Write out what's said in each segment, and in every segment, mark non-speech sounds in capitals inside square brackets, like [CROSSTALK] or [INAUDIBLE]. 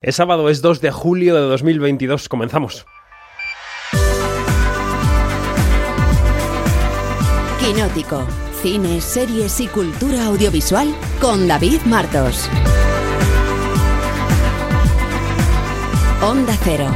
Es sábado, es 2 de julio de 2022. Comenzamos. Quinótico. Cine, series y cultura audiovisual con David Martos. Onda Cero.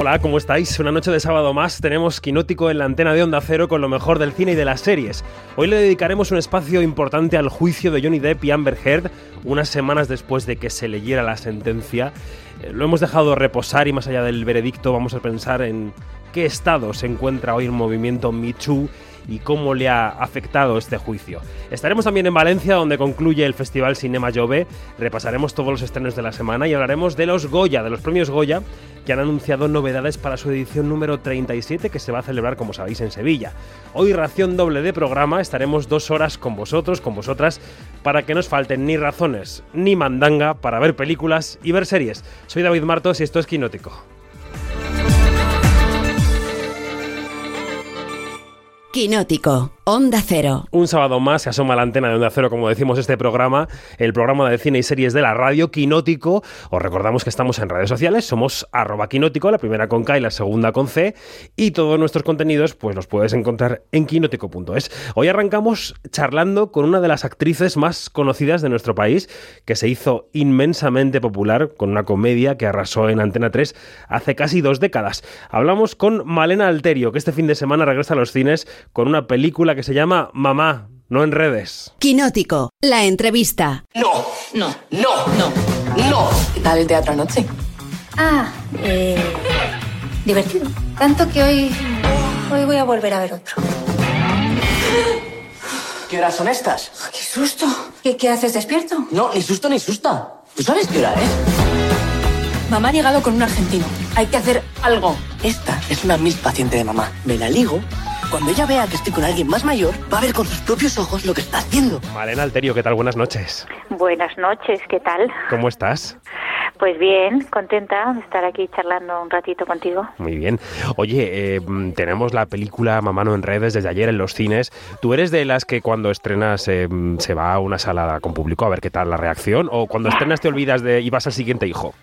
Hola, ¿cómo estáis? Una noche de sábado más tenemos Quinótico en la antena de Onda Cero con lo mejor del cine y de las series. Hoy le dedicaremos un espacio importante al juicio de Johnny Depp y Amber Heard, unas semanas después de que se leyera la sentencia. Eh, Lo hemos dejado reposar y más allá del veredicto vamos a pensar en qué estado se encuentra hoy el movimiento Me Too y cómo le ha afectado este juicio. Estaremos también en Valencia, donde concluye el Festival Cinema Jove. Repasaremos todos los estrenos de la semana y hablaremos de los Goya, de los premios Goya, que han anunciado novedades para su edición número 37, que se va a celebrar, como sabéis, en Sevilla. Hoy, ración doble de programa, estaremos dos horas con vosotros, con vosotras, para que no os falten ni razones ni mandanga para ver películas y ver series. Soy David Martos y esto es Quinótico. Quinótico. Onda Cero. Un sábado más se asoma la antena de Onda Cero, como decimos, este programa, el programa de cine y series de la radio Quinótico. Os recordamos que estamos en redes sociales, somos arroba Quinótico, la primera con K y la segunda con C, y todos nuestros contenidos pues los puedes encontrar en quinótico.es. Hoy arrancamos charlando con una de las actrices más conocidas de nuestro país, que se hizo inmensamente popular con una comedia que arrasó en Antena 3 hace casi dos décadas. Hablamos con Malena Alterio, que este fin de semana regresa a los cines con una película que se llama Mamá, no en redes. Quinótico. La entrevista. No, No, no, no. no. ¿Qué tal el teatro anoche? Ah, eh. divertido. Tanto que hoy. Hoy voy a volver a ver otro. ¿Qué horas son estas? ¡Qué susto! ¿Qué, qué haces despierto? No, ni susto ni susta. ¿Tú sabes qué hora es? Mamá ha llegado con un argentino. Hay que hacer algo. Esta es una mil paciente de mamá. Me la ligo. Cuando ella vea que estoy con alguien más mayor, va a ver con sus propios ojos lo que está haciendo. Malena Alterio, ¿qué tal? Buenas noches. Buenas noches, ¿qué tal? ¿Cómo estás? Pues bien, contenta de estar aquí charlando un ratito contigo. Muy bien. Oye, eh, tenemos la película Mamá no en redes desde ayer en los cines. ¿Tú eres de las que cuando estrenas eh, se va a una sala con público a ver qué tal la reacción? ¿O cuando estrenas te olvidas de y vas al siguiente hijo?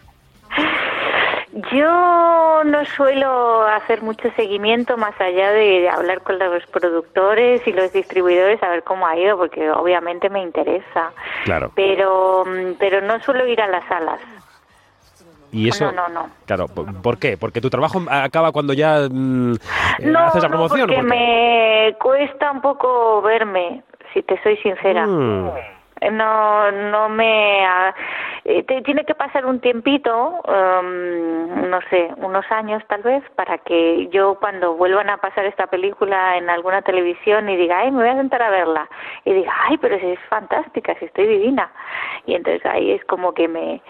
Yo no suelo hacer mucho seguimiento más allá de hablar con los productores y los distribuidores a ver cómo ha ido, porque obviamente me interesa. Claro. Pero, mm, pero no suelo ir a las salas. Y eso, No, no, no. Claro, ¿por qué? Porque tu trabajo acaba cuando ya mm, eh, No, haces la no, promoción. ¿o porque por me cuesta un poco verme, si te soy sincera. Mm. No, no me. eh, te- tiene que pasar un tiempito, em, no sé, unos años tal vez, para que yo cuando vuelvan a pasar esta película en alguna televisión y diga, ay, me voy a sentar a verla, y diga, ay, pero si es fantástica, si estoy divina. Y entonces ahí es como que me,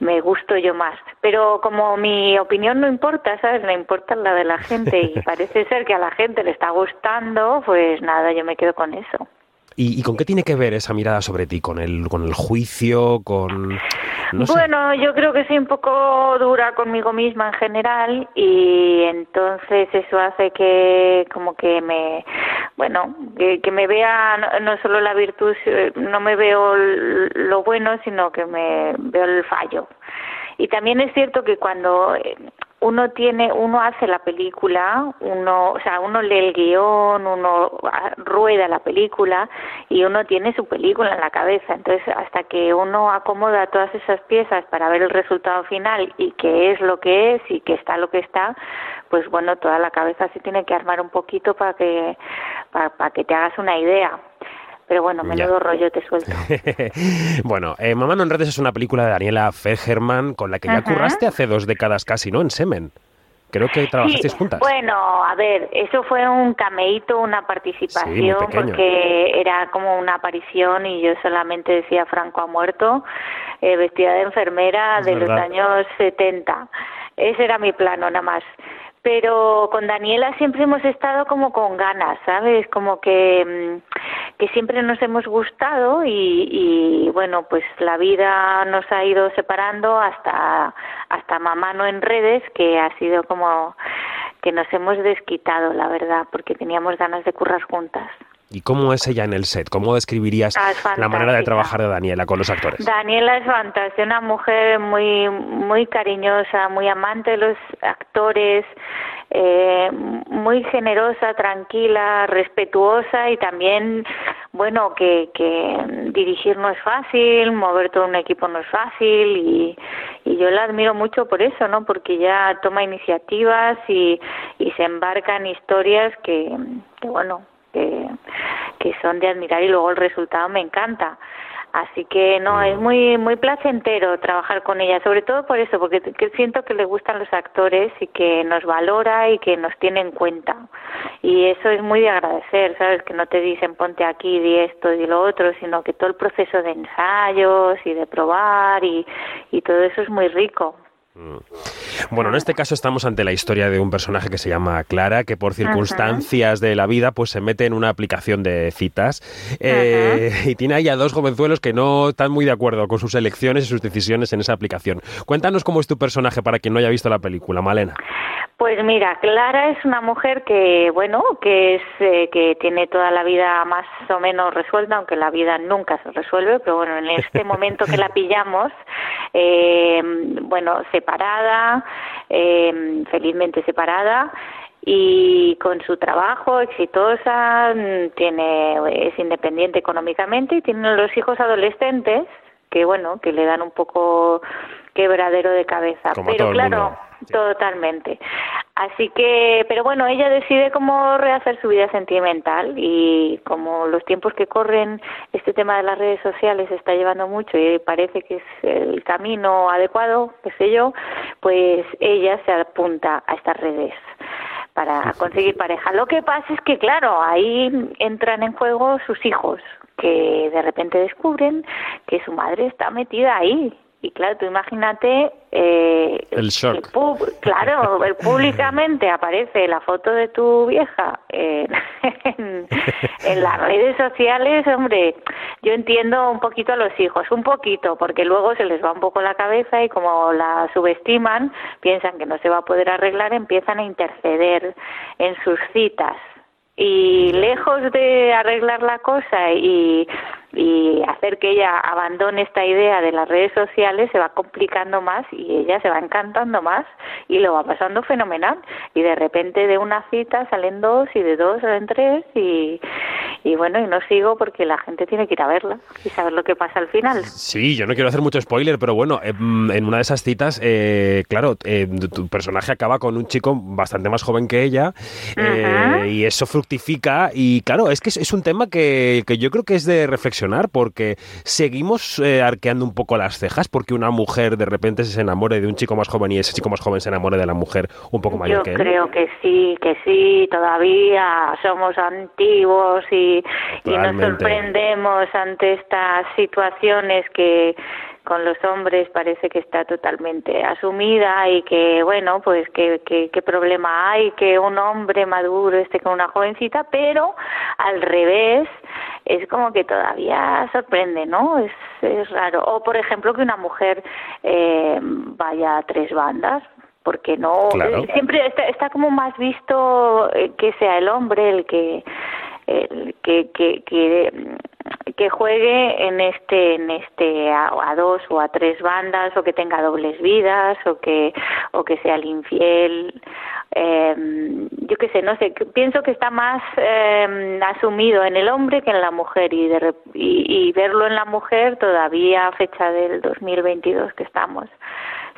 me gusto yo más. Pero como mi opinión no importa, ¿sabes? Me importa la de la gente y [LAUGHS] parece ser que a la gente le está gustando, pues nada, yo me quedo con eso. ¿Y, y con qué tiene que ver esa mirada sobre ti? ¿Con el, con el juicio? ¿Con.? Bueno, yo creo que soy un poco dura conmigo misma en general y entonces eso hace que como que me, bueno, que, que me vea no, no solo la virtud, eh, no me veo lo bueno, sino que me veo el fallo. Y también es cierto que cuando eh, uno tiene, uno hace la película, uno, o sea, uno lee el guion, uno ah, rueda la película y uno tiene su película en la cabeza. Entonces, hasta que uno acomoda todas esas piezas para ver el resultado final y qué es lo que es y que está lo que está, pues bueno, toda la cabeza se tiene que armar un poquito para que, para, para que te hagas una idea. Pero bueno, Ya. menudo rollo te suelto. [LAUGHS] bueno, eh, Mamá no en redes es una película de Daniela Fegerman con la que ya Ajá. curraste hace dos décadas casi, ¿no? En Semen. Creo que trabajasteis Sí, juntas. Bueno, a ver, eso fue un cameíto, una participación, porque era como una aparición y yo solamente decía Franco ha muerto, eh, vestida de enfermera Es de los años 70. Ese era mi plano, nada más. Pero con Daniela siempre hemos estado como con ganas, ¿sabes? Como que, mm, que siempre nos hemos gustado y, y bueno, pues la vida nos ha ido separando hasta, hasta Mamá no en redes, que ha sido como que nos hemos desquitado, la verdad, porque teníamos ganas de currar juntas. ¿Y cómo es ella en el set? ¿Cómo describirías Ah, la manera de trabajar de Daniela con los actores? Daniela es fantástica, una mujer muy muy cariñosa, muy amante de los actores, eh, muy generosa, tranquila, respetuosa y también, bueno, que, que dirigir no es fácil, mover todo un equipo no es fácil y, y yo la admiro mucho por eso, ¿no? Porque ella toma iniciativas y, y se embarca en historias que, que bueno, que, que son de admirar y luego el resultado me encanta. Así que no, es muy muy placentero trabajar con ella, sobre todo por eso, porque que siento que le gustan los actores y que nos valora y que nos tiene en cuenta. Y eso es muy de agradecer, ¿sabes? Que no te dicen ponte aquí, di esto, di lo otro, sino que todo el proceso de ensayos y de probar y, y todo eso es muy rico. Bueno, en este caso estamos ante la historia de un personaje que se llama Clara, que por circunstancias de la vida pues se mete en una aplicación de citas eh, y tiene ahí a dos jovenzuelos que no están muy de acuerdo con sus elecciones y sus decisiones en esa aplicación. Cuéntanos cómo es tu personaje para quien no haya visto la película, Malena. Pues mira, Clara es una mujer que, bueno, que es eh, que tiene toda la vida más o menos resuelta, aunque la vida nunca se resuelve, pero bueno, en este momento que la [LAUGHS] pillamos, eh, bueno, separada, eh, felizmente separada y con su trabajo exitosa, mm, tiene es independiente económicamente y tiene los hijos adolescentes que bueno, que le dan un poco quebradero de cabeza, Como pero claro. Sí. Totalmente. Así que, pero bueno, ella decide cómo rehacer su vida sentimental y como los tiempos que corren, este tema de las redes sociales se está llevando mucho y parece que es el camino adecuado, qué sé yo, pues ella se apunta a estas redes para conseguir pareja. Lo que pasa es que, claro, ahí entran en juego sus hijos, que de repente descubren que su madre está metida ahí. Y claro, tú imagínate... Eh, El shock. pub- claro, el- públicamente aparece la foto de tu vieja en, [LAUGHS] en, en las redes sociales, hombre, yo entiendo un poquito a los hijos, un poquito, porque luego se les va un poco la cabeza y como la subestiman, piensan que no se va a poder arreglar, empiezan a interceder en sus citas. Y lejos de arreglar la cosa y, y hacer que ella abandone esta idea de las redes sociales, se va complicando más y ella se va encantando más y lo va pasando fenomenal. Y de repente de una cita salen dos y de dos salen tres y, y bueno, y no sigo porque la gente tiene que ir a verla y saber lo que pasa al final. Sí, yo no quiero hacer mucho spoiler, pero bueno, mm, en una de esas citas, eh, claro, eh, tu personaje acaba con un chico bastante más joven que ella eh, y eso fructifica y claro, es que es, un tema que, que yo creo que es de reflexionar porque seguimos eh, arqueando un poco las cejas porque una mujer de repente se enamore de un chico más joven y ese chico más joven se enamore de la mujer un poco mayor Yo que él. creo que sí, que sí, todavía somos antiguos y, y nos sorprendemos ante estas situaciones que con los hombres parece que está totalmente asumida y que, bueno, pues que, que, qué problema hay que un hombre maduro esté con una jovencita, pero al revés es como que todavía sorprende, ¿no? Es, es raro. O, por ejemplo, que una mujer eh, vaya a tres bandas, porque no Claro. eh, siempre está, está como más visto eh, que sea el hombre el que el que, que, que, que juegue en este en este a, dos o a tres bandas o que tenga dobles vidas o que o que sea el infiel eh, yo qué sé no sé pienso que está más eh, asumido en el hombre que en la mujer y, de, y verlo en la mujer todavía a fecha del 2022 que estamos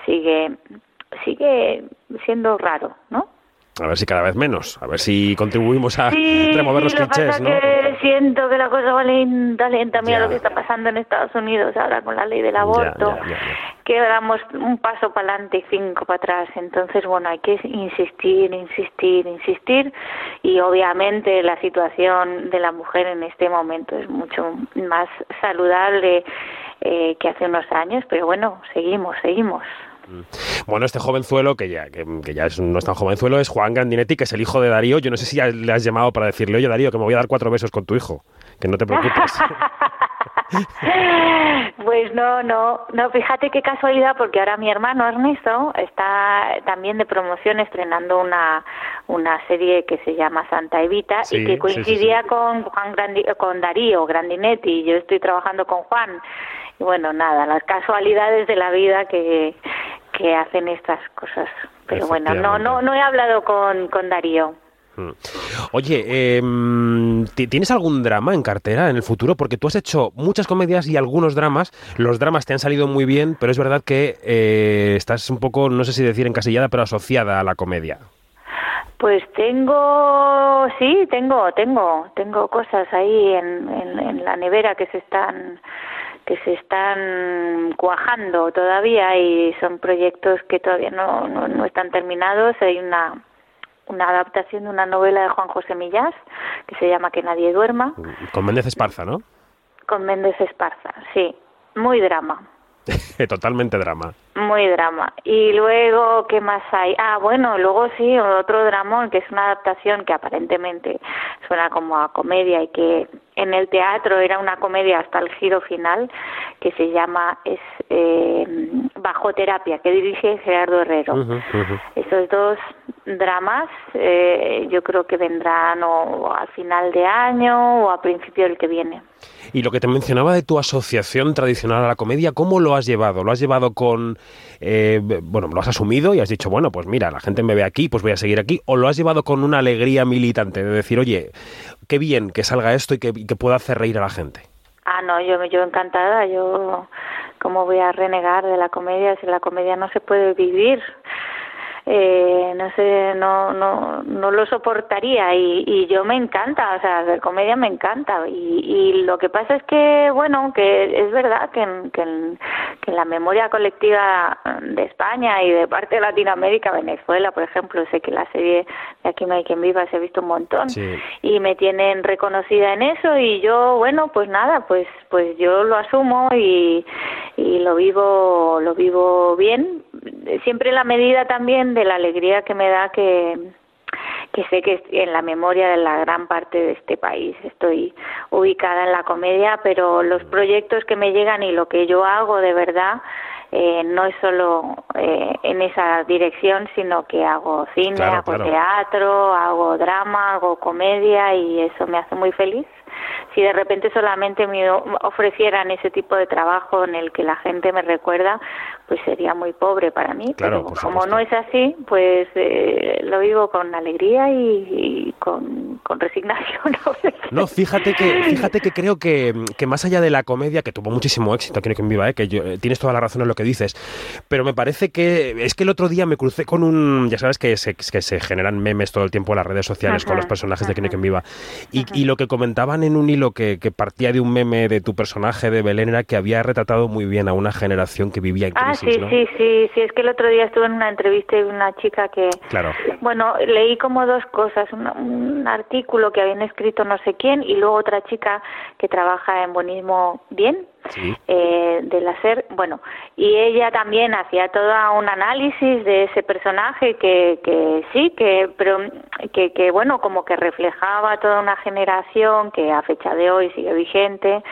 sigue sigue siendo raro no A ver si cada vez menos, a ver si contribuimos a Sí, remover los lo clichés, ¿no? que siento que la cosa va lenta, lenta. Mira Ya. lo que está pasando en Estados Unidos ahora con la ley del aborto. ya, ya, ya. Que damos un paso para adelante y cinco para atrás. Entonces, bueno, hay que insistir, insistir, insistir. Y obviamente la situación de la mujer en este momento es mucho más saludable eh, que hace unos años. Pero bueno, seguimos, seguimos. Bueno, este jovenzuelo, que ya, que, que ya es, no es tan jovenzuelo, es Juan Grandinetti, que es el hijo de Darío. Yo no sé si ya le has llamado para decirle, oye Darío, que me voy a dar cuatro besos con tu hijo. Que no te preocupes. [LAUGHS] pues no, no, no, fíjate qué casualidad, porque ahora mi hermano Ernesto está también de promoción estrenando una, una serie que se llama Santa Evita y que coincidía con Juan Grandi, con Darío Grandinetti, yo estoy trabajando con Juan. Y bueno, nada, las casualidades de la vida que, que hacen estas cosas. Pero bueno, no, no, no he hablado con, con Darío. Mm. Oye, em, ¿tienes algún drama en cartera en el futuro? Porque tú has hecho muchas comedias y algunos dramas. Los dramas te han salido muy bien, pero es verdad que eh, estás un poco, no sé si decir encasillada, pero asociada a la comedia. Pues tengo, sí, tengo, tengo, tengo cosas ahí en, en la nevera que se están que se están cuajando todavía y son proyectos que todavía no, no, no están terminados. Hay una una adaptación de una novela de Juan José Millás que se llama Que nadie duerma. Con Méndez Esparza, ¿no? Con Méndez Esparza, sí. Muy drama. [LAUGHS] Totalmente drama. Muy drama. Y luego, ¿qué más hay? Ah, bueno, luego sí, otro dramón, que es una adaptación que aparentemente suena como a comedia y que en el teatro era una comedia hasta el giro final, que se llama es eh, Bajo Terapia, que dirige Gerardo Herrero. Esos dos dramas eh, yo creo que vendrán o al final de año o a principio del que viene. Y lo que te mencionaba de tu asociación tradicional a la comedia, ¿cómo lo has llevado? ¿Lo has llevado con, eh, bueno, lo has asumido y has dicho, bueno, pues mira, la gente me ve aquí, pues voy a seguir aquí? ¿O lo has llevado con una alegría militante de decir, oye, qué bien que salga esto y que, pueda hacer reír a la gente? Ah, no, yo, yo encantada, yo cómo voy a renegar de la comedia si la comedia no se puede vivir eh, no sé, no, no, no lo soportaría y, y yo me encanta, o sea, de comedia me encanta y, y lo que pasa es que, bueno, que es verdad que en, que, en, que en la memoria colectiva de España y de parte de Latinoamérica, Venezuela, por ejemplo, sé que la serie de Aquí no hay quien viva se ha visto un montón y me tienen reconocida en eso y yo, bueno, pues nada, pues, pues yo lo asumo y, y lo vivo, lo vivo bien, siempre en la medida también de la alegría que me da que, que sé que en la memoria de la gran parte de este país estoy ubicada en la comedia, pero los proyectos que me llegan y lo que yo hago de verdad eh, no es solo eh, en esa dirección, sino que hago cine, hago teatro, hago drama, hago comedia y eso me hace muy feliz si de repente solamente me ofrecieran ese tipo de trabajo en el que la gente me recuerda, pues sería muy pobre para mí. pero como no es así, pues eh, lo vivo con alegría y, con, resignación. [LAUGHS] no, fíjate que, fíjate que creo que, que, más allá de la comedia, que tuvo muchísimo éxito, quiero que en viva, eh, que eh, tienes toda la razón en lo que dices, pero me parece que es que el otro día me crucé con un, ya sabes que se, que se generan memes todo el tiempo en las redes sociales con los personajes de Quiero en viva, y, y lo que comentaban en un hilo que, partía de un meme de tu personaje de Belén era que había retratado muy bien a una generación que vivía en crisis. Ah, sí, sí, sí, sí, es que el otro día estuve en una entrevista de una chica que, claro. bueno, leí como dos cosas, un, artículo que habían escrito no sé quién y luego otra chica que trabaja en Buenismo Bien, eh, del hacer, bueno, y ella también hacía todo un análisis de ese personaje que, que sí, que, pero que, que bueno, como que reflejaba toda una generación que a fecha de hoy sigue vigente,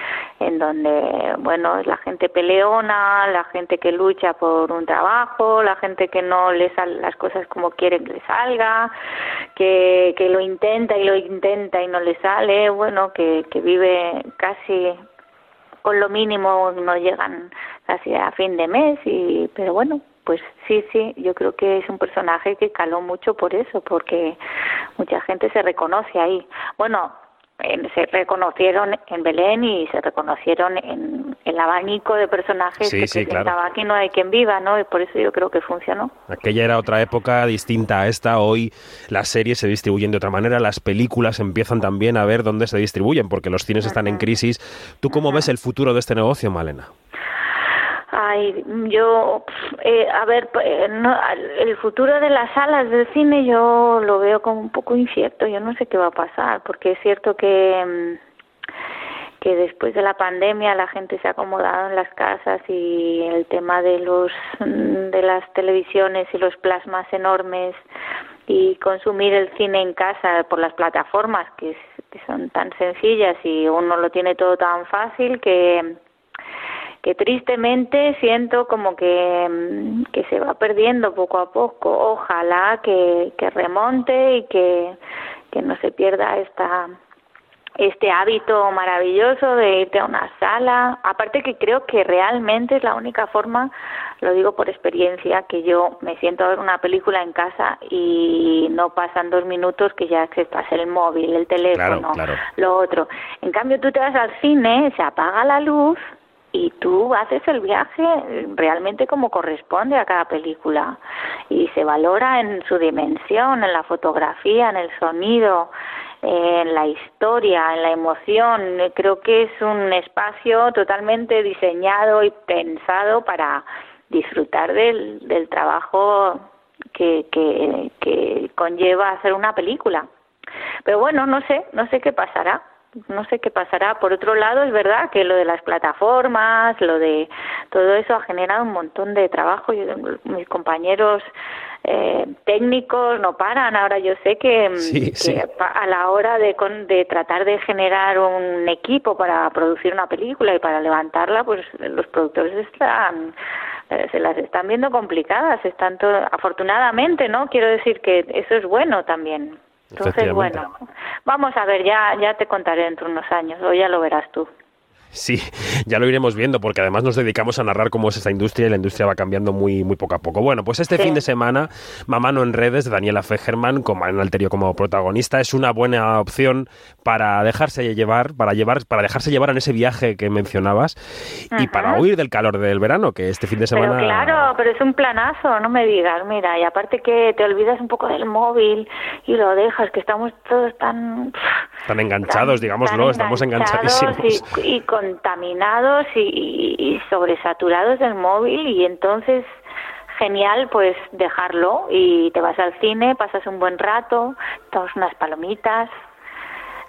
en donde, bueno, es la gente peleona, la gente que lucha por un trabajo, la gente que no le salen las cosas como quieren que le salga, que, que lo intenta y lo intenta y no le sale, bueno, que, que vive casi con lo mínimo no llegan casi a fin de mes y pero bueno pues sí sí yo creo que es un personaje que caló mucho por eso porque mucha gente se reconoce ahí. Bueno se reconocieron en Belén y se reconocieron en el abanico de personajes que presentaba aquí no hay quien viva, ¿no? Y por eso yo creo que funcionó. Aquella era otra época distinta a esta. Hoy las series se distribuyen de otra manera, las películas empiezan también a ver dónde se distribuyen, porque los cines están en crisis. ¿Tú cómo ves el futuro de este negocio, Malena? Ay, yo, eh, a ver, eh, el futuro de las salas del cine yo lo veo como un poco incierto. Yo no sé qué va a pasar, porque es cierto que mm, que después de la pandemia la gente se ha acomodado en las casas y el tema de los mm, de las televisiones y los plasmas enormes y consumir el cine en casa por las plataformas que, son tan sencillas y uno lo tiene todo tan fácil que que tristemente siento como que, mm, que se va perdiendo poco a poco. Ojalá que, que remonte y que, que no se pierda esta este hábito maravilloso de irte a una sala. Aparte que creo que realmente es la única forma, lo digo por experiencia, que yo me siento a ver una película en casa y no pasan dos minutos que ya se estás el móvil, el teléfono, lo otro. En cambio tú te vas al cine, se apaga la luz y tú haces el viaje realmente como corresponde a cada película y se valora en su dimensión, en la fotografía, en el sonido, en la historia, en la emoción. Creo que es un espacio totalmente diseñado y pensado para disfrutar del, del trabajo que, que, que conlleva hacer una película. Pero bueno, no sé, no sé qué pasará no sé qué pasará. Por otro lado, es verdad que lo de las plataformas, lo de todo eso ha generado un montón de trabajo. y mis compañeros eh, técnicos no paran. Ahora yo sé que, mm, a la hora de, de tratar de generar un equipo para producir una película y para levantarla, pues los productores están eh, se las están viendo complicadas, están afortunadamente, ¿no? Quiero decir que eso es bueno también. Entonces, bueno, vamos a ver, ya, ya te contaré dentro de unos años, o ya lo verás tú. Sí, [LAUGHS] ya lo iremos viendo porque además nos dedicamos a narrar cómo es esta industria y la industria va cambiando muy, muy poco a poco. Bueno, pues este fin de semana, Mamá no en redes de Daniela Fegerman con Mariana Alterio como protagonista es una buena opción para dejarse llevar, para llevar, para dejarse llevar en ese viaje que mencionabas y para huir del calor del verano que este fin de semana. Pero claro, pero es un planazo, no me digas, mira, y aparte que te olvidas un poco del móvil y lo dejas, que estamos todos tan tan enganchados, digámoslo, estamos enganchadísimos y, contaminados y, sobresaturados del móvil y entonces genial pues dejarlo y te vas al cine, pasas un buen rato, tomas unas palomitas,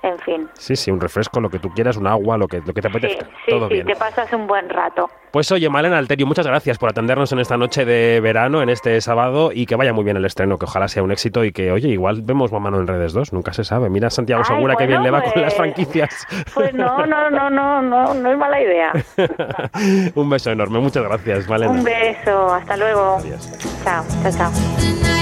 en fin. Sí, sí, un refresco, lo que tú quieras, un agua, lo que, lo que te apetezca. Sí, Todo sí, te pasas un buen rato. Pues oye, Malena Alterio, muchas gracias por atendernos en esta noche de verano, en este sábado, y que vaya muy bien el estreno, que ojalá sea un éxito y que, oye, igual vemos Mamano en Redes 2, nunca se sabe. Mira Santiago Segura que bien le va con las pues, franquicias. Pues no, no, no, no, no, no es mala idea. [LAUGHS] un beso enorme, muchas gracias, Malena. Un beso, hasta luego. Adiós. Chao, chao, chao.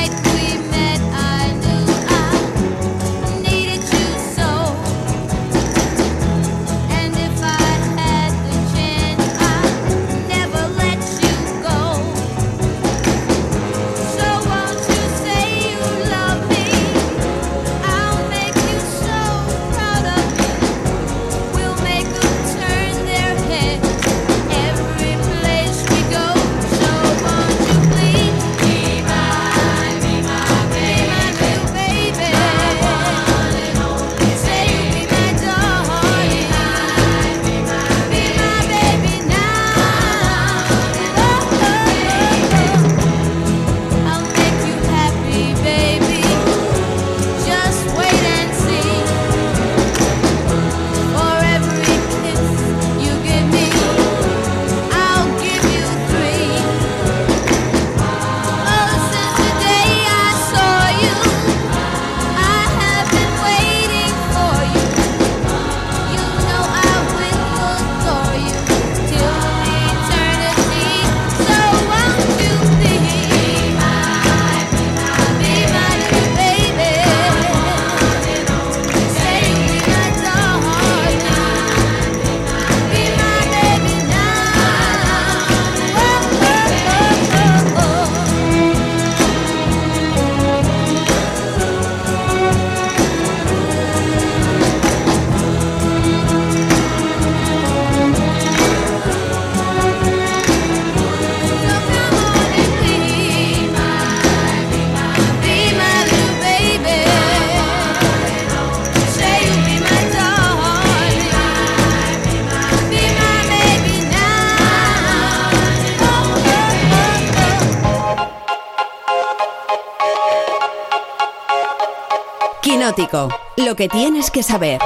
Lo que tienes que saber.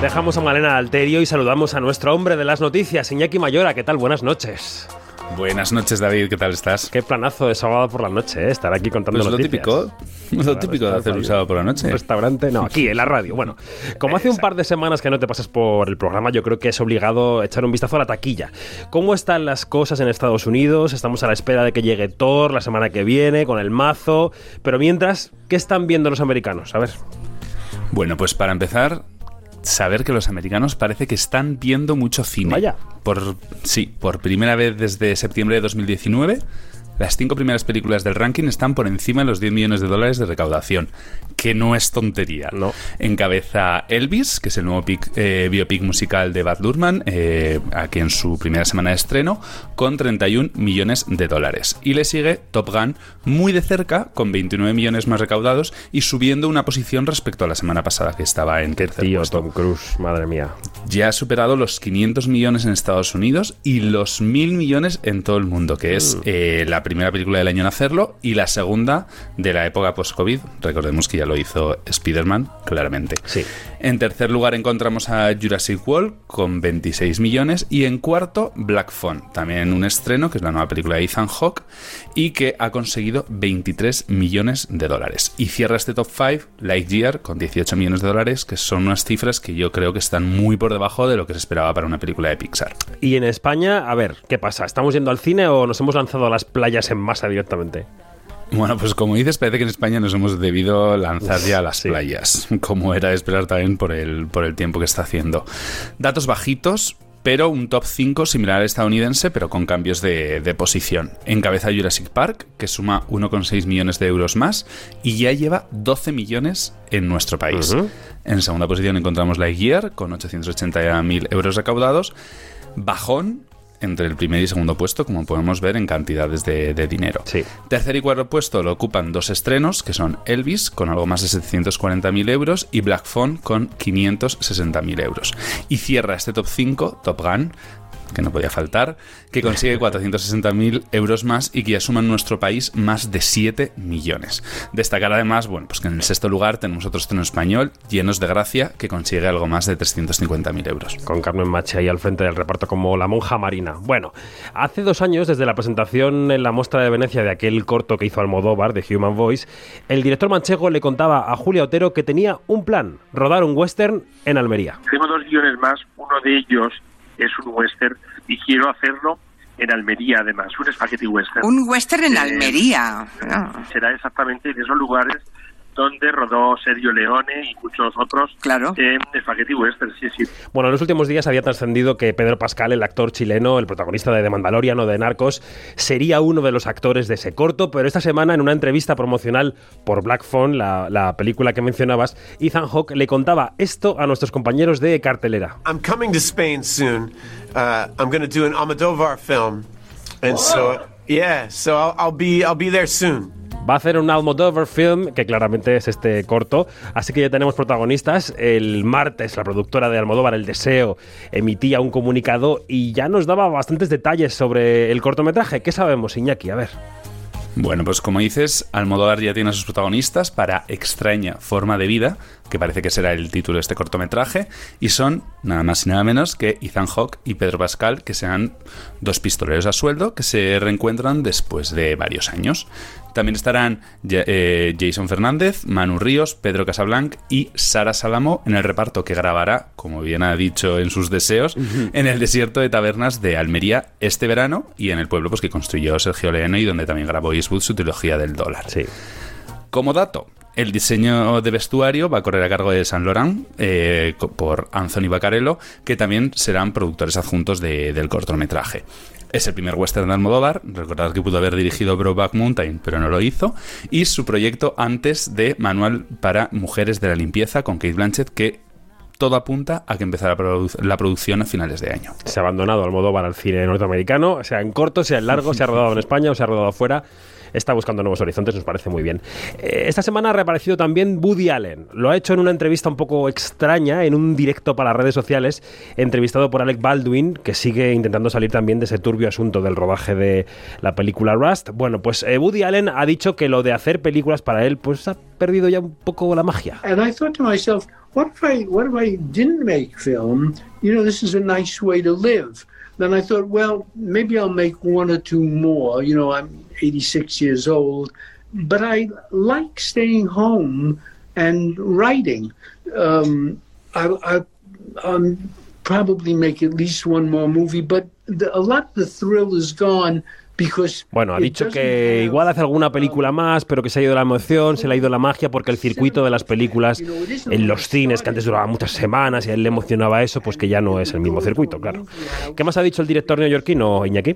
Dejamos a Malena Alterio y saludamos a nuestro hombre de las noticias, Iñaki Mayora. ¿Qué tal? Buenas noches. Buenas noches, David, ¿qué tal estás? Qué planazo de sábado por la noche, ¿eh? estar aquí contando pues lo típico, [LAUGHS] lo típico de hacer un sábado por la noche. Un restaurante, no, aquí en la radio. Bueno, como hace un par de semanas que no te pasas por el programa, yo creo que es obligado echar un vistazo a la taquilla. ¿Cómo están las cosas en Estados Unidos? Estamos a la espera de que llegue Thor la semana que viene con el mazo, pero mientras, ¿qué están viendo los americanos? A ver. Bueno, pues para empezar, saber que los americanos parece que están viendo mucho cine. Vaya. Por, sí, por primera vez desde septiembre de 2019 las cinco primeras películas del ranking están por encima de los 10 millones de dólares de recaudación, que no es tontería. No. Encabeza Elvis, que es el nuevo eh, biopic musical de Bad Luhrmann, eh, aquí en su primera semana de estreno, con 31 millones de dólares. Y le sigue Top Gun muy de cerca, con 29 millones más recaudados y subiendo una posición respecto a la semana pasada, que estaba en tercer Tío, puesto. Tom Cruise, madre mía. Ya ha superado los 500 millones en Estados Unidos y los 1.000 millones en todo el mundo, que es mm. eh, la primera película del año en hacerlo y la segunda de la época post-COVID. Recordemos que ya lo hizo Spider-Man, claramente. Sí. En tercer lugar encontramos a Jurassic World con 26 millones y en cuarto Black Phone, también un estreno que es la nueva película de Ethan Hawke y que ha conseguido 23 millones de dólares. Y cierra este top 5 Lightyear con 18 millones de dólares, que son unas cifras que yo creo que están muy por debajo de lo que se esperaba para una película de Pixar. Y en España, a ver, ¿qué pasa? ¿Estamos yendo al cine o nos hemos lanzado a las playas en masa directamente. Bueno, pues como dices, parece que en España nos hemos debido lanzar ya a las playas, [LAUGHS] como era de esperar también por el, por el tiempo que está haciendo. Datos bajitos, pero un top 5 similar al estadounidense, pero con cambios de, posición. Encabeza Jurassic Park, que suma 1,6 millones de euros más y ya lleva 12 millones en nuestro país. En segunda posición encontramos Lightyear, con 880.000 euros recaudados. Bajón, entre el primer y segundo puesto, como podemos ver en cantidades de, dinero. Sí. Tercer y cuarto puesto lo ocupan dos estrenos, que son Elvis, con algo más de 740.000 euros, y Black Phone, con 560.000 euros. Y cierra este top 5, Top Gun, que no podía faltar, que consigue 460.000 euros más y que ya suma en nuestro país más de 7 millones. Destacar además, bueno, pues que en el sexto lugar tenemos otro estreno español, Llenos de Gracia, que consigue algo más de 350.000 euros. Con Carmen Machi ahí al frente del reparto como la monja marina. Bueno, hace dos años, desde la presentación en la muestra de Venecia de aquel corto que hizo Almodóvar, de Human Voice, el director manchego le contaba a Julia Otero que tenía un plan, rodar un western en Almería. Tengo dos guiones más, uno de ellos es un western y quiero hacerlo en Almería además, un spaghetti western. Un western en eh, Almería. Será exactamente en esos lugares donde rodó Sergio Leone y muchos otros claro. en Spaghetti Western, sí, sí. Bueno, en los últimos días había trascendido que Pedro Pascal, el actor chileno, el protagonista de The Mandalorian o de Narcos, sería uno de los actores de ese corto, pero esta semana en una entrevista promocional por Black Phone, la, película que mencionabas, Ethan Hawke le contaba esto a nuestros compañeros de cartelera. I'm coming to Spain soon. Uh, I'm going to do an Almodovar film. And so, yeah, so I'll, I'll be I'll be there soon. Va a hacer un Almodovar film, que claramente es este corto, así que ya tenemos protagonistas. El martes la productora de Almodóvar, El Deseo, emitía un comunicado y ya nos daba bastantes detalles sobre el cortometraje. ¿Qué sabemos, Iñaki? A ver. Bueno, pues como dices, Almodóvar ya tiene a sus protagonistas para Extraña Forma de Vida, que parece que será el título de este cortometraje, y son nada más y nada menos que Ethan Hawke y Pedro Pascal, que sean dos pistoleros a sueldo que se reencuentran después de varios años. También estarán eh, Jason Fernández, Manu Ríos, Pedro Casablanc y Sara Salamo en el reparto que grabará, como bien ha dicho en sus deseos, en el desierto de tabernas de Almería este verano y en el pueblo pues, que construyó Sergio Leone y donde también grabó Eastwood su trilogía del dólar. Sí. Como dato, el diseño de vestuario va a correr a cargo de San Laurent eh, por Anthony Bacarello, que también serán productores adjuntos del cortometraje. Es el primer western de Almodóvar. Recordad que pudo haber dirigido Brokeback Mountain, pero no lo hizo. Y su proyecto antes de Manual para Mujeres de la Limpieza con Kate Blanchett, que todo apunta a que empezará la producción a finales de año. Se ha abandonado Almodóvar al cine norteamericano, sea en corto, sea en largo, se ha rodado en España o se ha rodado afuera está buscando nuevos horizontes, nos parece muy bien. Eh, esta semana ha reaparecido también Woody Allen. Lo ha hecho en una entrevista un poco extraña, en un directo para redes sociales, entrevistado por Alec Baldwin, que sigue intentando salir también de ese turbio asunto del rodaje de la película Rust. Bueno, pues eh, Woody Allen ha dicho que lo de hacer películas para él, pues perdido ya un poco la magia. And I thought to myself, what if I didn't make film? You know, this is a nice way to live. Then I thought, well, maybe I'll make one or two more. You know, I'm 86 years old, but I like staying home and writing. Um, I, I, probably make at least one more movie, but the, a lot of the thrill is gone. Bueno, ha dicho que igual hace alguna película más, pero que se ha ido la emoción, se le ha ido la magia, porque el circuito de las películas en los cines, que antes duraba muchas semanas y a él le emocionaba eso, pues que ya no es el mismo circuito, claro. ¿Qué más ha dicho el director neoyorquino, Iñaki?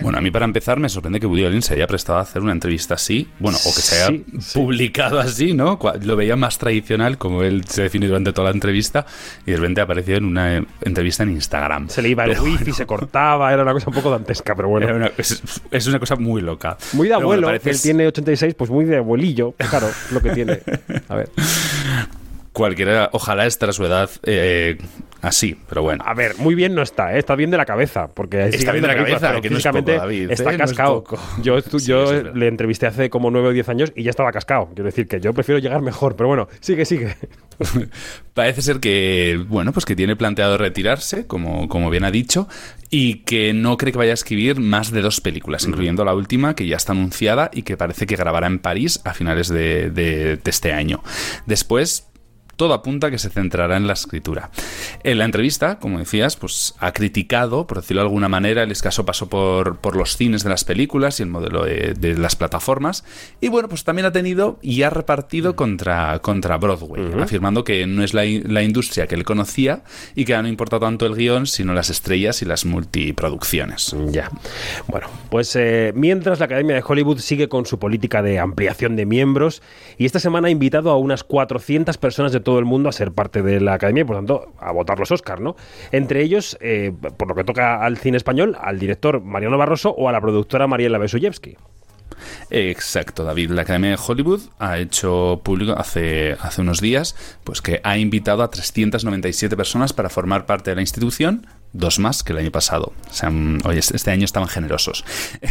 Bueno, a mí para empezar me sorprende que Woody Allen se haya prestado a hacer una entrevista así, bueno, o que se haya Sí, sí. publicado así, ¿no? Lo veía más tradicional, como él se definió durante toda la entrevista, y de repente apareció en una entrevista en Instagram. Se le iba el Pero wifi, bueno, se cortaba, era una cosa un poco dantesca, pero bueno. una- es, es una cosa muy loca. Muy de Pero bueno, abuelo, parece que él tiene 86, pues muy de abuelillo, claro, lo que tiene. A ver. [LAUGHS] Cualquiera, ojalá estar a su edad eh, así, pero bueno. A ver, muy bien no está, ¿eh? está bien de la cabeza, porque Está bien de la cabeza, pero que no es poco, David, está ¿eh? No es cascado. Yo, Sí, es le entrevisté hace como 9 o 10 años y ya estaba cascado. Quiero decir que yo prefiero llegar mejor, pero bueno, sigue, sigue. [LAUGHS] Parece ser que, bueno, pues que tiene planteado retirarse, como, como bien ha dicho, y que no cree que vaya a escribir más de dos películas, incluyendo la última, que ya está anunciada y que parece que grabará en París a finales de, de- de este año. Después, todo apunta a que se centrará en la escritura. En la entrevista, como decías, pues ha criticado, por decirlo de alguna manera, el escaso paso por, por los cines de las películas y el modelo de, de las plataformas. Y bueno, pues también ha tenido y ha repartido contra, contra Broadway, afirmando que no es la, la industria que él conocía y que no importa tanto el guion, sino las estrellas y las multiproducciones. Ya. Bueno, pues eh, mientras la Academia de Hollywood sigue con su política de ampliación de miembros y esta semana ha invitado a unas 400 personas de todo el mundo a ser parte de la Academia y por tanto a votar los Oscar, ¿no? Entre ellos, eh, por lo que toca al cine español, al director Mariano Barroso o a la productora Mariela Besuyevsky. Exacto, David. La Academia de Hollywood ha hecho público hace, hace unos días pues que ha invitado a 397 personas para formar parte de la institución, dos más que el año pasado. O sea, mm, oye, este año estaban generosos. [LAUGHS]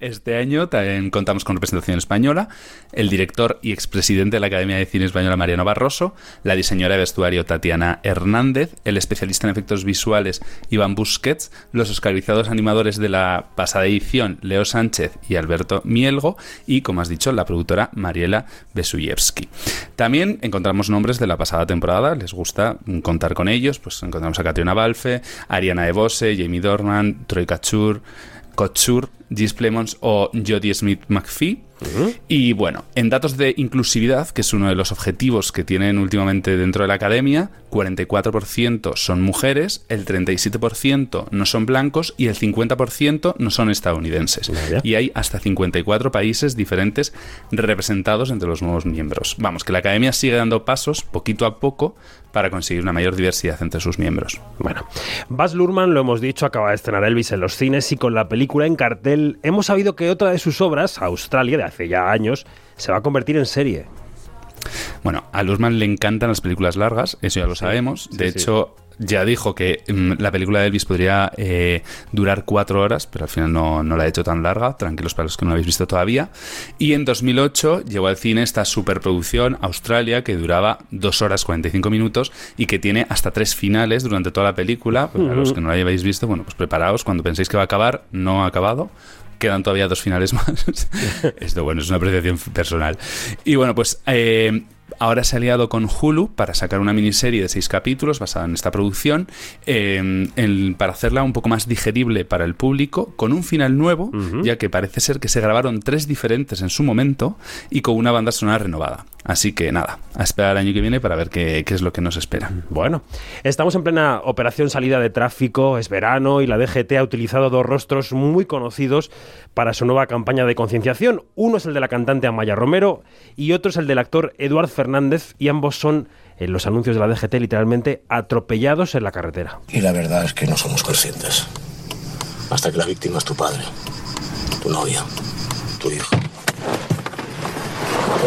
Este año también contamos con representación española, el director y expresidente de la Academia de Cine Española Mariano Barroso, la diseñadora de vestuario Tatiana Hernández, el especialista en efectos visuales Iván Busquets, los oscarizados animadores de la pasada edición Leo Sánchez y Alberto Mielgo y, como has dicho, la productora Mariela Besuyevsky. También encontramos nombres de la pasada temporada, les gusta mm, contar con ellos, pues encontramos a Catriona Balfe, Ariana Ebose, Jamie Dornan, Troy Couture, Couture, Gis Plemons o Jodie Y bueno, en datos de inclusividad, que es uno de los objetivos que tienen últimamente dentro de la academia, 44% son mujeres, el 37% no son blancos y el 50% no son estadounidenses. Vaya. Y hay hasta 54 países diferentes representados entre los nuevos miembros. Vamos, que la academia sigue dando pasos poquito a poco para conseguir una mayor diversidad entre sus miembros. Bueno, Baz Luhrmann, lo hemos dicho, acaba de estrenar Elvis en los cines y con la película en cartel hemos sabido que otra de sus obras, Australia, de hace ya años, se va a convertir en serie. Bueno, a Luzman le encantan las películas largas, eso ya lo sabemos. De sí, sí. hecho, ya dijo que mm, la película de Elvis podría eh, durar cuatro horas, pero al final no, no la ha hecho tan larga. Tranquilos para los que no la habéis visto todavía. Y en 2008 llegó al cine esta superproducción Australia que duraba dos horas 45 minutos y que tiene hasta tres finales durante toda la película. Pues Para los que no la hayáis visto, bueno, pues preparaos. Cuando penséis que va a acabar, no ha acabado quedan todavía dos finales más. [LAUGHS] Esto, bueno, es una apreciación personal. Y bueno, pues eh, ahora se ha aliado con Hulu para sacar una miniserie de seis capítulos basada en esta producción, eh, en- para hacerla un poco más digerible para el público, con un final nuevo, ya que parece ser que se grabaron tres diferentes en su momento y con una banda sonora renovada. Así que nada, a esperar el año que viene para ver qué, qué es lo que nos espera. Bueno, estamos en plena operación salida de tráfico, es verano y la DGT ha utilizado dos rostros muy conocidos para su nueva campaña de concienciación. Uno es el de la cantante Amaya Romero y otro es el del actor Eduard Fernández y ambos son, en los anuncios de la DGT, literalmente atropellados en la carretera. Y la verdad es que no somos conscientes. Hasta que la víctima es tu padre, tu novia, tu hijo.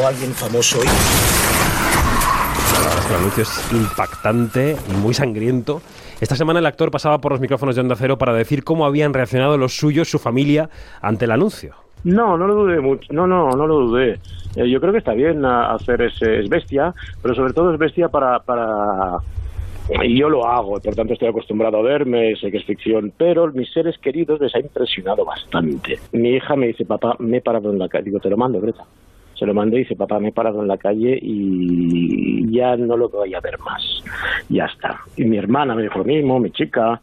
O alguien famoso y... El anuncio es impactante y muy sangriento. Esta semana el actor pasaba por los micrófonos de Onda Cero para decir cómo habían reaccionado los suyos, su familia, ante el anuncio. No, no lo dudé mucho. No, no, no lo dudé. Eh, yo creo que está bien hacer ese es bestia, pero sobre todo es bestia para, para y yo lo hago, por tanto estoy acostumbrado a verme, sé que es ficción, pero mis seres queridos les ha impresionado bastante. Mi hija me dice, papá, me he parado en la calle. Digo, te lo mando, Greta. Se lo mandé y dice, papá, me he parado en la calle y ya no lo voy a ver más. Ya está. Y mi hermana me dijo lo mismo, mi chica.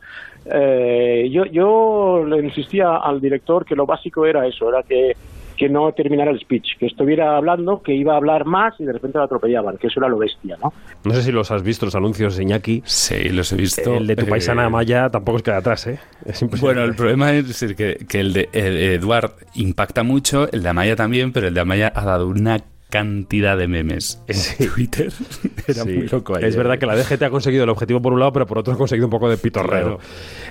Eh, yo, yo le insistía al director que lo básico era eso, era que, que no terminara el speech, que estuviera hablando, que iba a hablar más y de repente lo atropellaban, que eso era lo bestia, ¿no? No sé si los has visto, los anuncios de Iñaki. Sí, los he visto. El de tu Eh, paisana Maya tampoco es queda atrás, ¿eh? Es impresionante. Bueno, el problema es decir, que, que el de el de Eduard impacta mucho, el de Amaya también, pero el de Amaya ha dado una cantidad de memes en Twitter. [LAUGHS] Era Sí, muy loco ayer. Es verdad que la DGT ha conseguido el objetivo por un lado, pero por otro ha conseguido un poco de pitorreo. Claro.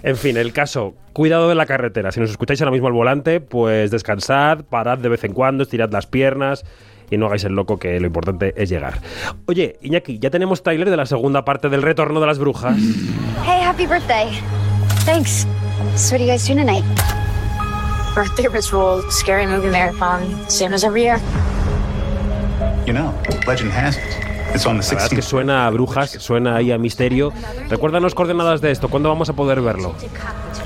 En fin, el caso, cuidado de la carretera. Si nos escucháis ahora mismo al volante, pues descansad, parad de vez en cuando, estirad las piernas y no hagáis el loco que lo importante es llegar. Oye, Iñaki, ya tenemos trailer de la segunda parte del retorno de las brujas. Hey, happy birthday. Thanks. So, what are you guys doing tonight? Birthday ritual, scary movie marathon, same as every year. You know, legend has it. It's on the La verdad es que 16th. suena a brujas, suena ahí a misterio. Recuérdanos coordenadas de esto, ¿cuándo vamos a poder verlo?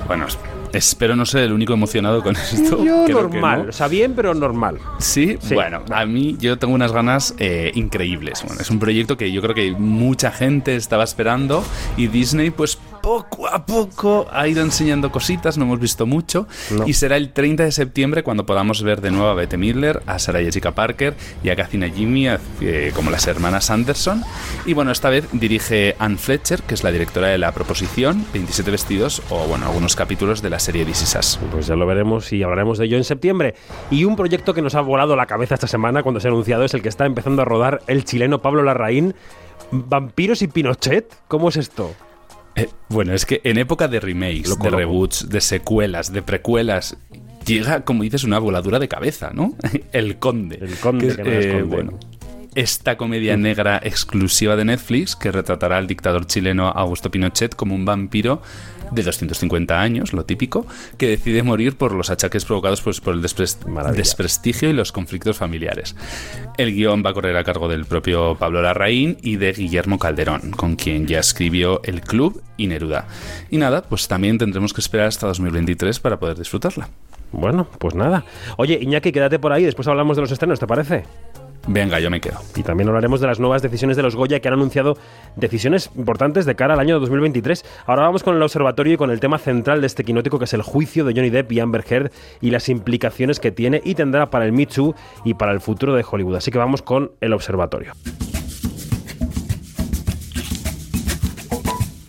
Bueno, espero no ser el único emocionado con esto. Yo Creo normal, no. o sea, bien, pero normal. ¿Sí? Sí. bueno, a mí yo tengo unas ganas eh, increíbles. Bueno, es un proyecto que yo creo que mucha gente estaba esperando y Disney pues poco a poco ha ido enseñando cositas, no hemos visto mucho y será el 30 de septiembre cuando podamos ver de nuevo a Bette Midler, a Sarah Jessica Parker y a Kathleen Jimmy eh, como las hermanas Anderson y bueno, esta vez dirige Anne Fletcher, que es la directora de La Proposición, 27 vestidos o bueno, algunos capítulos de la serie This Is Us. Pues ya lo veremos y hablaremos de ello en septiembre. Y un proyecto que nos ha volado la cabeza esta semana cuando se ha anunciado es el que está empezando a rodar el chileno Pablo Larraín. ¿Vampiros y Pinochet? ¿Cómo es esto? Eh, bueno, es que en época de remakes, Loco, de loco. reboots, de secuelas, de precuelas, llega, como dices, una voladura de cabeza, ¿no? [LAUGHS] El Conde. El Conde, es, que no es eh, conde. bueno, esta comedia negra exclusiva de Netflix que retratará al dictador chileno Augusto Pinochet como un vampiro de 250 años, lo típico, que decide morir por los achaques provocados pues, por el despres- Maravilla. desprestigio y los conflictos familiares. El guion va a correr a cargo del propio Pablo Larraín y de Guillermo Calderón, con quien ya escribió El Club y Neruda. Y nada, pues también tendremos que esperar hasta 2023 para poder disfrutarla. Bueno, pues nada. Oye, Iñaki, quédate por ahí, después hablamos de los estrenos, ¿te parece? Venga, yo me quedo. Y también hablaremos de las nuevas decisiones de los Goya que han anunciado decisiones importantes de cara al año 2023. Ahora vamos con el observatorio y con el tema central de este quinótico que es el juicio de Johnny Depp y Amber Heard y las implicaciones que tiene y tendrá para el Me Too y para el futuro de Hollywood. Así que vamos con el observatorio.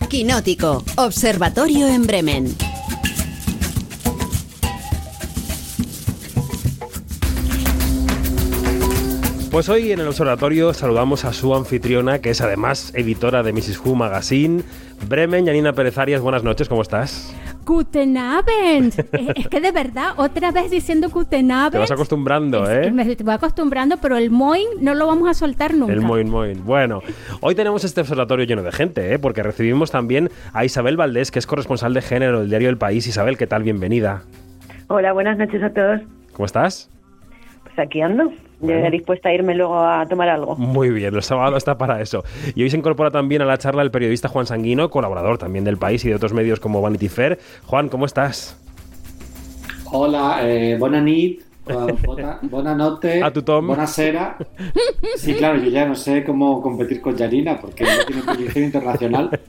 Quinótico, Observatorio en Bremen. Pues hoy en el observatorio saludamos a su anfitriona, que es además editora de Mrs. Who Magazine, Bremen, Yanina Pérez Arias. Buenas noches, ¿cómo estás? Guten Abend. [LAUGHS] Es que de verdad, otra vez diciendo Guten Abend. Te vas acostumbrando, ¿eh? Me voy acostumbrando, pero el moin no lo vamos a soltar nunca. El Moin Moin. Bueno, hoy tenemos este observatorio lleno de gente, ¿eh? porque recibimos también a Isabel Valdés, que es corresponsal de género del diario El País. Isabel, ¿qué tal? Bienvenida. Hola, buenas noches a todos. ¿Cómo estás? Pues aquí ando, ya dispuesta a irme luego a tomar algo. Muy bien, el sábado está para eso. Y hoy se incorpora también a la charla el periodista Juan Sanguino, colaborador también del País y de otros medios como Vanity Fair. Juan, ¿cómo estás? Hola, eh, bona nit, [LAUGHS] eh, bona, bona notte, A tu Tom. buonasera. Sí, claro, yo ya no sé cómo competir con Janina porque no tiene proyección internacional.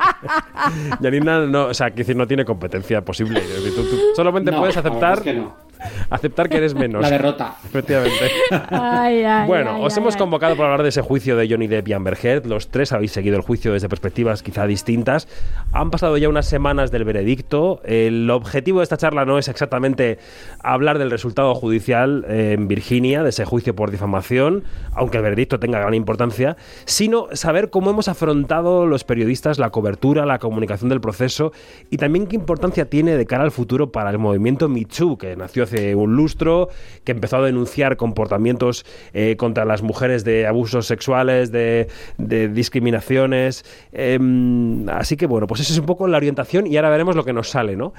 [LAUGHS] Yanina, no, o sea, quiero decir, no tiene competencia posible. Tú- tú solamente No, puedes aceptar, es que no. Aceptar que eres [LAUGHS] menos. La derrota. Efectivamente. Ay, ay, [LAUGHS] Bueno, ay, os ay, hemos ay. convocado para hablar de ese juicio de Johnny Depp y Amber Heard. Los tres habéis seguido el juicio desde perspectivas quizá distintas. Han pasado ya unas semanas del veredicto. El objetivo de esta charla no es exactamente hablar del resultado judicial en Virginia, de ese juicio por difamación, aunque el veredicto tenga gran importancia, sino saber cómo hemos afrontado los periodistas la cobertura, la comunicación del proceso y también qué importancia tiene de cara al futuro para el movimiento Me Too, que nació hace un lustro, que empezó a denunciar comportamientos eh, contra las mujeres de abusos sexuales, de, discriminaciones. Em, así que bueno, pues esa es un poco la orientación y ahora veremos lo que nos sale, ¿no?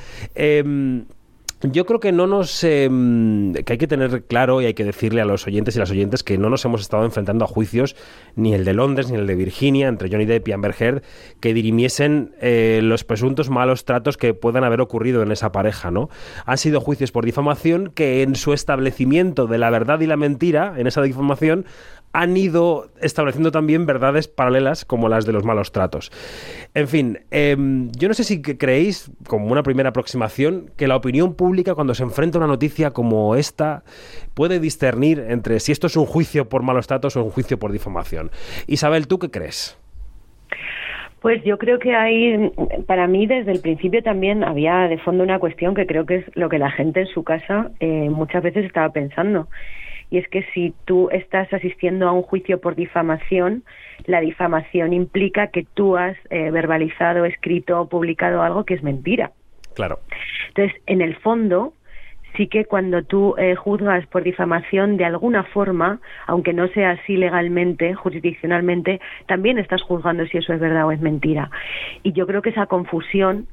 Em, yo creo que no nos. Eh, que hay que tener claro y hay que decirle a los oyentes y las oyentes que no nos hemos estado enfrentando a juicios, ni el de Londres ni el de Virginia, entre Johnny Depp y Amber Heard, que dirimiesen eh, los presuntos malos tratos que puedan haber ocurrido en esa pareja, ¿no? Han sido juicios por difamación que en su establecimiento de la verdad y la mentira, en esa difamación, han ido estableciendo también verdades paralelas como las de los malos tratos. En fin, em, yo no sé si creéis, como una primera aproximación, que la opinión pública cuando se enfrenta a una noticia como esta puede discernir entre si esto es un juicio por malos tratos o un juicio por difamación. Isabel, ¿tú qué crees? Pues yo creo que hay, para mí desde el principio también había de fondo una cuestión que creo que es lo que la gente en su casa eh, muchas veces estaba pensando y es que si tú estás asistiendo a un juicio por difamación, la difamación implica que tú has eh, verbalizado, escrito o publicado algo que es mentira. Claro. Entonces, en el fondo, sí que cuando tú eh, juzgas por difamación de alguna forma, aunque no sea así legalmente, jurisdiccionalmente, también estás juzgando si eso es verdad o es mentira. Y yo creo que esa confusión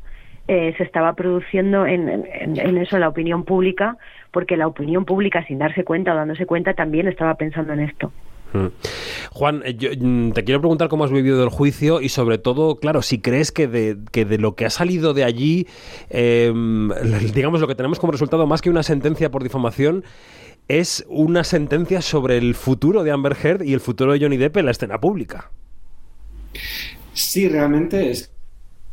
eh, se estaba produciendo en, en, eso, en la opinión pública, porque la opinión pública, sin darse cuenta o dándose cuenta, también estaba pensando en esto. Mm. Juan, eh, yo, mm, te quiero preguntar cómo has vivido el juicio y sobre todo, claro, si crees que de, que de lo que ha salido de allí, em, [LAUGHS] digamos, lo que tenemos como resultado más que una sentencia por difamación, es una sentencia sobre el futuro de Amber Heard y el futuro de Johnny Depp en la escena pública. Sí, realmente es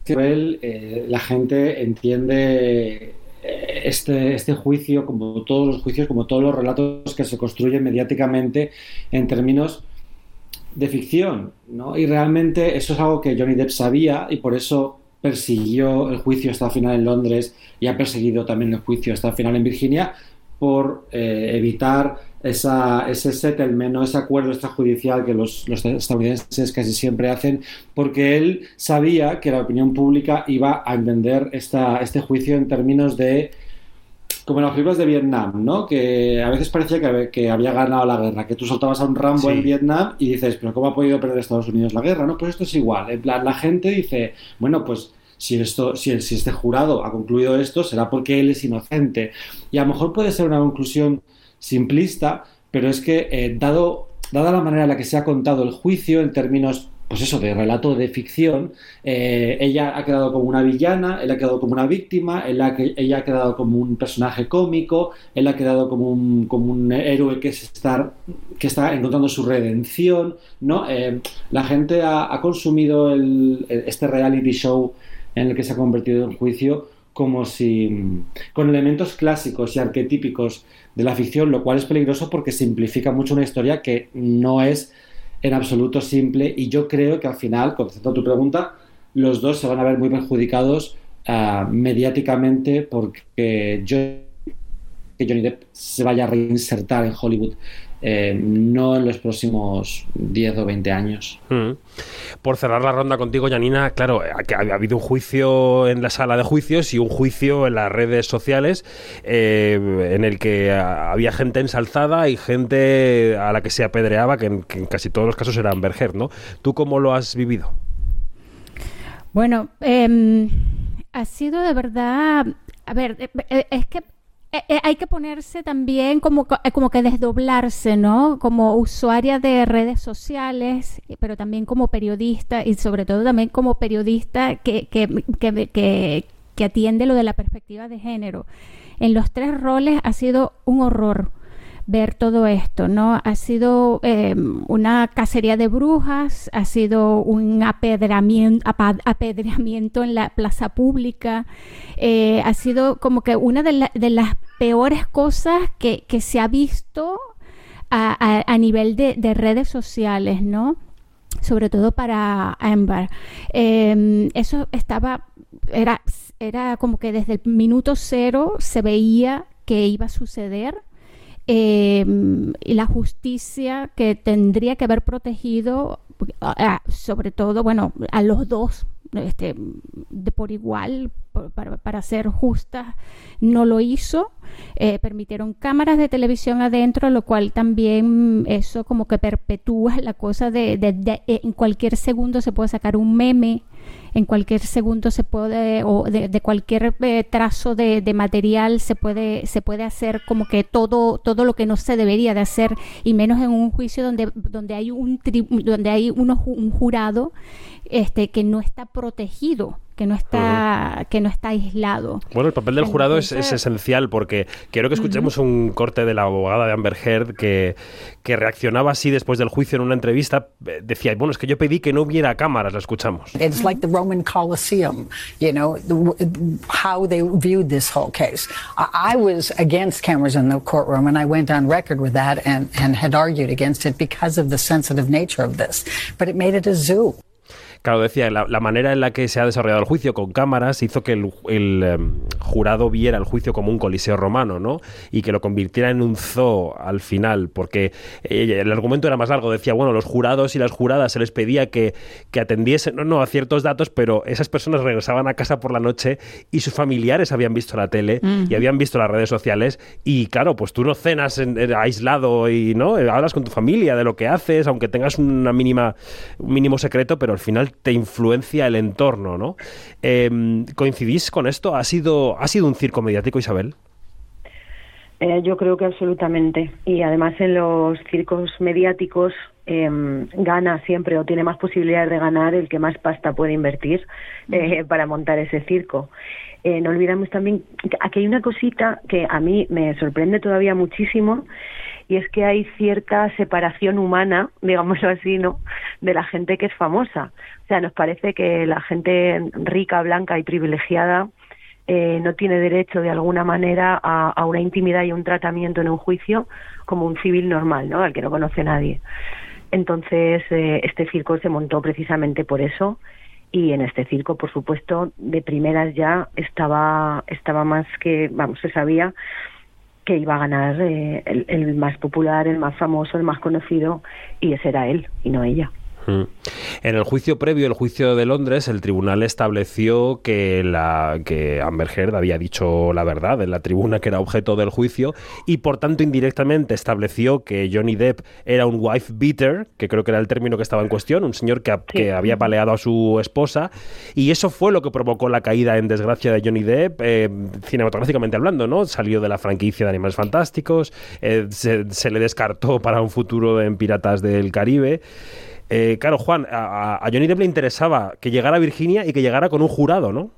que eh, la gente entiende este, este juicio, como todos los juicios, como todos los relatos que se construyen mediáticamente en términos de ficción, ¿no? Y realmente eso es algo que Johnny Depp sabía y por eso persiguió el juicio hasta el final en Londres y ha perseguido también el juicio hasta el final en Virginia por eh, evitar esa, ese settlement, ese acuerdo extrajudicial que los, los, estadounidenses casi siempre hacen, porque él sabía que la opinión pública iba a entender esta, este juicio en términos de como en los libros de Vietnam, ¿no? Que a veces parecía que, que, había ganado la guerra, que tú soltabas a un Rambo en Vietnam y dices, pero ¿cómo ha podido perder Estados Unidos la guerra? No, pues esto es igual. En plan, la gente dice, bueno, pues si, esto, si, si este jurado ha concluido esto, será porque él es inocente. Y a lo mejor puede ser una conclusión simplista, pero es que eh, dado, dada la manera en la que se ha contado el juicio en términos pues eso, de relato de ficción, eh, ella ha quedado como una villana, él ha quedado como una víctima, él ha, ella ha quedado como un personaje cómico, él ha quedado como un, como un héroe que, está, que está encontrando su redención, ¿no? Eh, la gente ha, consumido este reality show en el que se ha convertido en juicio como si con elementos clásicos y arquetípicos de la ficción, lo cual es peligroso porque simplifica mucho una historia que no es en absoluto simple. Y yo creo que al final, contestando a tu pregunta, los dos se van a ver muy perjudicados uh, mediáticamente porque que Johnny Depp se vaya a reinsertar en Hollywood eh, no en los próximos 10 o 20 años. Mm. Por cerrar la ronda contigo, Janina, claro, ha, ha, habido un juicio en la sala de juicios y un juicio en las redes sociales eh, en el que había gente ensalzada y gente a la que se apedreaba, que en, casi todos los casos eran Berger, ¿no? ¿Tú cómo lo has vivido? Bueno, eh, ha sido de verdad... A ver, eh, es que eh, eh, hay que ponerse también como, eh, como que desdoblarse, ¿no? Como usuaria de redes sociales, pero también como periodista y sobre todo también como periodista que, que, que, que atiende lo de la perspectiva de género. En los tres roles ha sido un horror ver todo esto, ¿no? Ha sido em, una cacería de brujas, ha sido un apedreamiento, apedreamiento en la plaza pública, eh, ha sido como que una de, las peores cosas que, se ha visto a, nivel de, de, redes sociales, ¿no? Sobre todo para Amber. Eh, eso estaba, era, era como que desde el minuto cero se veía que iba a suceder eh, y la justicia que tendría que haber protegido, sobre todo, bueno, a los dos este, de por igual, para, para, ser justas, no lo hizo. Eh, permitieron cámaras de televisión adentro, lo cual también eso como que perpetúa la cosa de, de, de, en cualquier segundo se puede sacar un meme en cualquier segundo se puede, o de, cualquier eh, trazo de, material se puede, se puede hacer como que todo, todo lo que no se debería de hacer, y menos en un juicio donde, donde hay un donde hay uno, un jurado este, que no está protegido que no está que no está aislado. Bueno, el papel del jurado es, esencial porque quiero que escuchemos un corte de la abogada de Amber Heard que, que reaccionaba así después del juicio en una entrevista. Decía, bueno, es que yo pedí que no hubiera cámaras, la escuchamos. It's like the Roman Colosseum, you know, how they viewed this whole case. I was against cameras in the courtroom and I went on record with that and, and had argued against it because of the sensitive nature of this. But it made it a zoo. Claro, decía, la, manera en la que se ha desarrollado el juicio con cámaras hizo que el, em, jurado viera el juicio como un coliseo romano, ¿no? Y que lo convirtiera en un zoo al final, porque eh, el argumento era más largo. Decía, bueno, los jurados y las juradas se les pedía que, que atendiesen, no, no, a ciertos datos, pero esas personas regresaban a casa por la noche y sus familiares habían visto la tele y habían visto las redes sociales. Y claro, pues tú no cenas aislado y no hablas con tu familia de lo que haces, aunque tengas una mínima, un mínimo secreto, pero al final te influencia el entorno, ¿no? Em, ¿Coincidís con esto? ¿Ha sido, ¿Ha sido un circo mediático, Isabel? Eh, yo creo que absolutamente. Y además en los circos mediáticos em, gana siempre o tiene más posibilidades de ganar el que más pasta puede invertir eh, para montar ese circo. Eh, no olvidemos también que aquí hay una cosita que a mí me sorprende todavía muchísimo y es que hay cierta separación humana, [LAUGHS] digámoslo así, ¿no?, de la gente que es famosa. O sea, nos parece que la gente rica, blanca y privilegiada eh, no tiene derecho de alguna manera a, una intimidad y un tratamiento en un juicio como un civil normal, ¿no?, al que no conoce nadie. Entonces, eh, este circo se montó precisamente por eso y en este circo, por supuesto, de primeras ya estaba, estaba más que, vamos, se sabía que iba a ganar eh, el, el, más popular, el más famoso, el más conocido, y ese era él y no ella. En el juicio previo, el juicio de Londres, el tribunal estableció que, la, que Amber Heard había dicho la verdad en la tribuna que era objeto del juicio y por tanto indirectamente estableció que Johnny Depp era un wife beater, que creo que era el término que estaba en cuestión, un señor que, que había paleado a su esposa y eso fue lo que provocó la caída en desgracia de Johnny Depp, eh, cinematográficamente hablando, ¿no? Salió de la franquicia de Animales Fantásticos, eh, se, se le descartó para un futuro en Piratas del Caribe. Eh, claro, Juan, a, Johnny Depp le interesaba que llegara a Virginia y que llegara con un jurado, ¿no?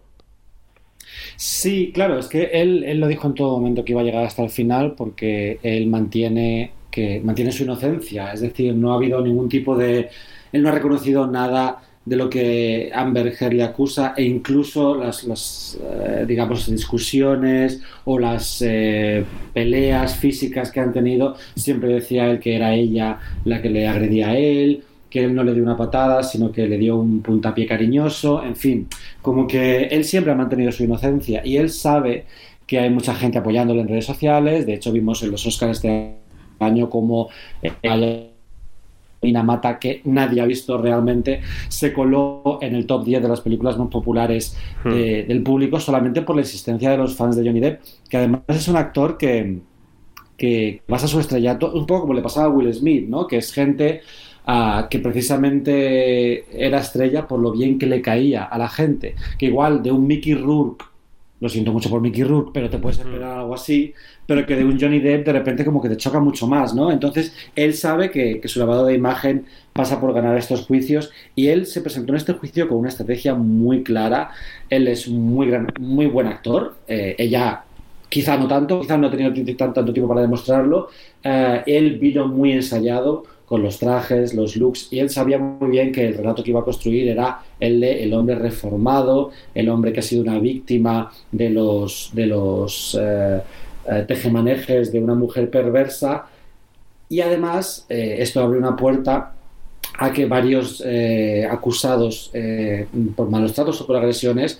Sí, claro, es que él, él lo dijo en todo momento que iba a llegar hasta el final porque él mantiene que mantiene su inocencia, es decir, no ha habido ningún tipo de él no ha reconocido nada de lo que Amber Heard le acusa e incluso las, las eh, digamos discusiones o las eh, peleas físicas que han tenido siempre decía él que era ella la que le agredía a él que él no le dio una patada, sino que le dio un puntapié cariñoso, en fin, como que él siempre ha mantenido su inocencia y él sabe que hay mucha gente apoyándole en redes sociales, de hecho vimos en los Oscars este año como eh, Mata, que nadie ha visto realmente, se coló en el top 10 de las películas más populares hmm. del público solamente por la existencia de los fans de Johnny Depp, que además es un actor que, que basa su estrellato un poco como le pasaba a Will Smith, ¿no? que es gente que precisamente era estrella por lo bien que le caía a la gente. Que igual de un Mickey Rourke, lo siento mucho por Mickey Rourke, pero te puedes esperar algo así, pero que de un Johnny Depp de repente como que te choca mucho más, ¿no? Entonces él sabe que, su lavado de imagen pasa por ganar estos juicios y él se presentó en este juicio con una estrategia muy clara. Él es muy, gran, muy buen actor, eh, ella quizá no tanto, quizá no ha tenido tanto, tiempo para demostrarlo. Eh, él vino muy ensayado con los trajes, los looks, y él sabía muy bien que el relato que iba a construir era el de el hombre reformado, el hombre que ha sido una víctima de los, de los eh, eh, tejemanejes de una mujer perversa, y además eh, esto abre una puerta a que varios acusados por malos tratos o por agresiones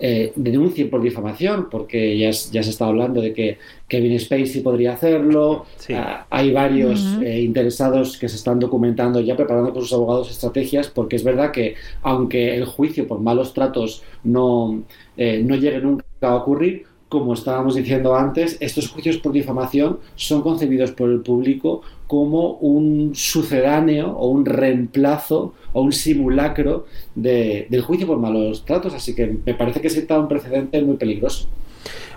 eh, denuncien por difamación, porque ya, ya se está hablando de que Kevin Spacey podría hacerlo. Ah, hay varios eh, interesados que se están documentando ya preparando con sus abogados estrategias, porque es verdad que aunque el juicio por malos tratos no, eh, no llegue nunca a ocurrir, como estábamos diciendo antes, estos juicios por difamación son concebidos por el público como un sucedáneo o un reemplazo o un simulacro del juicio por malos tratos. Así que me parece que se está un precedente muy peligroso.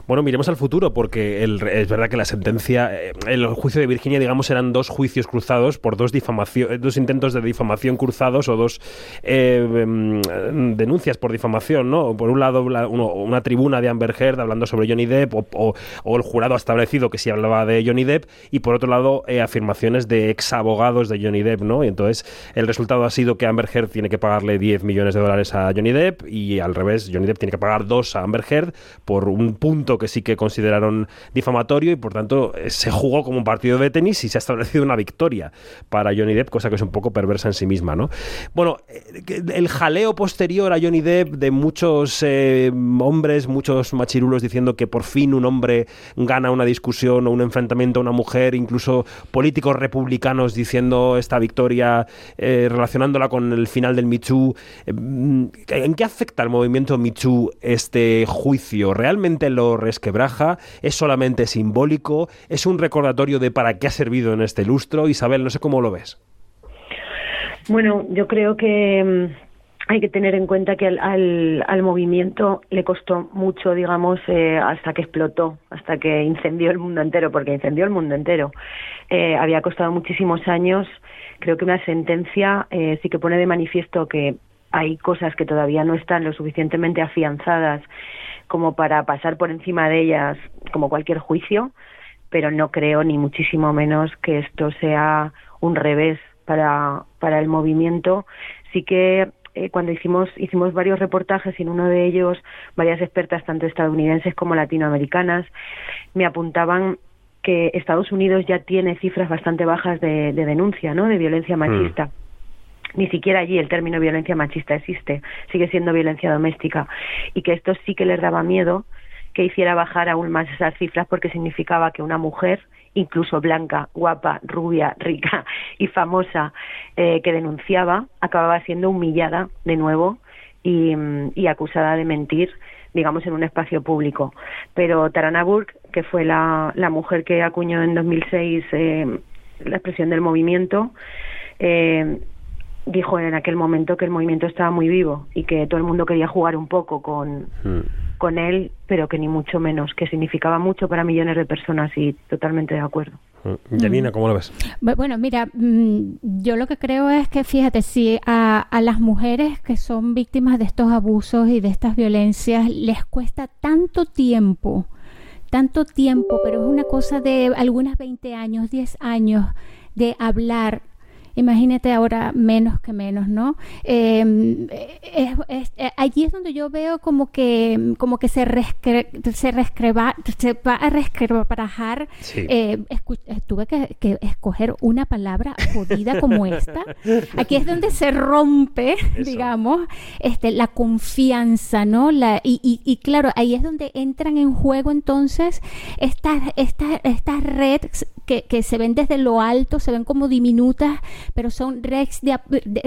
Bueno, miremos al futuro, porque es verdad que la sentencia, eh, el juicio de Virginia, digamos, eran dos juicios cruzados por dos difamación, dos intentos de difamación cruzados o dos eh, em, denuncias por difamación, ¿no? Por un lado, una tribuna de Amber Heard hablando sobre Johnny Depp o, el jurado ha establecido que sí hablaba de Johnny Depp y por otro lado eh, afirmaciones de ex abogados de Johnny Depp, ¿no? Y entonces el resultado ha sido que Amber Heard tiene que pagarle 10 millones de dólares a Johnny Depp y al revés, Johnny Depp tiene que pagar dos a Amber Heard por un punto que sí que consideraron difamatorio y por tanto eh, se jugó como un partido de tenis y se ha establecido una victoria para Johnny Depp, cosa que es un poco perversa en sí misma, ¿no? Bueno, eh, el jaleo posterior a Johnny Depp de muchos eh, hombres, muchos machirulos diciendo que por fin un hombre gana una discusión o un enfrentamiento a una mujer, incluso políticos republicanos diciendo esta victoria, relacionándola con el final del Michu. ¿En qué afecta al movimiento Michu este juicio? ¿Realmente lo resquebraja? ¿Es solamente simbólico? ¿Es un recordatorio de para qué ha servido en este lustro? Isabel, no sé cómo lo ves. Bueno, yo creo que mm, hay que tener en cuenta que al, al, movimiento le costó mucho, digamos, eh, hasta que explotó, hasta que incendió el mundo entero, porque incendió el mundo entero. Eh, había costado muchísimos años. Creo que una sentencia eh, sí que pone de manifiesto que hay cosas que todavía no están lo suficientemente afianzadas como para pasar por encima de ellas como cualquier juicio, pero no creo ni muchísimo menos que esto sea un revés para, para el movimiento. Sí que eh, cuando hicimos, hicimos varios reportajes y en uno de ellos varias expertas, tanto estadounidenses como latinoamericanas, me apuntaban que Estados Unidos ya tiene cifras bastante bajas de, denuncia, ¿no? De violencia mm. Ni siquiera allí el término violencia machista existe, sigue siendo violencia doméstica y que esto sí que les daba miedo que hiciera bajar aún más esas cifras porque significaba que una mujer, incluso blanca, guapa, rubia, [LAUGHS] rica y famosa, eh, que denunciaba, acababa siendo humillada de nuevo y, y, acusada de mentir, digamos, en un espacio público. Pero Tarana Burke, que fue la, la mujer que acuñó en 2006 eh, la expresión del movimiento, eh, dijo en aquel momento que el movimiento estaba muy vivo y que todo el mundo quería jugar un poco con, hmm. con él, pero que ni mucho menos, que significaba mucho para millones de personas y totalmente de acuerdo. Hmm. Janina, ¿cómo lo ves? Bueno, mira, mm, yo lo que creo es que, fíjate, si a, a, las mujeres que son víctimas de estos abusos y de estas violencias les cuesta tanto tiempo, tanto tiempo, pero es una cosa de algunas 20 años, 10 años de hablar Imagínate ahora menos que menos, ¿no? Em, eh, allí es donde yo veo como que como que se se rescreba, se va a resquebrajar. Eh, eh, tuve que, escoger una palabra jodida como esta. Aquí es donde se rompe, digamos, este, la confianza, ¿no? La, y, y, claro, ahí es donde entran en juego entonces estas estas estas redes que, que se ven desde lo alto, se ven como diminutas pero son redes de,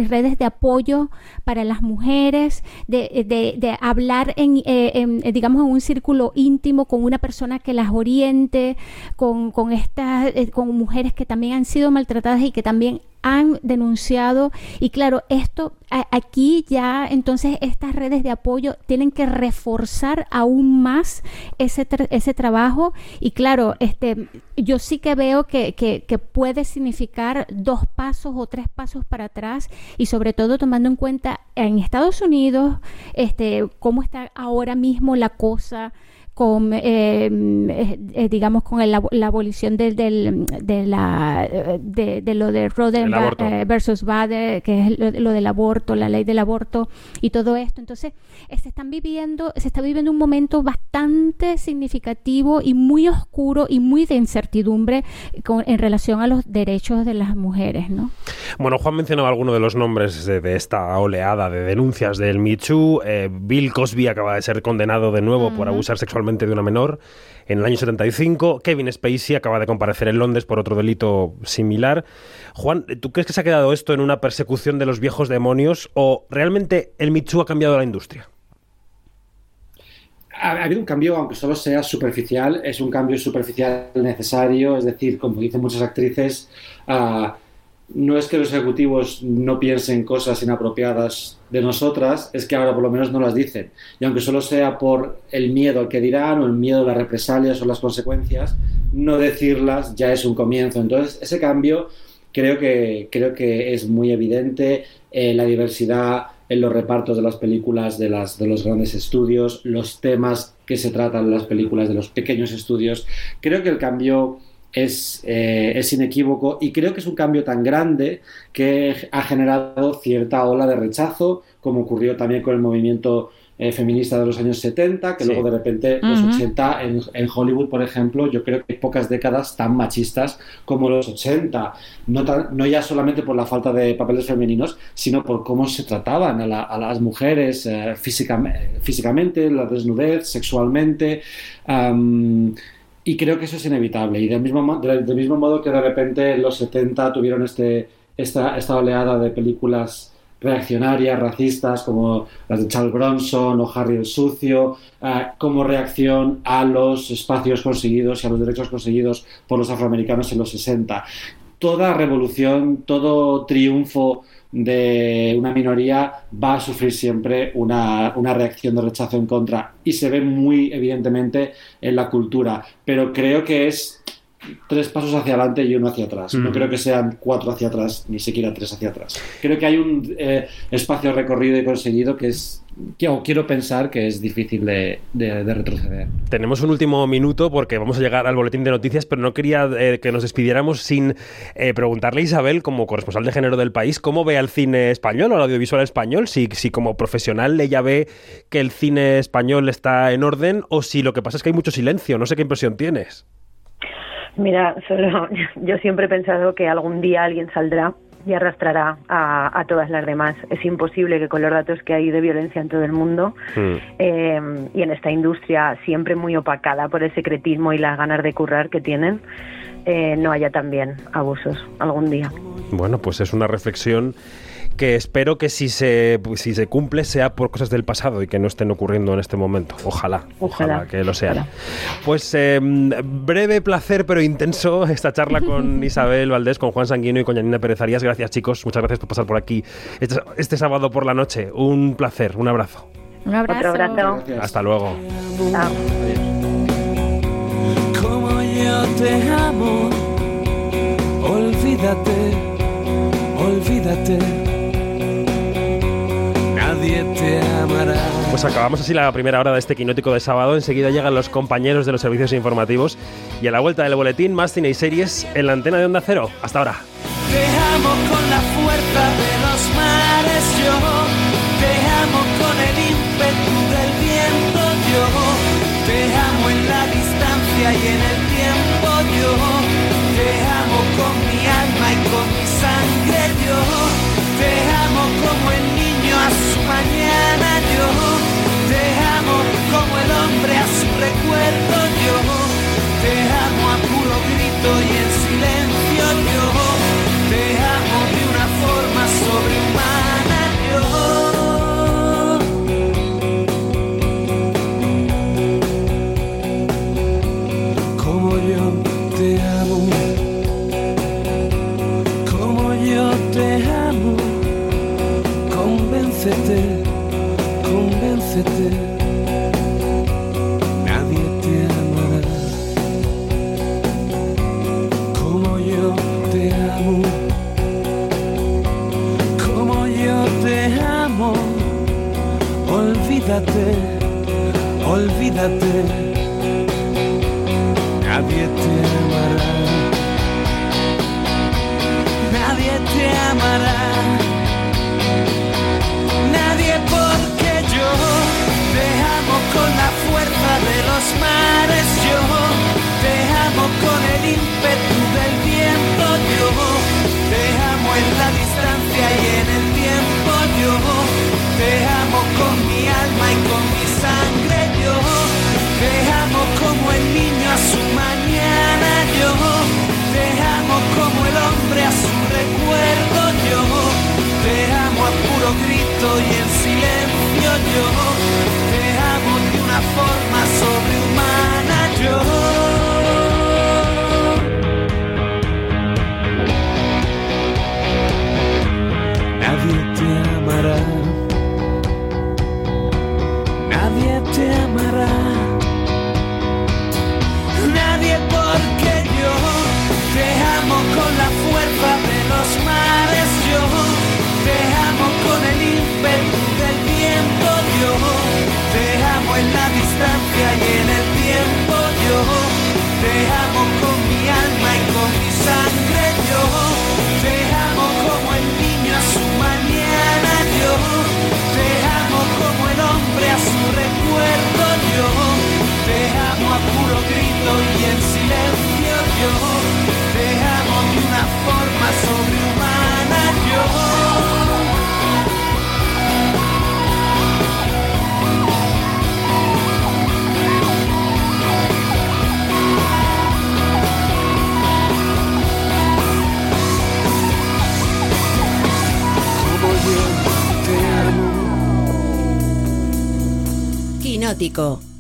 redes de apoyo para las mujeres, de, hablar en, eh, digamos, en un círculo íntimo con una persona que las oriente, con, con, estas, eh, con mujeres que también han sido maltratadas y que también han denunciado. Y claro, esto aquí ya entonces estas redes de apoyo tienen que reforzar aún más ese, ese trabajo. Y claro, este yo sí que veo que, que, que, puede significar dos pasos o tres pasos para atrás y sobre todo tomando en cuenta en Estados Unidos este cómo está ahora mismo la cosa con, eh, eh, digamos, con la abolición de, de, la, de, lo de Roden eh, versus Bade, que es lo, del aborto, la ley del aborto y todo esto. Entonces, se están viviendo, se está viviendo un momento bastante significativo y muy oscuro y muy de incertidumbre con, en relación a los derechos de las mujeres, ¿no? Bueno, Juan mencionaba algunos de los nombres de, esta oleada de denuncias del Michu. Bill Cosby acaba de ser condenado de nuevo por abusar sexualmente de una menor en el año 75. Kevin Spacey acaba de comparecer en Londres por otro delito similar. Juan, ¿tú crees que se ha quedado esto en una persecución de los viejos demonios o realmente el Michu ha cambiado la industria? ha, ha habido un cambio, aunque solo sea superficial, es un cambio superficial necesario, es decir, como dicen muchas actrices, ah, no es que los ejecutivos no piensen cosas inapropiadas de nosotras, es que ahora por lo menos no las dicen. Y aunque solo sea por el miedo al que dirán o el miedo a las represalias o las consecuencias, no decirlas ya es un comienzo. Entonces, ese cambio creo que, creo que es muy evidente. Eh, la diversidad en los repartos de las películas de, las, de los grandes estudios, los temas que se tratan en las películas de los pequeños estudios. Creo que el cambio es, eh, es, inequívoco y creo que es un cambio tan grande que ha generado cierta ola de rechazo, como ocurrió también con el movimiento eh, feminista de los años 70, que Sí. luego de repente los 80 en, en Hollywood, por ejemplo, yo creo que hay pocas décadas tan machistas como los 80, no, tan- no ya solamente por la falta de papeles femeninos, sino por cómo se trataban a, la- a las mujeres eh, físicame- físicamente, la desnudez, sexualmente. Y creo que eso es inevitable. Y del mismo, mo- del, del mismo modo que de repente en los 70 tuvieron este, esta, esta oleada de películas reaccionarias, racistas, como las de Charles Bronson o Harry el Sucio, eh, como reacción a los espacios conseguidos y a los derechos conseguidos por los afroamericanos en los 60. Toda revolución, todo triunfo de una minoría va a sufrir siempre una, una reacción de rechazo en contra. Y se ve muy evidentemente en la cultura, pero creo que es tres pasos hacia adelante y uno hacia atrás. No creo que sean cuatro hacia atrás, ni siquiera tres hacia atrás. Creo que hay un eh, espacio recorrido y conseguido que es, que, o quiero pensar que es difícil de, de- de retroceder. Tenemos un último minuto porque vamos a llegar al boletín de noticias, pero no quería eh, que nos despidiéramos sin eh, preguntarle a Isabel, como corresponsal de género del país, cómo ve al cine español o al audiovisual español, si, si como profesional ella ve que el cine español está en orden o si lo que pasa es que hay mucho silencio. No sé qué impresión tienes. Mira, solo [LAUGHS] yo siempre he pensado que algún día alguien saldrá y arrastrará a, a todas las demás. Es imposible que con los datos que hay de violencia en todo el mundo eh, y en esta industria siempre muy opacada por el secretismo y las ganas de currar que tienen, eh, no haya también abusos algún día. Bueno, pues es una reflexión que espero que si se, si se cumple sea por cosas del pasado y que no estén ocurriendo en este momento. Ojalá, ojalá, Ojalá, que lo sean. Pues eh, breve placer pero intenso esta charla con [LAUGHS] Isabel Valdés, con Juan Sanguino y con Yanina Pérez Arias. Gracias chicos, muchas gracias por pasar por aquí este, este sábado por la noche. Un placer, un abrazo. Un abrazo. Otro abrazo. Hasta luego. Chao. Como yo te amo, olvídate, olvídate. Nadie te amará. Pues acabamos así la primera hora de este quinótico de sábado. Enseguida llegan los compañeros de los servicios informativos y a la vuelta del boletín más cine y series en la antena de Onda Cero. Hasta ahora. Te amo con la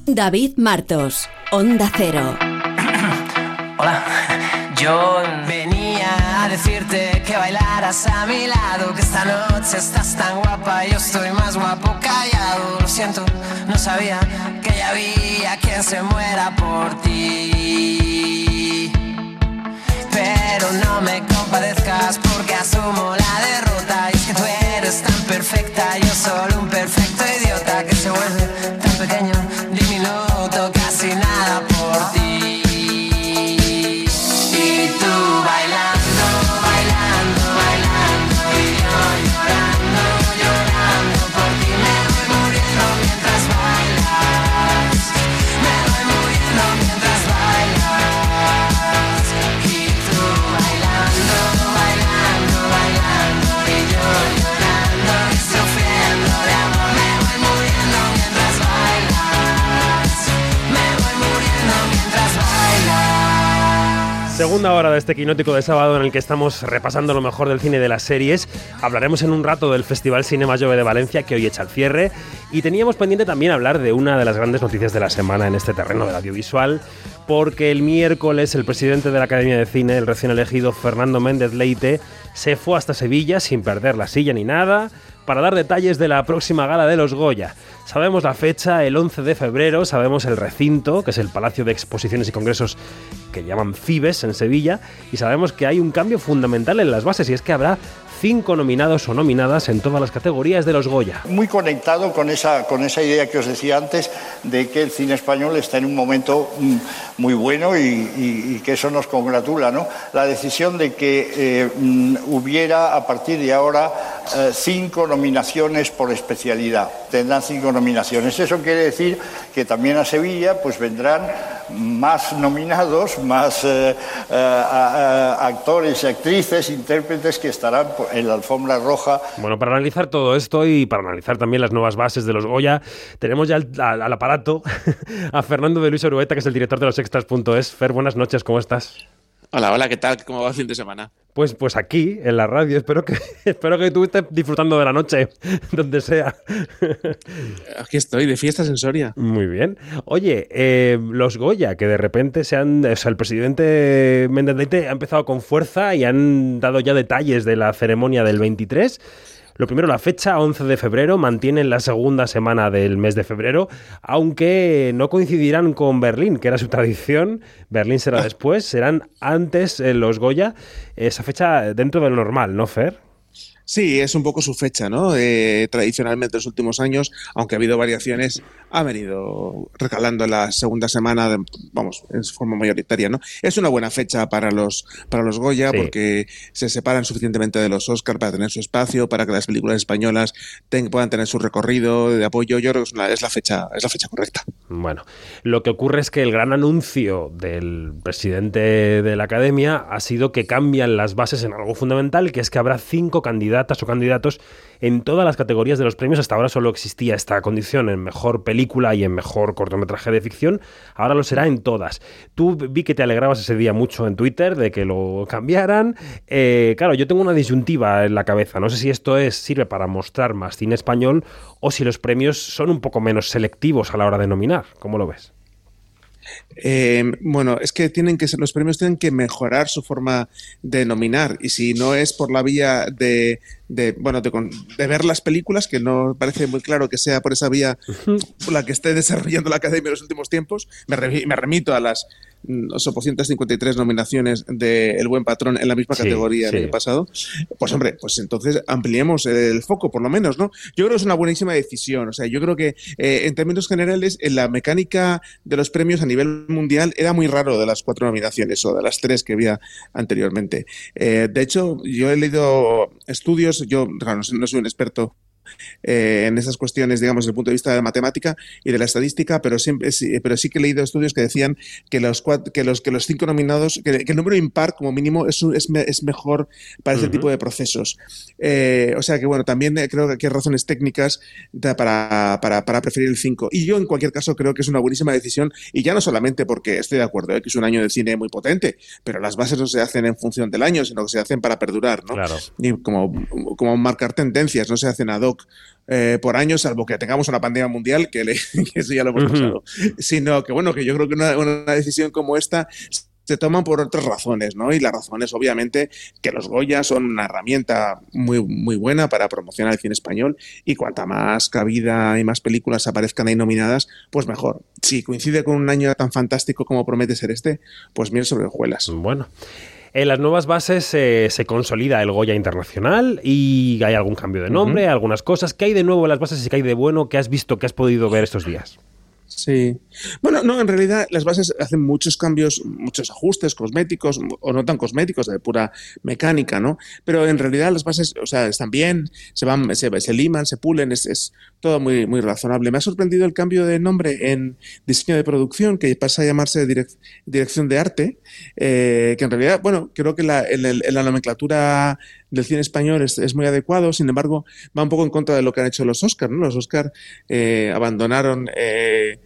David Martos. Onda Cero. [COUGHS] Hola, yo venía a decirte que bailaras a mi lado, que esta noche estás tan guapa, yo estoy más guapo callado. Lo siento, no sabía que ya había quien se muera por ti. Pero no me compadezcas porque asumo la derrota. Y es que tú eres tan perfecta, yo solo un perfecto idiota que se vuelve casi nada por ti. Segunda hora de este quinótico de sábado en el que estamos repasando lo mejor del cine y de las series. Hablaremos en un rato del Festival Cinema Jove de Valencia que hoy echa el cierre. Y teníamos pendiente también hablar de una de las grandes noticias de la semana en este terreno del audiovisual. Porque el miércoles el presidente de la Academia de Cine, el recién elegido Fernando Méndez Leite, se fue hasta Sevilla sin perder la silla ni nada para dar detalles de la próxima gala de los Goya. Sabemos la fecha, el 11 de febrero, sabemos el recinto, que es el Palacio de Exposiciones y Congresos que llaman Fibes en Sevilla, y sabemos que hay un cambio fundamental en las bases, y es que habrá cinco nominados o nominadas en todas las categorías de los Goya. Muy conectado con esa, con esa idea que os decía antes de que el cine español está en un momento mm, muy bueno y, que eso nos congratula. ¿no? La decisión de que eh, mm, hubiera a partir de ahora eh, cinco nominaciones por especialidad. Tendrán cinco nominaciones. Eso quiere decir que también a Sevilla pues vendrán más nominados, más eh, eh, actores y actrices, intérpretes que estarán en la alfombra roja Bueno, para analizar todo esto y para analizar también las nuevas bases de los Goya, tenemos ya al, al- al aparato [LAUGHS] a Fernando de Luis Orueta, que es el director de los extras.es. Fer, buenas noches, ¿cómo estás? Hola, hola, ¿qué tal? ¿Cómo va el fin de semana? Pues, pues aquí, en la radio, espero que, [LAUGHS] espero que tú estés disfrutando de la noche, [LAUGHS] donde sea. Aquí estoy, de fiestas en Soria. Muy bien. Oye, eh, los Goya, que de repente se han. O sea, el presidente Méndez Leite ha empezado con fuerza y han dado ya detalles de la ceremonia del 23. Lo primero, la fecha, 11 de febrero, mantienen la segunda semana del mes de febrero, aunque no coincidirán con Berlín, que era su tradición. Berlín será [COUGHS] después, serán antes eh, los Goya. Esa fecha dentro del normal, ¿no, Fer? Sí, es un poco su fecha, ¿no? Eh, tradicionalmente en los últimos años, aunque ha habido variaciones, ha venido recalando la segunda semana, de- vamos, en forma mayoritaria, ¿no? Es una buena fecha para los, para los Goya Sí. porque se separan suficientemente de los Oscar para tener su espacio, para que las películas españolas ten- puedan tener su recorrido de apoyo. Yo creo que es, una- es la fecha, es la fecha correcta. Bueno, lo que ocurre es que el gran anuncio del presidente de la academia ha sido que cambian las bases en algo fundamental, que es que habrá cinco candidatas o candidatos en todas las categorías de los premios. Hasta ahora solo existía esta condición en mejor película y en mejor cortometraje de ficción. Ahora lo será en todas. Tú vi que te alegrabas ese día mucho en Twitter de que lo cambiaran. Eh, claro, yo tengo una disyuntiva en la cabeza. No sé si esto es sirve para mostrar más cine español o si los premios son un poco menos selectivos a la hora de nominar. ¿Cómo lo ves? Eh, bueno, es que tienen que los premios tienen que mejorar su forma de nominar y si no es por la vía de, de, bueno de, ver las películas que no parece muy claro que sea por esa vía por la que esté desarrollando la academia en los últimos tiempos me, re- me remito a las 853 nominaciones de El Buen Patrón en la misma Sí, categoría sí. el año pasado, pues hombre, pues entonces ampliemos el foco, por lo menos, ¿no? Yo creo que es una buenísima decisión. O sea, yo creo que eh, en términos generales, en la mecánica de los premios a nivel mundial era muy raro de las cuatro nominaciones o de las tres que había anteriormente. Eh, de hecho, yo he leído estudios, yo no soy un experto eh, en esas cuestiones, digamos, desde el punto de vista de la matemática y de la estadística, pero siempre sí, pero sí que he leído estudios que decían que los que los que los cinco nominados, que, que el número impar como mínimo es, es, es mejor para ese Ujú. tipo de procesos. Eh, o sea que bueno, también eh, creo que aquí hay razones técnicas para, para, para preferir el 5. Y yo en cualquier caso creo que es una buenísima decisión y ya no solamente porque estoy de acuerdo, eh, que es un año de cine muy potente, pero las bases no se hacen en función del año, sino que se hacen para perdurar, ¿no? Claro. y como, como marcar tendencias, no se hacen ad hoc eh, por año, salvo que tengamos una pandemia mundial, que, le- [LAUGHS] que eso ya lo hemos pasado, sino que bueno, que yo creo que una, una decisión como esta se toman por otras razones, ¿no? Y las razones, obviamente, que los Goya son una herramienta muy, muy buena para promocionar el cine español y cuanta más cabida y más películas aparezcan ahí nominadas, pues mejor. Si coincide con un año tan fantástico como promete ser este, pues miel sobre hojuelas. Bueno. En las nuevas bases eh, se consolida el Goya Internacional y hay algún cambio de nombre, algunas cosas. ¿Qué hay de nuevo en las bases y qué hay de bueno que has visto, que has podido ver estos días? Sí. Bueno, no, en realidad las bases hacen muchos cambios, muchos ajustes cosméticos o no tan cosméticos, de pura mecánica, ¿no? Pero en realidad las bases, o sea, están bien, se van, se, se liman, se pulen, es, es todo muy, muy razonable. Me ha sorprendido el cambio de nombre en diseño de producción, que pasa a llamarse direc- dirección de arte, eh, que en realidad, bueno, creo que la, la nomenclatura del cine español es, muy adecuado, sin embargo, va un poco en contra de lo que han hecho los Oscar, ¿no? Los Oscar eh, abandonaron eh,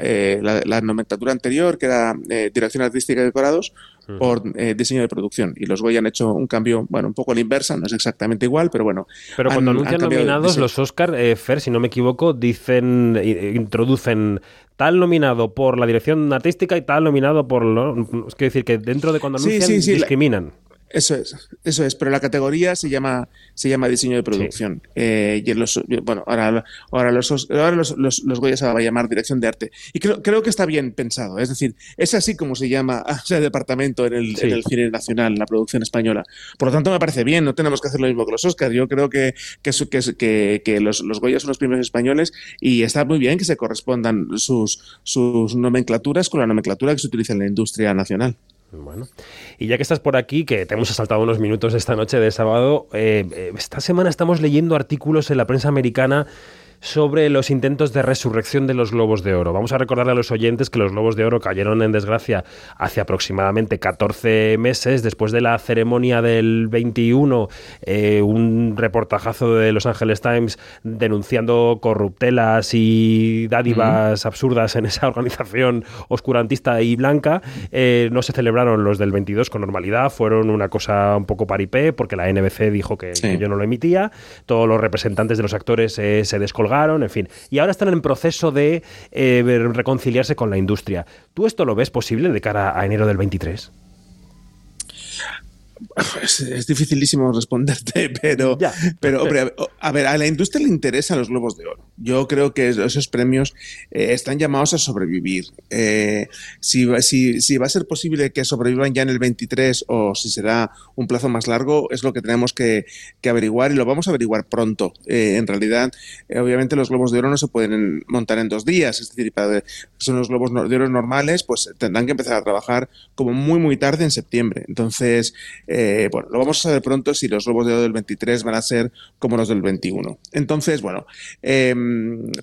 eh, la, la nomenclatura anterior, que era eh, dirección artística y decorados, por eh, diseño de producción. Y los Goya han hecho un cambio, bueno, un poco a la inversa, no es exactamente igual, pero bueno. Pero cuando han anuncian nominados, los Oscar, eh, Fer, si no me equivoco, dicen, introducen tal nominado por la dirección artística y tal nominado por lo. Es que decir que dentro de cuando anuncian sí, sí, la- discriminan. Eso es, eso es, pero la categoría se llama, se llama diseño de producción. Eh, y los, bueno, ahora, ahora, los, ahora los, los, los Goya se va a llamar dirección de arte. Y creo, creo que está bien pensado. Es decir, es así como se llama [LAUGHS] ese departamento en el, Sí. en el cine nacional, en la producción española. Por lo tanto, me parece bien, no tenemos que hacer lo mismo que los Oscars. Yo creo que, que los, los Goya son los primeros españoles y está muy bien que se correspondan sus, sus nomenclaturas con la nomenclatura que se utiliza en la industria nacional. Bueno, y ya que estás por aquí, que te hemos asaltado unos minutos esta noche de sábado, eh, eh, esta semana estamos leyendo artículos en la prensa americana sobre los intentos de resurrección de los globos de oro. Vamos a recordarle a los oyentes que los globos de oro cayeron en desgracia hace aproximadamente 14 meses. Después de la ceremonia del 21, eh, un reportajazo de Los Angeles Times denunciando corruptelas y dádivas absurdas en esa [LAUGHS] organización oscurantista y blanca. Eh, no se celebraron los del 22 con normalidad, fueron una cosa un poco paripé porque la NBC dijo que, que yo no lo emitía, todos los representantes de los actores eh, se descolgaron, en fin. Y ahora están en proceso de eh, reconciliarse con la industria. ¿Tú esto lo ves posible de cara a enero del 23? Es, es dificilísimo responderte, [LAUGHS] pero, pero hombre, a- a ver, a la industria le interesan los globos de oro. Yo creo que esos premios eh, están llamados a sobrevivir. Eh, si, va- si, si va a ser posible que sobrevivan ya en el 23 o si será un plazo más largo, es lo que tenemos que, que averiguar y lo vamos a averiguar pronto. Eh, en realidad, eh, obviamente los globos de oro no se pueden montar en dos días, es decir, para son los globos de oro normales, pues tendrán que empezar a trabajar como muy, muy tarde en septiembre. Entonces, eh, bueno, lo vamos a saber pronto si los globos de oro del 23 van a ser como los del 21. Entonces, bueno, eh,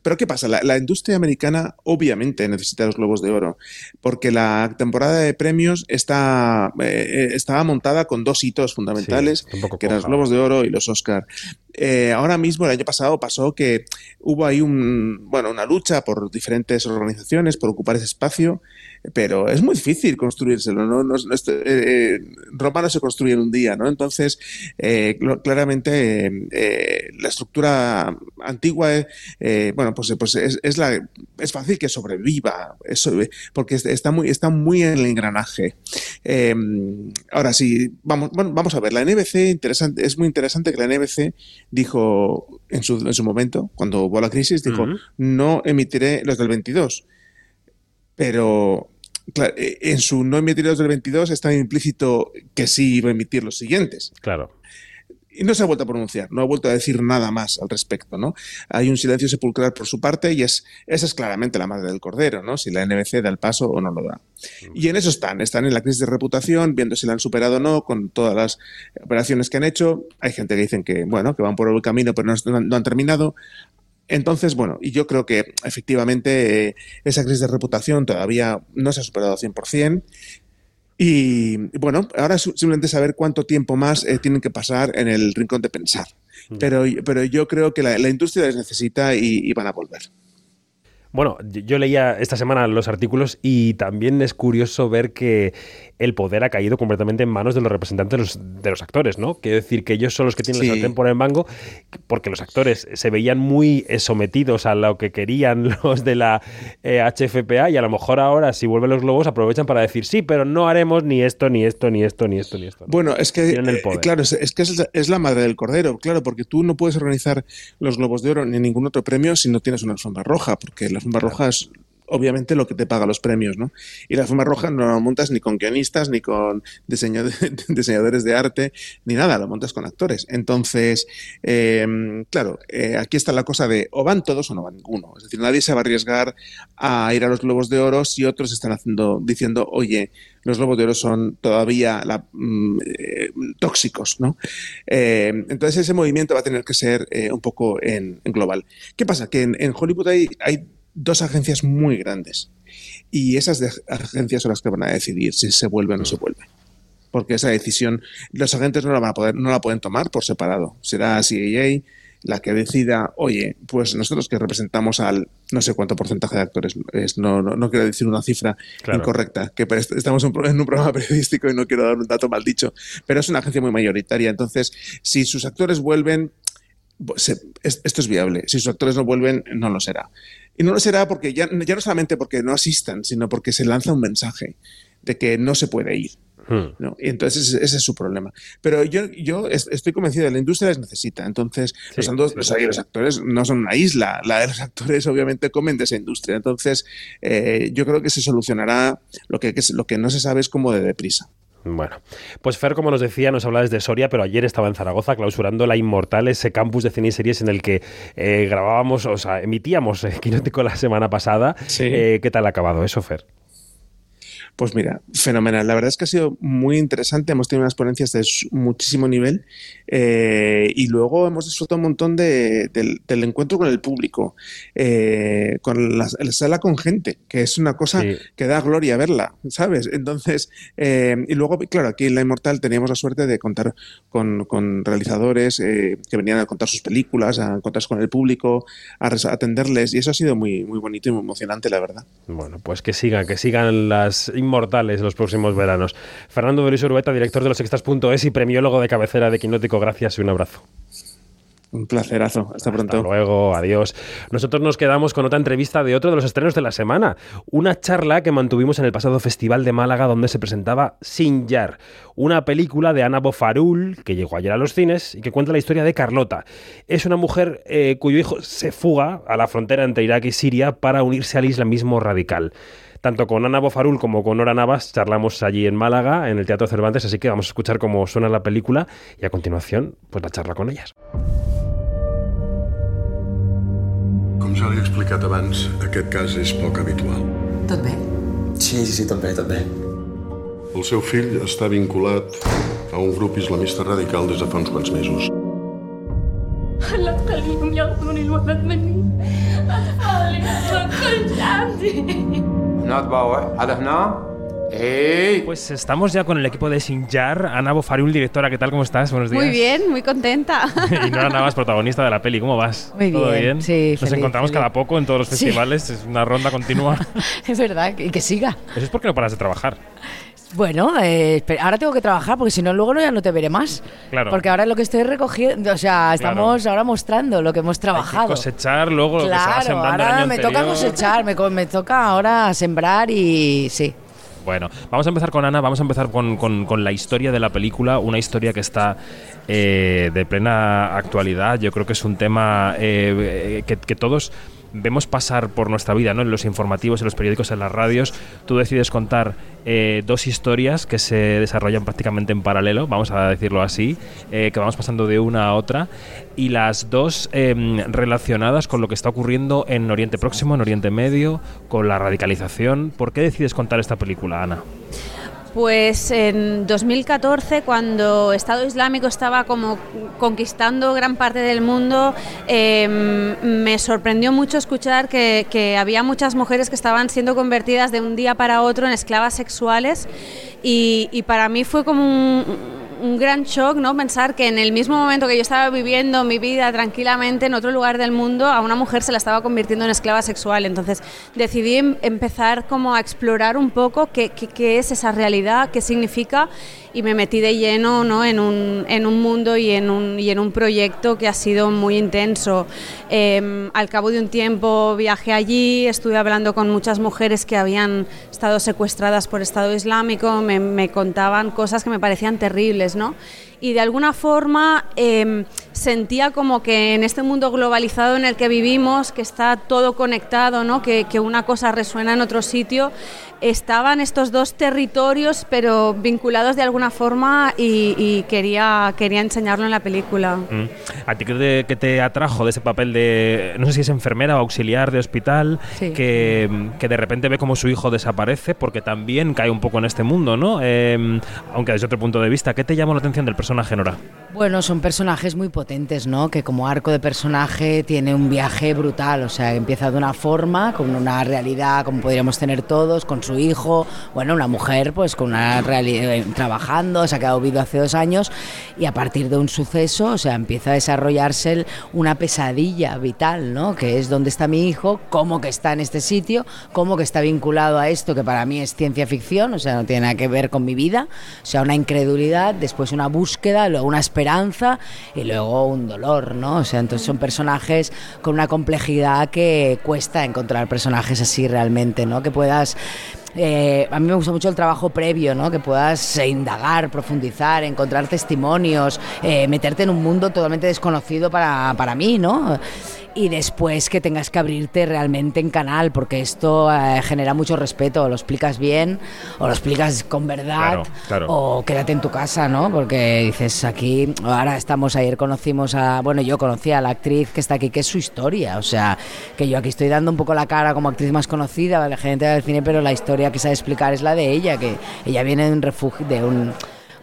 pero ¿qué pasa? La, la industria americana obviamente necesita los globos de oro, porque la temporada de premios está, eh, estaba montada con dos hitos fundamentales, que eran los globos de oro y los Oscar. Eh, ahora mismo, el año pasado pasó que hubo ahí un, bueno, una lucha por diferentes organizaciones por ocupar ese espacio, pero es muy difícil construírselo. ¿no? No no eh, eh, Roma no se construye en un día, ¿no? Entonces, eh, cl- claramente eh, la estructura antigua, bueno, pues, pues es, es la, es fácil que sobreviva, eso, porque es- está muy, está muy en el engranaje. Ahora sí, vamos, bueno, vamos a ver, la NBC, interesante, es muy interesante que la NBC dijo en su, en su momento, cuando hubo la crisis, dijo, no emitiré los del 22. Pero claro, eh, en su no emitir los del 22 está implícito que sí iba a emitir los siguientes. Claro. Y no se ha vuelto a pronunciar, no ha vuelto a decir nada más al respecto, ¿no? Hay un silencio sepulcral por su parte y es, esa es claramente la madre del cordero, ¿no? Si la NBC da el paso o no lo da. Y en eso están, están en la crisis de reputación, viendo si la han superado o no, con todas las operaciones que han hecho. Hay gente que dicen que, bueno, que van por el camino, pero no, no han terminado. Entonces, bueno, y yo creo que efectivamente eh, esa crisis de reputación todavía no se ha superado al 100%. Y bueno, ahora es simplemente saber cuánto tiempo más eh, tienen que pasar en el rincón de pensar. Pero, pero yo creo que la, la industria les necesita y, y van a volver. Bueno, yo leía esta semana los artículos y también es curioso ver que el poder ha caído completamente en manos de los representantes de los, de los actores, ¿no? Quiero decir que ellos son los que tienen Sí. la sartén por el mango, porque los actores se veían muy eh, sometidos a lo que querían [LAUGHS] los de la eh, HFPA y a lo mejor ahora, si vuelven los globos, aprovechan para decir sí, pero no haremos ni esto, ni esto, ni esto, ni esto, ni esto. Bueno, es que, el eh, claro, es, es que es, es la madre del cordero, claro, porque tú no puedes organizar los Globos de Oro ni ningún otro premio si no tienes una alfombra roja, porque la alfombra roja es obviamente lo que te paga los premios, ¿no? Y la alfombra roja no la montas ni con guionistas, ni con [LAUGHS] diseñadores de arte, ni nada, lo montas con actores. Entonces, eh, claro, eh, aquí está la cosa de o van todos o no va ninguno. Es decir, nadie se va a arriesgar a ir a los Globos de Oro si otros están haciendo, diciendo, oye, los Globos de Oro son todavía la- mm, eh, tóxicos, ¿no? Eh, entonces ese movimiento va a tener que ser eh, un poco en, global. ¿Qué pasa? Que en, Hollywood hay dos agencias muy grandes y esas de- agencias son las que van a decidir si se vuelve o no se vuelve. Porque esa decisión los agentes no la van a poder, no la pueden tomar por separado. Será CAA la que decida, oye, pues nosotros que representamos al no sé cuánto porcentaje de actores, es, no, no, no quiero decir una cifra Claro. incorrecta, que est- estamos en un programa [LAUGHS] periodístico y no quiero dar un dato mal dicho, pero es una agencia muy mayoritaria. Entonces, si sus actores vuelven, se- es- esto es viable. Si sus actores no vuelven, no lo será. Y no lo será porque ya, ya no solamente porque no asistan, sino porque se lanza un mensaje de que no se puede ir. Hmm. ¿no? Y entonces ese, es su problema. Pero yo, yo es- estoy convencido de que la industria les necesita. Entonces, los, andos- los, los actores no son una isla. La de los actores obviamente comen de esa industria. Entonces, eh, yo creo que se solucionará. Que, lo que no se sabe es cómo de deprisa. Bueno, pues Fer, como nos decía, nos habla desde Soria, pero ayer estaba en Zaragoza clausurando la Inmortal, ese campus de cine y series en el que eh, grabábamos, o sea, emitíamos eh, [LAUGHS] Quinótico la semana pasada. Eh, ¿Qué tal ha acabado eso, Fer? Pues mira, fenomenal. La verdad es que ha sido muy interesante. Hemos tenido unas ponencias de muchísimo nivel eh, y luego hemos disfrutado un montón de- del, del encuentro con el público, eh, con la, la sala con gente, que es una cosa que da gloria verla, ¿sabes? Entonces, eh, y luego, claro, aquí en La Inmortal teníamos la suerte de contar con, con realizadores que venían a contar sus películas, a contarse con el público, a atenderles y eso ha sido muy, muy bonito y muy emocionante, la verdad. Bueno, pues que sigan, que sigan las inmortales los próximos veranos. Fernando de Luis Urbeta, director de los extras.es y premiólogo de cabecera de Quinótico, gracias y un abrazo. Un placerazo. Hasta pronto. Hasta luego, adiós. Nosotros nos quedamos con otra entrevista de otro de los estrenos de la semana. Una charla que mantuvimos en el pasado Festival de Málaga donde se presentaba Sin Yar, una película de Ana Bofarul que llegó ayer a los cines y que cuenta la historia de Carlota. Es una mujer eh, cuyo hijo se fuga a la frontera entre Irak y Siria para unirse al islamismo radical. Tanto con Ana Bofarul como con Nora Navas charlamos allí en Málaga, en el Teatro Cervantes, así que vamos a escuchar cómo suena la película y a continuación, pues la charla con ellas. Com ja li he explicat abans, aquest cas és poc habitual. Tot bé? Sí, sí, sí, tot bé, tot bé. El seu fill està vinculat a un grup islamista radical des de fa uns quants mesos. لا تخليهم ياخذون الولد مني أطفالي ما كنت عندي هنا تباوع هذا هنا ¡Ey! Pues estamos ya con el equipo de Sinjar. Ana Bofarul, directora, ¿qué tal? ¿Cómo estás? Buenos días. Muy bien, muy contenta. [LAUGHS] y Nora Navas, protagonista de la peli. ¿Cómo vas? Muy ¿Todo bien, bien? sí, Nos feliz, encontramos feliz. cada poco en todos los Sí. festivales. Es una ronda continua. [LAUGHS] es verdad, y que siga. Eso es porque no paras de trabajar. Bueno, eh, ahora tengo que trabajar porque si no luego no, ya no te veré más. Claro. Porque ahora lo que estoy recogiendo, o sea, estamos ahora mostrando lo que hemos trabajado. Cosechar luego lo que se va Claro, el ahora año me anterior. toca cosechar, me, me toca ahora sembrar y sí. Bueno, vamos a empezar con Ana, vamos a empezar con, con- con la historia de la película, una historia que está eh, de plena actualidad. Yo creo que es un tema eh, que, que todos vemos pasar por nuestra vida, ¿no? En los informativos, en los periódicos, en las radios, tú decides contar eh, dos historias que se desarrollan prácticamente en paralelo, vamos a decirlo así, eh, que vamos pasando de una a otra, y las dos em, relacionadas con lo que está ocurriendo en Oriente Próximo, en Oriente Medio, con la radicalización. ¿Por qué decides contar esta película, Ana? Pues en 2014, cuando Estado Islámico estaba como conquistando gran parte del mundo, em, me sorprendió mucho escuchar que, había muchas mujeres que estaban siendo convertidas de un día para otro en esclavas sexuales. Y, y para mí fue como un, un gran shock, ¿no? Pensar que en el mismo momento que yo estaba viviendo mi vida tranquilamente en otro lugar del mundo, a una mujer se la estaba convirtiendo en esclava sexual. Entonces decidí em- empezar como a explorar un poco qué, qué, qué es esa realidad, qué significa y me metí de lleno ¿no? en, un, en un mundo y en un, y en un proyecto que ha sido muy intenso. Eh, al cabo de un tiempo viajé allí, estuve hablando con muchas mujeres que habían estado secuestradas por Estado Islámico, me, me contaban cosas que me parecían terribles, ¿no? y de alguna forma eh, sentía como que en este mundo globalizado en el que vivimos, que está todo conectado, ¿no? que, que una cosa resuena en otro sitio, estaban estos dos territorios pero vinculados de alguna forma y, y quería, quería enseñarlo en la película. Mm. ¿A ti qué te, qué te atrajo de ese papel de, no sé si es enfermera o auxiliar de hospital, Sí. que, que de repente ve como su hijo desaparece porque también cae un poco en este mundo, ¿no? Eh, aunque desde otro punto de vista, ¿qué te llamó la atención del personaje, Nora? Bueno, son personajes muy potentes, ¿no? Que como arco de personaje tiene un viaje brutal, o sea, empieza de una forma, con una realidad como podríamos tener todos, con su hijo, bueno, una mujer pues con una realidad trabajando, se ha quedado viudo hace dos años y a partir de un suceso, o sea, empieza a desarrollarse una pesadilla vital, ¿no? Que es dónde está mi hijo, cómo que está en este sitio, cómo que está vinculado a esto que para mí es ciencia ficción, o sea, no tiene nada que ver con mi vida, o sea, una incredulidad, después una búsqueda, luego una esperanza y luego un dolor, ¿no? O sea, entonces son personajes con una complejidad que cuesta encontrar personajes así realmente, ¿no? Que puedas eh, a mí me gusta mucho el trabajo previo, ¿no? Que puedas eh, indagar, profundizar, encontrar testimonios, eh, meterte en un mundo totalmente desconocido para, para mí, ¿no? Y después que tengas que abrirte realmente en canal, porque esto eh, genera mucho respeto. O lo explicas bien, o lo explicas con verdad, Claro, claro. o quédate en tu casa, ¿no? Porque dices aquí, ahora estamos, ayer conocimos a, bueno, yo conocí a la actriz que está aquí, que es su historia, o sea, que yo aquí estoy dando un poco la cara como actriz más conocida, la gente del cine, pero la historia que sabe explicar es la de ella, que ella viene de un refugio, de un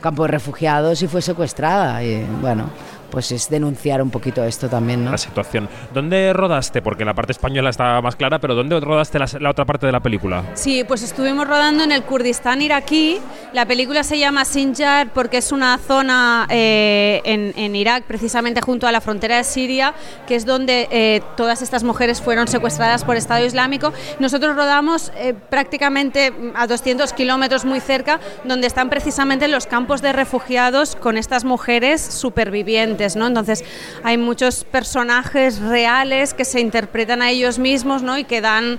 campo de refugiados y fue secuestrada, y bueno, pues es denunciar un poquito esto también, ¿no? La situación. ¿Dónde rodaste? Porque la parte española está más clara, pero ¿dónde rodaste la, la otra parte de la película? Sí, pues estuvimos rodando en el Kurdistán iraquí. La película se llama Sinjar porque es una zona eh, en, en Irak, precisamente junto a la frontera de Siria, que es donde eh, todas estas mujeres fueron secuestradas por Estado Islámico. Nosotros rodamos eh, prácticamente a 200 kilómetros muy cerca, donde están precisamente los campos de refugiados con estas mujeres supervivientes. ¿No? Entonces hay muchos personajes reales que se interpretan a ellos mismos ¿no? y que dan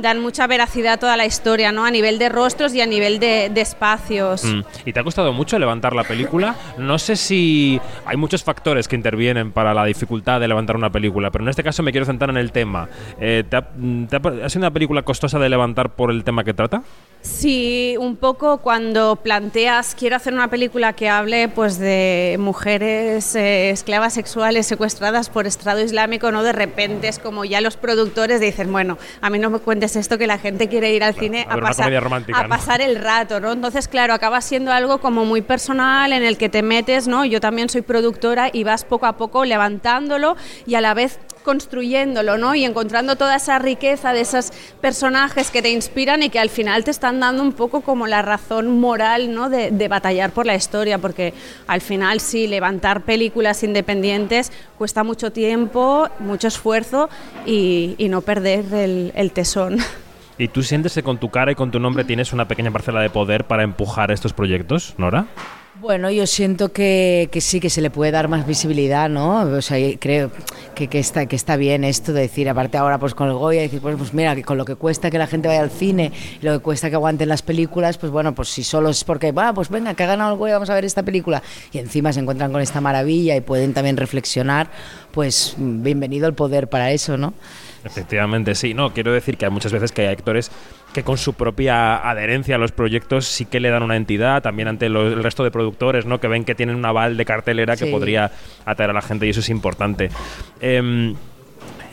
dan mucha veracidad a toda la historia, ¿no? A nivel de rostros y a nivel de, espacios. Mm. ¿Y te ha costado mucho levantar la película? No sé si hay muchos factores que intervienen para la dificultad de levantar una película, pero en este caso me quiero centrar en el tema. Eh, ¿te ha, te ha- ¿Ha sido una película costosa de levantar por el tema que trata? Sí, un poco cuando planteas, quiero hacer una película que hable pues de mujeres eh, esclavas sexuales secuestradas por Estado Islámico, no de repente es como ya los productores dicen, bueno, a mí no me cuentes esto que la gente quiere ir al cine a pasar el rato, ¿no? Entonces, claro, acaba siendo algo como muy personal en el que te metes, ¿no? Yo también soy productora y vas poco a poco levantándolo y a la vez construyéndolo, ¿no? Y encontrando toda esa riqueza de esos personajes que te inspiran y que al final te están dando un poco como la razón moral, ¿no? De, batallar por la historia, porque al final sí, levantar películas independientes cuesta mucho tiempo, mucho esfuerzo y, y no perder el, el tesón. ¿Y tú sientes que con tu cara y con tu nombre tienes una pequeña parcela de poder para empujar estos proyectos, Nora? Bueno, yo siento que, que sí, que se le puede dar más visibilidad, ¿no? O sea, creo que, que, está, que está bien esto de decir, aparte ahora pues con el Goya, decir, pues, pues mira, que con lo que cuesta que la gente vaya al cine y lo que cuesta que aguanten las películas, pues bueno, pues si solo es porque, va, pues venga, que ha ganado el Goya, vamos a ver esta película, y encima se encuentran con esta maravilla y pueden también reflexionar, pues bienvenido el poder para eso, ¿no? Efectivamente, sí. No, quiero decir que hay muchas veces que hay actores que con su propia adherencia a los proyectos sí que le dan una entidad, también ante lo- el resto de productores, ¿no? Que ven que tienen un aval de cartelera que podría atraer a la gente y eso es importante. Em,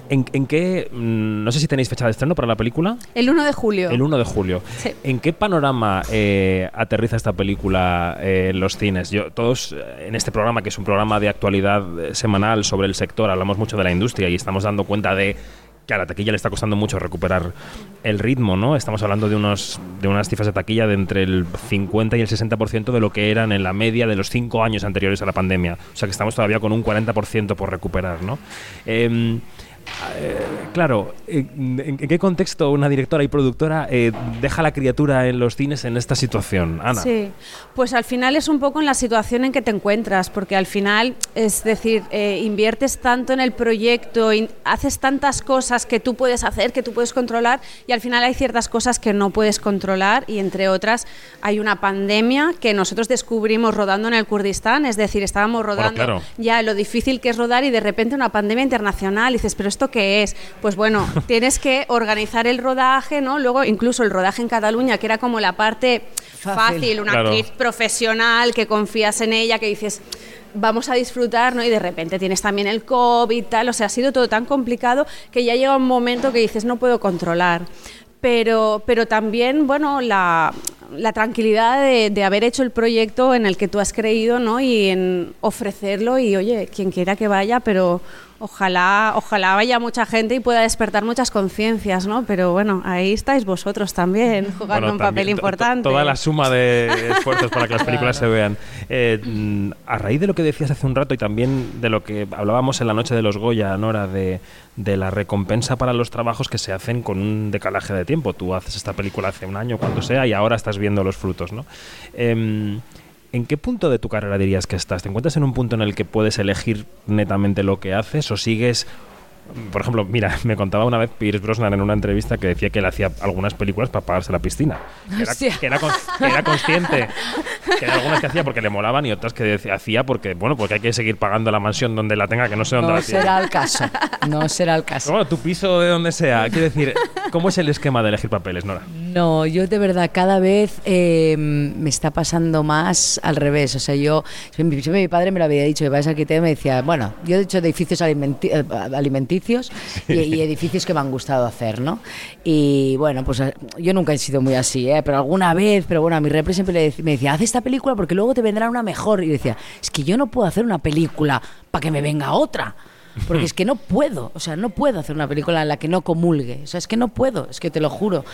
¿en, en qué, mm, no sé si tenéis fecha de estreno para la película? El 1 de julio. El 1 de julio. Sí. ¿En qué panorama eh, aterriza esta película eh, en los cines? Yo, todos eh, en este programa, que es un programa de actualidad semanal sobre el sector, hablamos mucho de la industria y estamos dando cuenta de que a la taquilla le está costando mucho recuperar el ritmo, ¿no? Estamos hablando de unos de unas cifras de taquilla de entre el 50 y el 60% de lo que eran en la media de los cinco años anteriores a la pandemia. O sea que estamos todavía con un 40% por recuperar, ¿no? Em, eh, claro, ¿en, en qué contexto una directora y productora eh, deja la criatura en los cines en esta situación, Ana? Sí, pues al final es un poco en la situación en que te encuentras, porque al final, es decir, eh, inviertes tanto en el proyecto, haces tantas cosas que tú puedes hacer, que tú puedes controlar, y al final hay ciertas cosas que no puedes controlar, y entre otras hay una pandemia que nosotros descubrimos rodando en el Kurdistán, es decir, estábamos rodando claro. ya lo difícil que es rodar y de repente una pandemia internacional, y dices, pero ¿esto qué es? Pues bueno, [LAUGHS] tienes que organizar el rodaje, ¿no? Luego incluso el rodaje en Cataluña, que era como la parte Fácil. fácil, una Claro. actriz profesional que confías en ella, que dices vamos a disfrutar, ¿no? Y de repente tienes también el COVID y tal, o sea, ha sido todo tan complicado que ya llega un momento que dices no puedo controlar. Pero, pero también, bueno, la, la tranquilidad de, de haber hecho el proyecto en el que tú has creído, ¿no? Y en ofrecerlo y, oye, quien quiera que vaya, pero ojalá, ojalá vaya mucha gente y pueda despertar muchas conciencias, ¿no? Pero bueno, ahí estáis vosotros también jugando Bueno, un papel también, importante. Toda la suma de [LAUGHS] esfuerzos para que las películas se vean. Eh, mm, a raíz de lo que decías hace un rato y también de lo que hablábamos en la noche de los Goya, Nora, de, de la recompensa para los trabajos que se hacen con un decalaje de tiempo. Tú haces esta película hace un año, cuando sea, y ahora estás viendo los frutos, ¿no? Em, ¿En qué punto de tu carrera dirías que estás? ¿Te encuentras en un punto en el que puedes elegir netamente lo que haces o sigues por ejemplo, mira, [LAUGHS] me contaba una vez Pierce Brosnan en una entrevista que decía que él hacía algunas películas para pagarse la piscina. Que era, que era con- que era consciente que era algunas que hacía porque le molaban y otras que decía- hacía porque, bueno, porque hay que seguir pagando la mansión donde la tenga, que no sé dónde No la tiene. será el caso. No será el caso. Bueno, tu piso de donde sea. Quiero decir, ¿cómo es el esquema de elegir papeles, Nora? No, yo de verdad cada vez eh, me está pasando más al revés. O sea, yo, siempre siempre mi padre me lo había dicho, mi padre es arquitecto, me decía, bueno, yo he hecho edificios alimenti- eh, alimenticios y, y edificios que me han gustado hacer, ¿no? Y bueno, pues eh, yo nunca he sido muy así, ¿eh? pero alguna vez, pero bueno, a mi repre siempre le dec- me decía, haz esta película porque luego te vendrá una mejor. Y yo decía, es que yo no puedo hacer una película para que me venga otra. Porque es que no puedo, o sea, no puedo hacer una película en la que no comulgue. O sea, es que no puedo, es que te lo juro.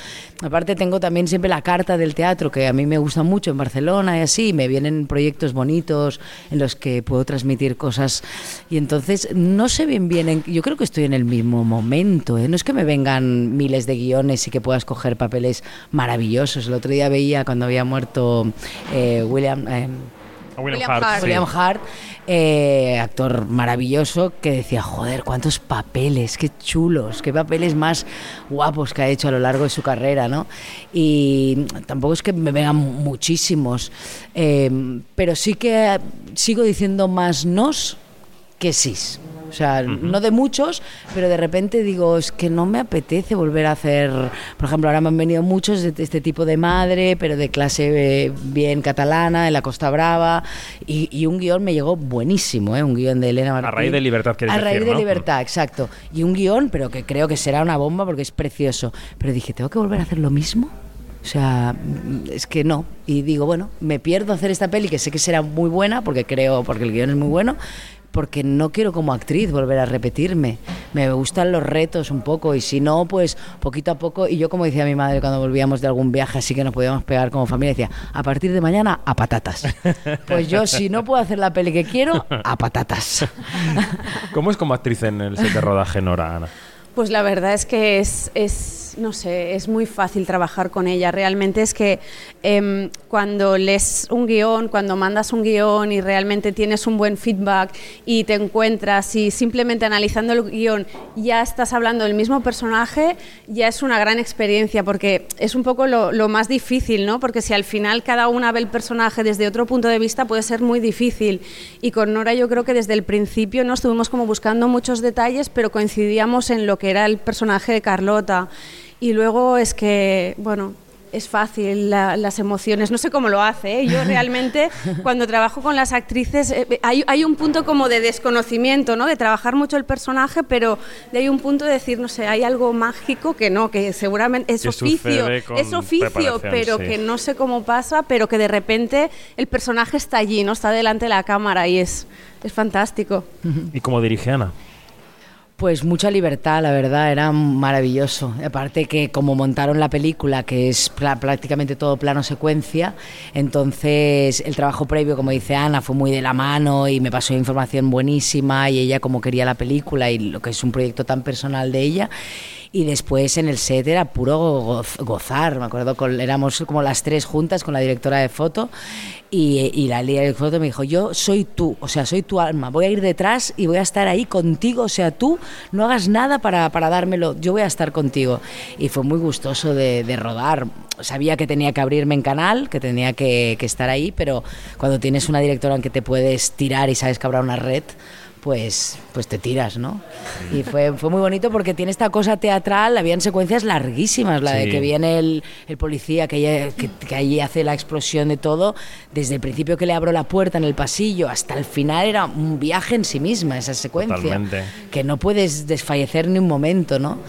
Aparte tengo también siempre la carta del teatro, que a mí me gusta mucho en Barcelona y así, me vienen proyectos bonitos en los que puedo transmitir cosas. Y entonces no sé bien bien, en- yo creo que estoy en el mismo momento. ¿eh? No es que me vengan miles de guiones y que pueda escoger papeles maravillosos. El otro día veía cuando había muerto eh, William... eh, William, Hart. William Hart, eh, actor maravilloso, que decía, joder, cuántos papeles, qué chulos, qué papeles más guapos que ha hecho a lo largo de su carrera, ¿no? Y tampoco es que me vengan muchísimos, eh, pero sí que sigo diciendo más nos que sís. O sea, no de muchos, pero de repente digo, es que no me apetece volver a hacer, por ejemplo, ahora me han venido muchos de este tipo de madre, pero de clase eh, bien catalana, en la Costa Brava, y, y un guion me llegó buenísimo, ¿eh? un guion de Elena Martín. A raíz de Libertad, quieres A raíz decir, de. Libertad, exacto. Y un guion, pero que creo que será una bomba porque es precioso. Pero dije, ¿tengo que volver a hacer lo mismo? O sea, mm, es que no. Y digo, bueno, me pierdo hacer esta peli que sé que será muy buena porque creo, porque el guion es muy bueno, porque no quiero como actriz volver a repetirme. Me gustan los retos un poco y si no, pues poquito a poco. Y yo, como decía mi madre cuando volvíamos de algún viaje así que nos podíamos pegar como familia, decía, a partir de mañana a patatas. [LAUGHS] Pues yo, si no puedo hacer la peli que quiero, a patatas. ¿Cómo es como actriz en el set de rodaje, Nora, Ana? Pues la verdad es que es, es no sé, es muy fácil trabajar con ella. Realmente es que em, cuando lees un guion, cuando mandas un guion y realmente tienes un buen feedback y te encuentras y simplemente analizando el guion ya estás hablando del mismo personaje, ya es una gran experiencia porque es un poco lo, lo más difícil, ¿no? Porque si al final cada una ve el personaje desde otro punto de vista puede ser muy difícil. Y con Nora yo creo que desde el principio no estuvimos como buscando muchos detalles, pero coincidíamos en lo que era el personaje de Carlota. Y luego es que, bueno, es fácil la- las emociones, no sé cómo lo hace. ¿eh? Yo realmente [LAUGHS] cuando trabajo con las actrices eh, hay, hay un punto como de desconocimiento, ¿no? de trabajar mucho el personaje, pero de hay un punto de decir, no sé, hay algo mágico que no, que seguramente es Que oficio, es oficio, pero sí. que no sé cómo pasa, pero que de repente el personaje está allí, no está delante de la cámara y es, es fantástico. [LAUGHS] ¿Y cómo dirige Ana? Pues mucha libertad, la verdad, era maravilloso. Aparte que como montaron la película, que es prácticamente todo plano secuencia, entonces el trabajo previo, como dice Ana, fue muy de la mano y me pasó información buenísima y ella como quería la película y lo que es un proyecto tan personal de ella. Y después en el set era puro goz- gozar, me acuerdo, con, éramos como las tres juntas con la directora de foto y, la directora de foto me dijo, yo soy tú, o sea, soy tu alma, voy a ir detrás y voy a estar ahí contigo, o sea, tú no hagas nada para, para dármelo, yo voy a estar contigo. Y fue muy gustoso de, de rodar. Sabía que tenía que abrirme en canal, que tenía que, que estar ahí, pero cuando tienes una directora en que te puedes tirar y sabes que habrá una red, pues, pues te tiras, ¿no? Y fue, fue muy bonito porque tiene esta cosa teatral, habían secuencias larguísimas, la de que viene el, el policía que, ya- que, que allí hace la explosión de todo, desde el principio que le abro la puerta en el pasillo hasta el final era un viaje en sí misma esa secuencia, Totalmente. que no puedes desfallecer ni un momento, ¿no?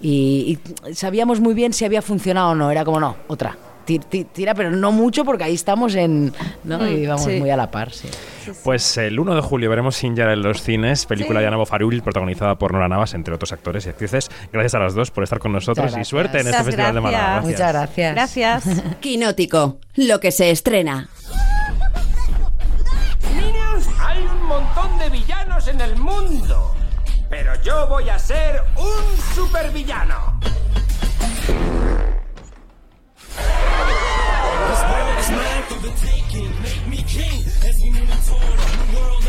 Y, y sabíamos muy bien si había funcionado o no, era como no, otra. Ti- ti- Tira, pero no mucho porque ahí estamos en. ¿no? Mm, y vamos sí. muy a la par, sí. Pues el 1 de julio veremos Sinjar en los cines, película de Ana Bofarul, protagonizada por Nora Navas, entre otros actores y actrices. Gracias a las dos por estar con nosotros y suerte en este Festival de Málaga. Muchas gracias. Gracias. [LAUGHS] Quinótico, lo que se estrena. Minions, hay un montón de villanos en el mundo. Pero yo voy a ser un supervillano.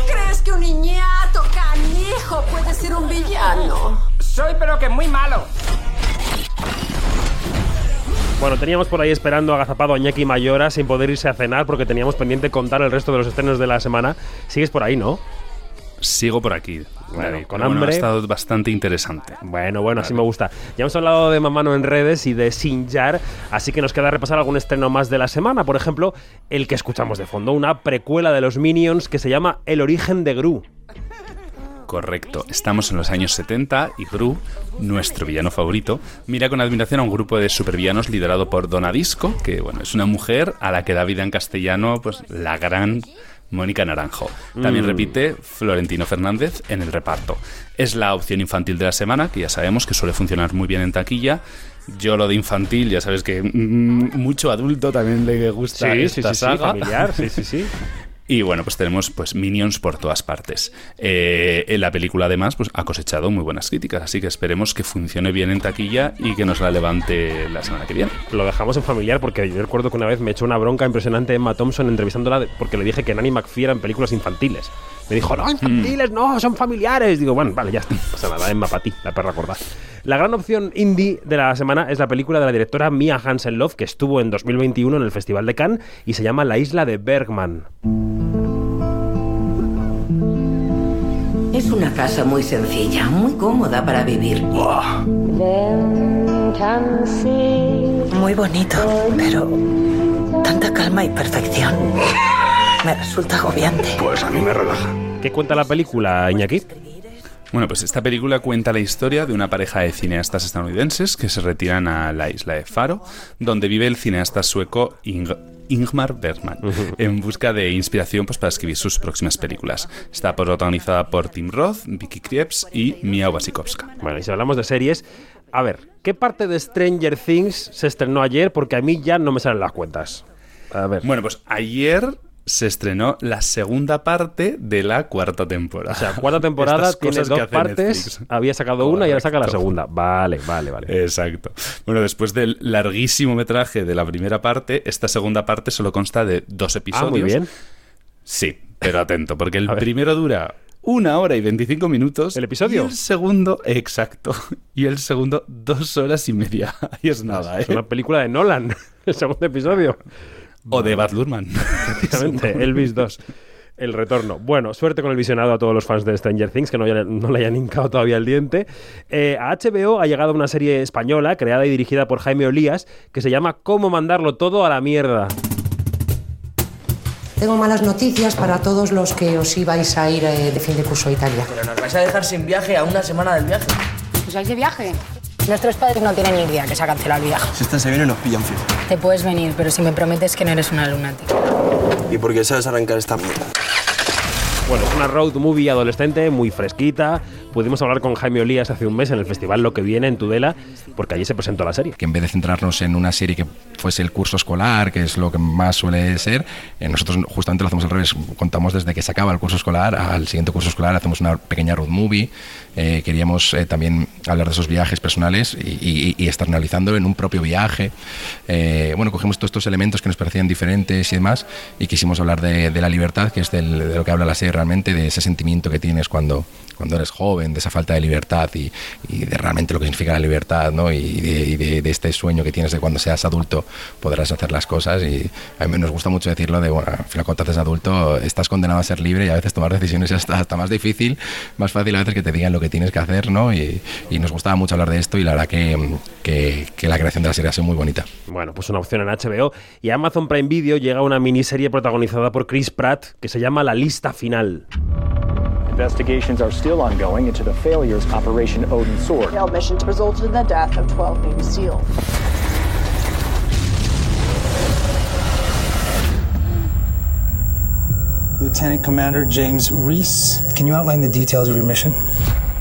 ¿Crees que un niñato canijo puede ser un villano? Soy pero que muy malo. Bueno, teníamos por ahí esperando agazapado a Iñaki Mayora sin poder irse a cenar porque teníamos pendiente contar el resto de los estrenos de la semana. Sigues por ahí, ¿no? Sigo por aquí. Bueno, David, con pero bueno, hambre. ha estado bastante interesante. Bueno, bueno, así me gusta. Ya hemos hablado de Mamano en redes y de Sinjar, así que nos queda repasar algún estreno más de la semana. Por ejemplo, el que escuchamos de fondo, una precuela de los Minions que se llama El origen de Gru. Correcto, estamos en los años 70 y Gru, nuestro villano favorito, mira con admiración a un grupo de supervillanos liderado por Donna Disco, que bueno, es una mujer a la que da vida en castellano pues la gran Mónica Naranjo. También Mm. repite Florentino Fernández en el reparto. Es la opción infantil de la semana, que ya sabemos que suele funcionar muy bien en taquilla. Yo lo de infantil, ya sabes que mm, mucho adulto también le gusta Sí, esta sí, sí, saga. familiar, sí, sí, sí. [LAUGHS] Y bueno, pues tenemos pues Minions por todas partes. Eh, la película además pues ha cosechado muy buenas críticas, así que esperemos que funcione bien en taquilla y que nos la levante la semana que viene. Lo dejamos en familiar porque yo recuerdo que una vez me echó una bronca impresionante Emma Thompson entrevistándola porque le dije que Nanny McPhee era en películas infantiles. Me dijo, no, infantiles, no, son familiares. Digo, bueno, vale, ya está. Pasa nada, Emma para ti, la perra gorda. La gran opción indie de la semana es la película de la directora Mia Hansen-Love que estuvo en 2021 en el Festival de Cannes y se llama La isla de Bergman. Es una casa muy sencilla, muy cómoda para vivir. Muy bonito, pero tanta calma y perfección. Me resulta agobiante. Pues a mí me relaja. ¿Qué cuenta la película, Iñaki? Bueno, pues esta película cuenta la historia de una pareja de cineastas estadounidenses que se retiran a la isla de Faro, donde vive el cineasta sueco Ing- Ingmar Bergman, en busca de inspiración pues, para escribir sus próximas películas. Está protagonizada por Tim Roth, Vicky Krieps y Mia Wasikowska. Bueno, y si hablamos de series, a ver, ¿qué parte de Stranger Things se estrenó ayer? Porque a mí ya no me salen las cuentas. A ver. Bueno, pues ayer se estrenó la segunda parte de la cuarta temporada. O sea, cuarta temporada tiene que dos partes. Netflix. Había sacado una y ahora saca la segunda. Vale, vale, vale. Exacto. Bueno, después del larguísimo metraje de la primera parte, esta segunda parte solo consta de dos episodios. Ah, muy bien. Sí, pero atento, porque el [LAUGHS] primero dura una hora y 25 minutos. ¿El episodio? Y el segundo, exacto. [LAUGHS] Y el segundo, dos horas y media. [LAUGHS] Ahí es nada, ¿eh? Es una película de Nolan, el segundo episodio. O de Bad Luhrmann. [LAUGHS] Efectivamente, Elvis 2. El retorno. Bueno, suerte con el visionado a todos los fans de Stranger Things que no, haya- no le hayan hincado todavía el diente. Eh, a HBO ha llegado una serie española creada y dirigida por Jaime Olías que se llama Cómo mandarlo todo a la mierda. Tengo malas noticias para todos los que os ibais a ir eh, de fin de curso a Italia. Pero nos vais a dejar sin viaje a una semana del viaje. ¿Pues vais de viaje? Nuestros padres no tienen ni idea que se ha cancelado el viaje. Si esta se viene nos pillan fijo. Te puedes venir, pero si me prometes que no eres una lunática. ¿Y por qué sabes arrancar esta mierda? Bueno, es una road movie adolescente muy fresquita. Pudimos hablar con Jaime Olías hace un mes en el festival Lo que viene en Tudela, porque allí se presentó la serie. que en vez de centrarnos en una serie que fuese el curso escolar, que es lo que más suele ser, eh, nosotros justamente lo hacemos al revés. Contamos desde que se acaba el curso escolar al siguiente curso escolar, hacemos una pequeña road movie. Eh, queríamos eh, también hablar de esos viajes personales y, y, y externalizándolo en un propio viaje. Eh, bueno, cogemos todos estos elementos que nos parecían diferentes y demás y quisimos hablar de, la libertad, que es de lo que habla la serie realmente, de ese sentimiento que tienes cuando, cuando eres joven, de esa falta de libertad y, y de realmente lo que significa la libertad, ¿no? Y, de, y de- de este sueño que tienes de cuando seas adulto podrás hacer las cosas. Y a mí nos gusta mucho decirlo de, bueno, al final cuando te haces adulto estás condenado a ser libre y a veces tomar decisiones es hasta, hasta más difícil, más fácil a veces que te digan lo que tienes que hacer, ¿no? Y, y nos gustaba mucho hablar de esto y la verdad que, que, que la creación de la serie ha sido muy bonita. Bueno, pues una opción en HBO. Y Amazon Prime Video llega una miniserie protagonizada por Chris Pratt que se llama La Lista Final. Investigations are still ongoing into the failures of Operation Odin Sword. Failed missions resulted in the death of 12 Navy SEALs. Lieutenant Commander James Reese, can you outline the details of your mission?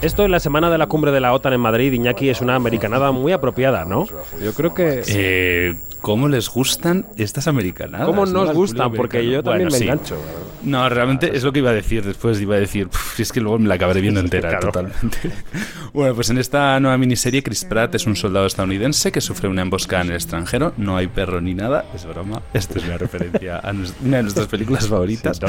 Esto en la semana de la cumbre de la OTAN en Madrid, Iñaki, es una americanada muy apropiada, ¿no? Yo creo que... Eh, ¿Cómo les gustan estas americanadas? ¿Cómo no nos al gustan? Porque yo también Bueno, me sí. engancho. No, realmente es lo que iba a decir después. Iba a decir, "Puf, si es que luego me la acabaré viendo entera, [LAUGHS] Claro. totalmente. [LAUGHS] bueno, pues en esta nueva miniserie, Chris Pratt es un soldado estadounidense que sufre una emboscada en el extranjero. No hay perro ni nada, es broma. Esto es una referencia a una de nuestras películas favoritas.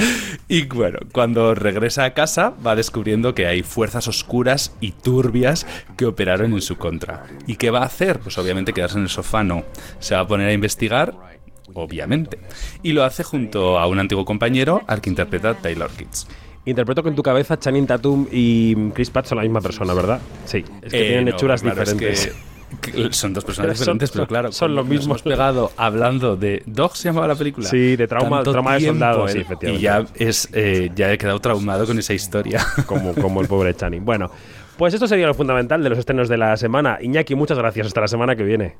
Y bueno, cuando regresa a casa, va descubriendo que hay fuerzas oscuras y turbias que operaron en su contra. ¿Y qué va a hacer? Pues obviamente quedarse en el sofá no. Se va a poner a investigar obviamente. Y lo hace junto a un antiguo compañero al que interpreta Taylor Kitsch. Interpreto que en tu cabeza Channing Tatum y Chris Pratt son la misma persona, ¿verdad? Sí, es que Eh, tienen no, hechuras claro, diferentes. que [LAUGHS] son dos personas Son- diferentes, pero claro, son lo como nos mismo. hemos pegado hablando de Dog se llamaba la película. Sí, de trauma- trauma de soldado, sí, efectivamente. Y ya es eh, ya he quedado traumado con esa historia. [LAUGHS] Como, como el pobre Channing. Bueno, pues esto sería lo fundamental de los estrenos de la semana. Iñaki, muchas gracias. Hasta la semana que viene.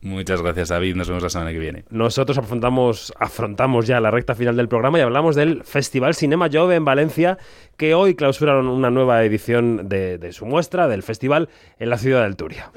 Muchas gracias, David. Nos vemos la semana que viene. Nosotros afrontamos, afrontamos ya la recta final del programa y hablamos del Festival Cinema Jove en Valencia, que hoy clausura una nueva edición de, de su muestra del festival en la ciudad del Turia.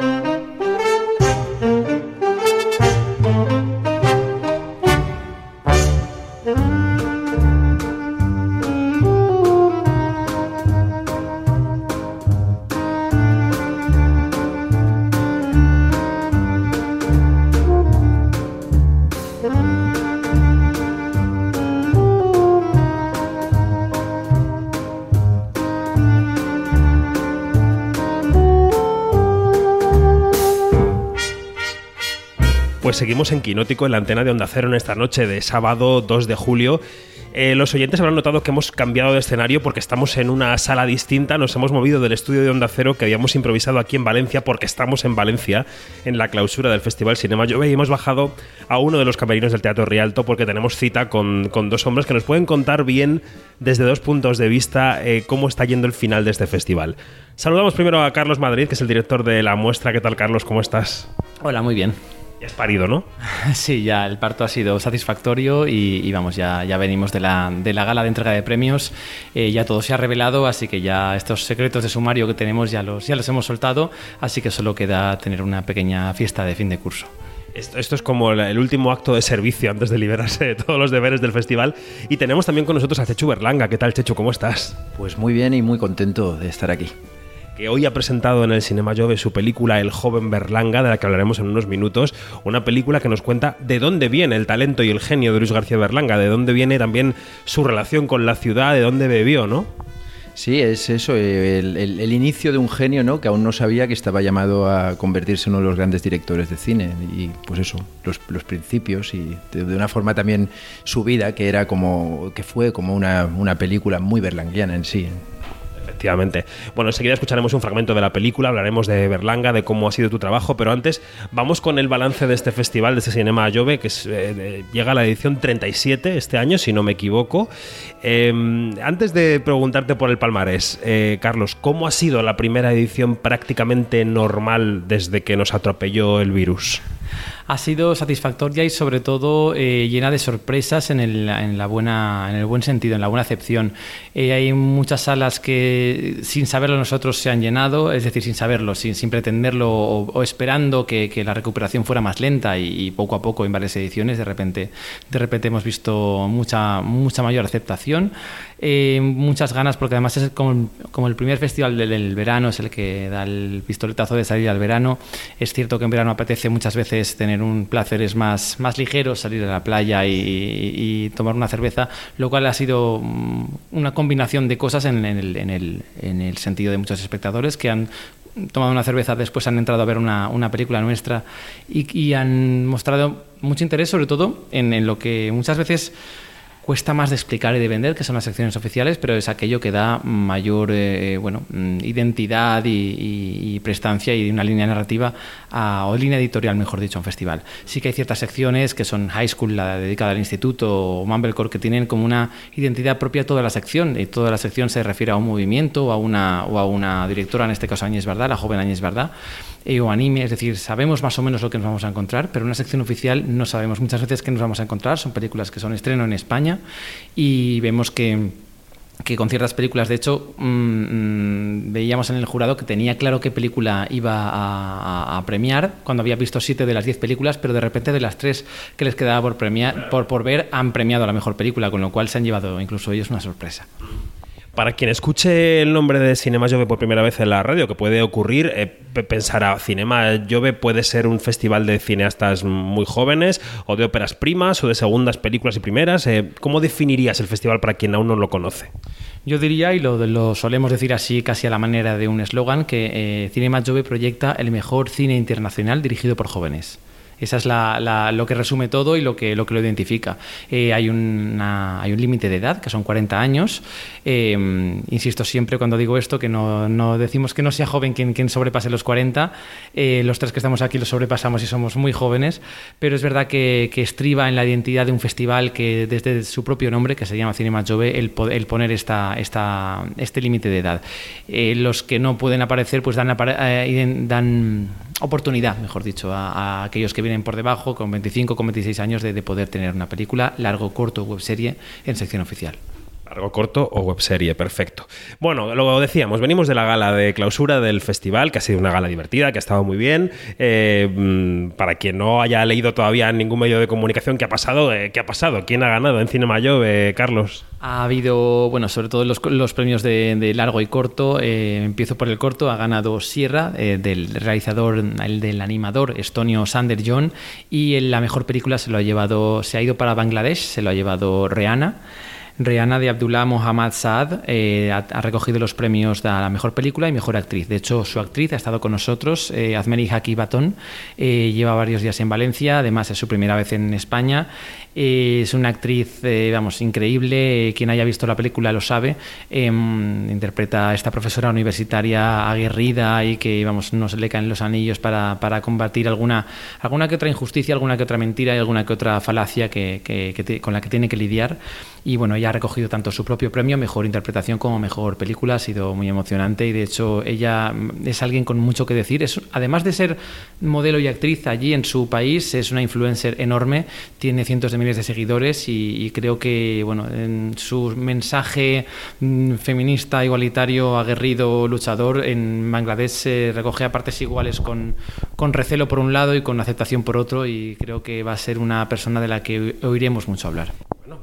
Seguimos en Quinótico, en la antena de Onda Cero, en esta noche de sábado 2 de julio. Eh, los oyentes habrán notado que hemos cambiado de escenario porque estamos en una sala distinta. Nos hemos movido del estudio de Onda Cero que habíamos improvisado aquí en Valencia porque estamos en Valencia en la clausura del Festival Cinema Jove y hemos bajado a uno de los camerinos del Teatro Rialto porque tenemos cita con, con dos hombres que nos pueden contar bien desde dos puntos de vista eh, cómo está yendo el final de este festival. Saludamos primero a Carlos Madrid, que es el director de la muestra. ¿Qué tal, Carlos? ¿Cómo estás? Hola, muy bien. Ya has parido, ¿no? [LAUGHS] Sí, ya el parto ha sido satisfactorio y, y vamos, ya, ya venimos de la, de la gala de entrega de premios, eh, ya todo se ha revelado, así que ya estos secretos de sumario que tenemos ya los, ya los hemos soltado, así que solo queda tener una pequeña fiesta de fin de curso. Esto, esto es como el, el último acto de servicio antes de liberarse de todos los deberes del festival. Y tenemos también con nosotros a Chechu Berlanga. ¿Qué tal, Chechu? ¿Cómo estás? Pues muy bien y muy contento de estar aquí. Que hoy ha presentado en el Cinema Jove su película El joven Berlanga, de la que hablaremos en unos minutos, una película que nos cuenta de dónde viene el talento y el genio de Luis García Berlanga, de dónde viene también su relación con la ciudad, de dónde bebió, ¿no? Sí, es eso, el, el- inicio de un genio ¿no? que aún no sabía que estaba llamado a convertirse en uno de los grandes directores de cine. Y pues eso, los, principios y de, de una forma también su vida, que era como que fue como una, una película muy berlanguiana en sí. Efectivamente. Bueno, enseguida escucharemos un fragmento de la película, hablaremos de Berlanga, de cómo ha sido tu trabajo, pero antes vamos con el balance de este festival, de este Cinema Jove, que eh, llega a la edición 37 este año, si no me equivoco. Eh, antes de preguntarte por el palmarés, eh, Carlos, ¿cómo ha sido la primera edición prácticamente normal desde que nos atropelló el virus? Ha sido satisfactoria y sobre todo eh, llena de sorpresas en el, en, la buena, en el buen sentido, en la buena acepción. Eh, hay muchas salas que sin saberlo nosotros se han llenado, es decir, sin saberlo, sin, sin pretenderlo o, esperando que, que la recuperación fuera más lenta y, y poco a poco en varias ediciones de repente, de repente hemos visto mucha, mucha mayor aceptación. Eh, muchas ganas porque además es como, el primer festival del, verano, es el que da el pistoletazo de salir al verano. Es cierto que en verano apetece muchas veces tener un placeres más, más ligeros, salir a la playa y, tomar una cerveza, lo cual ha sido mm, una combinación de cosas en, en el, en, el, en el sentido de muchos espectadores que han tomado una cerveza, después han entrado a ver una, una película nuestra y, han mostrado mucho interés sobre todo en lo que muchas veces cuesta más de explicar y de vender, que son las secciones oficiales, pero es aquello que da mayor eh, bueno, mm, identidad y, prestancia y una línea narrativa o línea editorial, mejor dicho, a un festival. Sí que hay ciertas secciones que son High School, la dedicada al instituto, o Mumblecore, que tienen como una identidad propia toda la sección, y toda la sección se refiere a un movimiento o a una, o a una directora, en este caso Añez Verdad, la joven Añez Verdad, eh, o anime, es decir, sabemos más o menos lo que nos vamos a encontrar, pero en una sección oficial no sabemos muchas veces qué nos vamos a encontrar. Son películas que son estreno en España y vemos que que con ciertas películas, de hecho, mm, mm, veíamos en el jurado que tenía claro qué película iba a, a- a premiar cuando había visto siete de las diez películas, pero de repente de las tres que les quedaba por, premiar, por, por ver han premiado la mejor película, con lo cual se han llevado incluso ellos una sorpresa. Para quien escuche el nombre de Cinema Jove por primera vez en la radio, que puede ocurrir, eh, pe- pensará, Cinema Jove puede ser un festival de cineastas muy jóvenes, o de óperas primas, o de segundas películas y primeras. Eh, ¿Cómo definirías el festival para quien aún no lo conoce? Yo diría, y lo, lo solemos decir así casi a la manera de un eslogan, que eh, Cinema Jove proyecta el mejor cine internacional dirigido por jóvenes. Esa es la- lo que resume todo y lo que lo, que lo identifica. Eh, hay, una- hay un límite de edad, que son 40 años. Eh, insisto siempre cuando digo esto, que no, decimos que no sea joven quien, quien sobrepase los 40. Eh, los tres que estamos aquí los sobrepasamos y somos muy jóvenes, pero es verdad que, estriba en la identidad de un festival que desde su propio nombre, que se llama Cinema Jove, el, el poner esta, este límite de edad. Eh, los que no pueden aparecer, pues dan oportunidad, mejor dicho, a, aquellos que vienen por debajo, con 25, con 26 años, de, de poder tener una película largo, corto, webserie en sección oficial. Largo, corto o webserie, perfecto. Bueno, lo decíamos, venimos de la gala de clausura del festival, que ha sido una gala divertida, que ha estado muy bien. Eh, mm, para quien no haya leído todavía en ningún medio de comunicación qué ha pasado, eh, ¿qué ha pasado? ¿Quién ha ganado en Cinema Jove, Carlos? Ha habido, bueno, sobre todo los, los premios de, largo y corto. eh, empiezo por el corto. Ha ganado Sierra, del realizador, el del animador Estonio Sander John. Y en la mejor película se lo ha llevado, se ha ido para Bangladesh, se lo ha llevado Rihanna. Rihanna de Abdullah Mohammad Saad eh, ha, recogido los premios de la mejor película y mejor actriz. De hecho, su actriz ha estado con nosotros, eh, Azmeri Haki Baton, eh, lleva varios días en Valencia, además es su primera vez en España. Eh, es una actriz, eh, vamos, increíble. eh, quien haya visto la película lo sabe. Em, interpreta a esta profesora universitaria aguerrida y que, vamos, no se le caen los anillos para, para combatir alguna, alguna que otra injusticia, alguna que otra mentira y alguna que otra falacia que, que- que te- con la que tiene que lidiar. Y bueno, ella ha recogido tanto su propio premio, mejor interpretación como mejor película. Ha sido muy emocionante y de hecho ella mm, es alguien con mucho que decir. Es, además de ser modelo y actriz allí en su país, es una influencer enorme, tiene cientos de miles de seguidores y, creo que bueno, en su mensaje mm, feminista, igualitario, aguerrido, luchador, en Bangladesh se recoge a partes iguales con, con recelo por un lado y con aceptación por otro y creo que va a ser una persona de la que oiremos mucho hablar.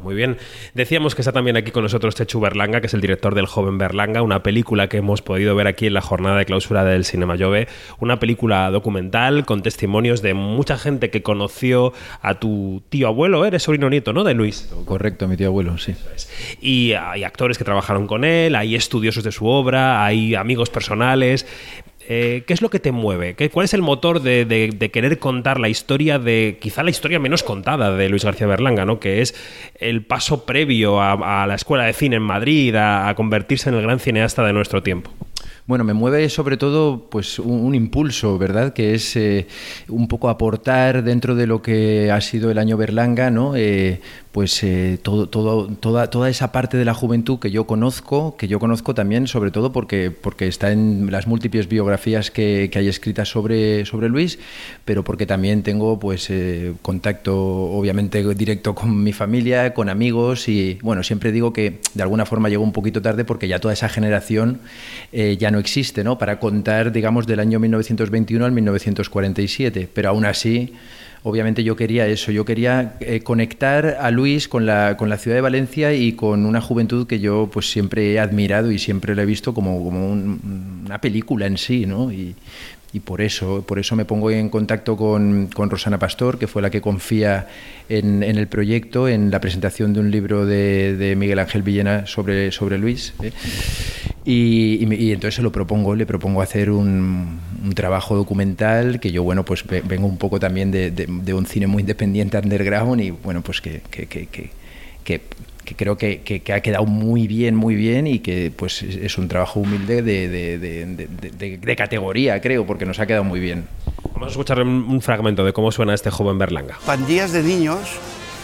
Muy bien. Decíamos que está también aquí con nosotros Chechu Berlanga, que es el director del Joven Berlanga, una película que hemos podido ver aquí en la jornada de clausura del Cinema Jove, una película documental con testimonios de mucha gente que conoció a tu tío abuelo, eres sobrino nieto, ¿no? De Luis. Correcto, mi tío abuelo, sí. Y hay actores que trabajaron con él, hay estudiosos de su obra, hay amigos personales. Eh, ¿Qué es lo que te mueve? ¿Qué, ¿Cuál es el motor de, querer contar la historia de, quizá la historia menos contada de Luis García Berlanga, ¿no? que es el paso previo a, la escuela de cine en Madrid, a convertirse en el gran cineasta de nuestro tiempo? Bueno, me mueve sobre todo pues un, impulso, ¿verdad? Que es eh, un poco aportar dentro de lo que ha sido el año Berlanga, ¿no? Eh, pues eh, todo, toda, toda esa parte de la juventud que yo conozco, que yo conozco también, sobre todo porque, porque está en las múltiples biografías que, que hay escritas sobre, sobre Luis, pero porque también tengo pues contacto obviamente directo con mi familia, con amigos y bueno, siempre digo que de alguna forma llegó un poquito tarde porque ya toda esa generación ya no existe, ¿no? Para contar, digamos, del año 1921 al 1947, pero aún así obviamente yo quería eso, yo quería eh, conectar a Luis con la, con la ciudad de Valencia y con una juventud que yo pues siempre he admirado y siempre la he visto como, como un, una película en sí, ¿no? Y, por eso, por eso me pongo en contacto con, con Rosana Pastor, que fue la que confía en, el proyecto, en la presentación de un libro de, de Miguel Ángel Villena sobre, sobre Luis. ¿eh? Y, y, y, entonces se lo propongo, le propongo hacer un, un, trabajo documental que yo, bueno, pues vengo un poco también de, de, de un cine muy independiente, underground, y bueno, pues que, que, que, que, que que creo que, que, que, ha quedado muy bien, muy bien y que pues es un trabajo humilde de, de, de, de, categoría, creo, porque nos ha quedado muy bien. Vamos a escuchar un, un fragmento de cómo suena este joven Berlanga. Pandillas de niños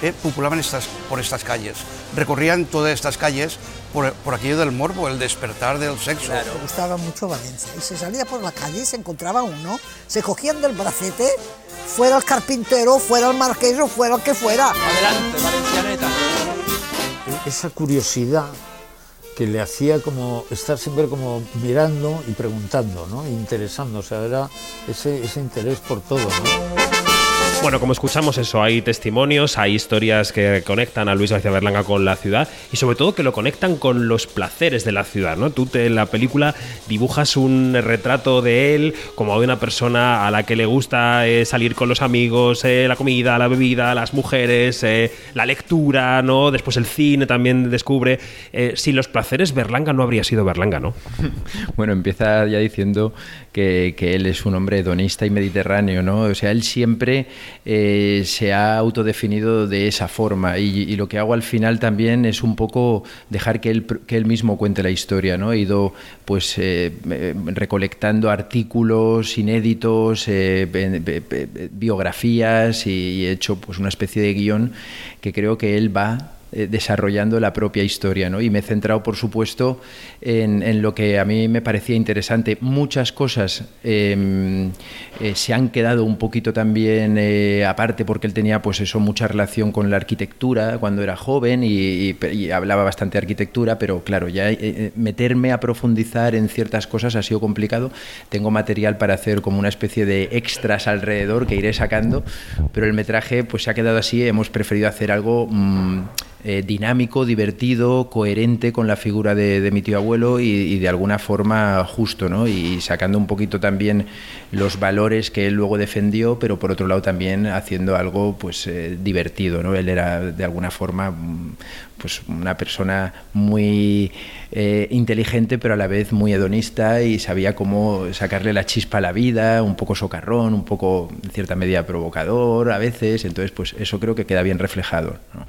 eh, populaban estas, por estas calles, recorrían todas estas calles por, por, aquello del morbo, el despertar del sexo. Claro. Me gustaba mucho Valencia y se salía por la calle y se encontraba uno, se cogían del bracete, fuera el carpintero, fuera el marqués o fuera el que fuera. Adelante, valencianeta esa curiosidad que le hacía como estar siempre como mirando y preguntando, ¿no? interesándose, era ese, ese interés por todo. ¿no? Bueno, como escuchamos eso, hay testimonios, hay historias que conectan a Luis García Berlanga con la ciudad y sobre todo que lo conectan con los placeres de la ciudad, ¿no? Tú en la película dibujas un retrato de él como de una persona a la que le gusta eh, salir con los amigos, eh, la comida, la bebida, las mujeres, eh, la lectura, ¿no? Después el cine también descubre. Sin los placeres, Berlanga no habría sido Berlanga, ¿no? [LAUGHS] bueno, empieza ya diciendo que, él es un hombre hedonista y mediterráneo, ¿no? O sea, él siempre eh, se ha autodefinido de esa forma y, lo que hago al final también es un poco dejar que él, que él mismo cuente la historia. ¿no? He ido pues eh, recolectando artículos inéditos, eh, biografías y, y, he hecho pues una especie de guion que creo que él va eh, desarrollando la propia historia. ¿no? Y me he centrado, por supuesto, en, en, lo que a mí me parecía interesante. Muchas cosas eh, eh, se han quedado un poquito también eh, aparte porque él tenía pues eso mucha relación con la arquitectura cuando era joven y, hablaba bastante de arquitectura, pero claro, ya meterme a profundizar en ciertas cosas ha sido complicado. Tengo material para hacer como una especie de extras alrededor que iré sacando, pero el metraje pues se ha quedado así. Hemos preferido hacer algo mmm, eh, dinámico, divertido, coherente con la figura de, mi tío abuelo y, y, de alguna forma justo, ¿no? Y sacando un poquito también los valores que él luego defendió, pero por otro lado también haciendo algo pues eh, divertido, ¿no? Él era de alguna forma pues una persona muy eh, inteligente pero a la vez muy hedonista y sabía cómo sacarle la chispa a la vida, un poco socarrón, un poco en cierta medida provocador a veces, entonces pues eso creo que queda bien reflejado. ¿no?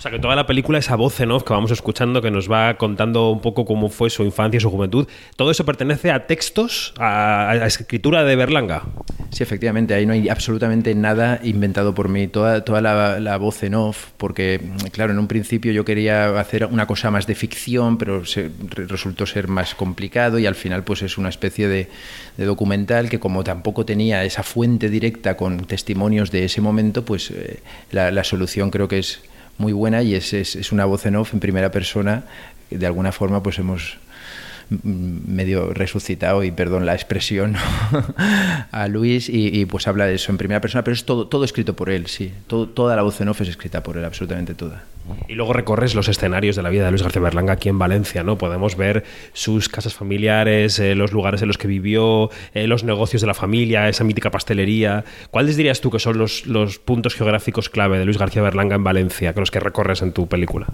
O sea, que toda la película, esa voz en off que vamos escuchando, que nos va contando un poco cómo fue su infancia, su juventud, todo eso pertenece a textos, a, a escritura de Berlanga. Sí, efectivamente, ahí no hay absolutamente nada inventado por mí, toda, toda la, la voz en off, porque, claro, en un principio yo quería hacer una cosa más de ficción, pero resultó ser más complicado y al final pues es una especie de, documental que como tampoco tenía esa fuente directa con testimonios de ese momento, pues eh, la solución creo que es muy buena y es, es, es, una voz en off en primera persona. De alguna forma, pues hemos medio resucitado, y perdón la expresión, [LAUGHS] a Luis y, pues habla de eso en primera persona, pero es todo, todo escrito por él, sí. Todo, toda la voz en off es escrita por él, absolutamente toda. Y luego recorres los escenarios de la vida de Luis García Berlanga aquí en Valencia, ¿no? Podemos ver sus casas familiares, eh, los lugares en los que vivió, eh, los negocios de la familia, esa mítica pastelería. ¿Cuáles dirías tú que son los, los puntos geográficos clave de Luis García Berlanga en Valencia, que los que recorres en tu película?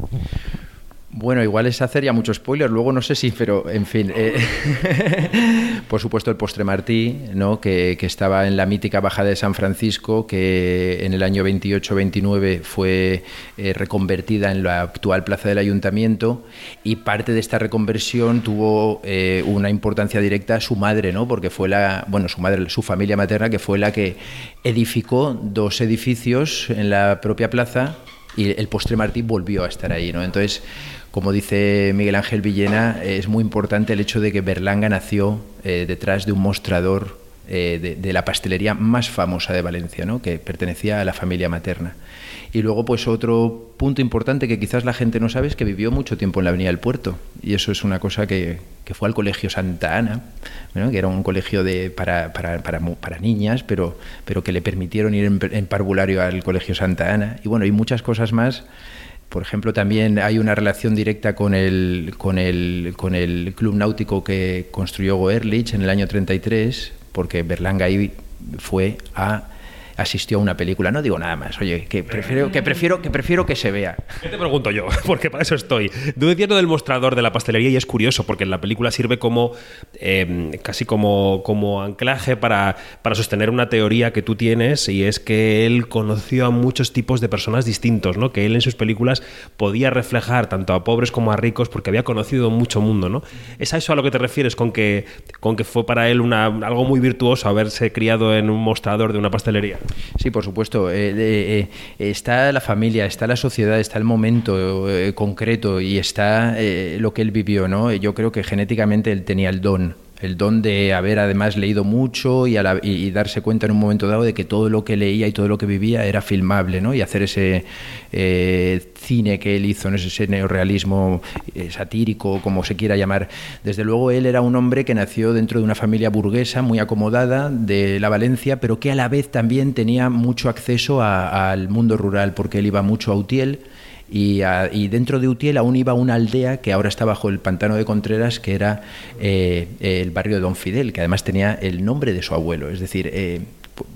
Bueno, igual es hacer ya mucho spoiler, luego no sé si, pero en fin. Eh, [LAUGHS] por supuesto, el postre Martí, ¿no? Que, estaba en la mítica bajada de San Francisco, que en el año 28-29 fue eh, reconvertida en la actual plaza del ayuntamiento, y parte de esta reconversión tuvo eh, una importancia directa su madre, ¿no? Porque fue la, bueno, su madre, su familia materna, que fue la que edificó dos edificios en la propia plaza y el postre Martí volvió a estar ahí, ¿no? Entonces, como dice Miguel Ángel Villena, es muy importante el hecho de que Berlanga nació eh, detrás de un mostrador eh, de, la pastelería más famosa de Valencia, ¿no? que pertenecía a la familia materna. Y luego, pues otro punto importante que quizás la gente no sabe es que vivió mucho tiempo en la Avenida del Puerto. Y eso es una cosa que, fue al Colegio Santa Ana, bueno, que era un colegio para, niñas, pero, que le permitieron ir en, en parvulario al Colegio Santa Ana. Y bueno, y muchas cosas más por ejemplo, también hay una relación directa con el, con el, con el club náutico que construyó Goerlich en el año 33, porque Berlanga ahí fue a asistió a una película. No digo nada más. Oye, que prefiero que, prefiero, que, prefiero que se vea. ¿Qué te pregunto yo? [LAUGHS] Porque para eso estoy. Tú decías del mostrador de la pastelería y es curioso porque en la película sirve como eh, casi como, como anclaje para, para sostener una teoría que tú tienes y es que él conoció a muchos tipos de personas distintos, ¿no? Que él en sus películas podía reflejar tanto a pobres como a ricos porque había conocido mucho mundo, ¿no? ¿Es a eso a lo que te refieres con que, con que fue para él una, algo muy virtuoso haberse criado en un mostrador de una pastelería? Sí, por supuesto. Eh, eh, está la familia, está la sociedad, está el momento eh, concreto y está eh, lo que él vivió, ¿no? Yo creo que genéticamente él tenía el don el don de haber además leído mucho y, la, y, darse cuenta en un momento dado de que todo lo que leía y todo lo que vivía era filmable, ¿no? Y hacer ese eh, cine que él hizo, ¿no? ese neorealismo eh, satírico, como se quiera llamar. Desde luego él era un hombre que nació dentro de una familia burguesa muy acomodada de la Valencia, pero que a la vez también tenía mucho acceso a, al mundo rural, porque él iba mucho a Utiel, y, dentro de Utiel aún iba una aldea que ahora está bajo el pantano de Contreras, que era eh, el barrio de Don Fidel, que además tenía el nombre de su abuelo. Es decir, eh,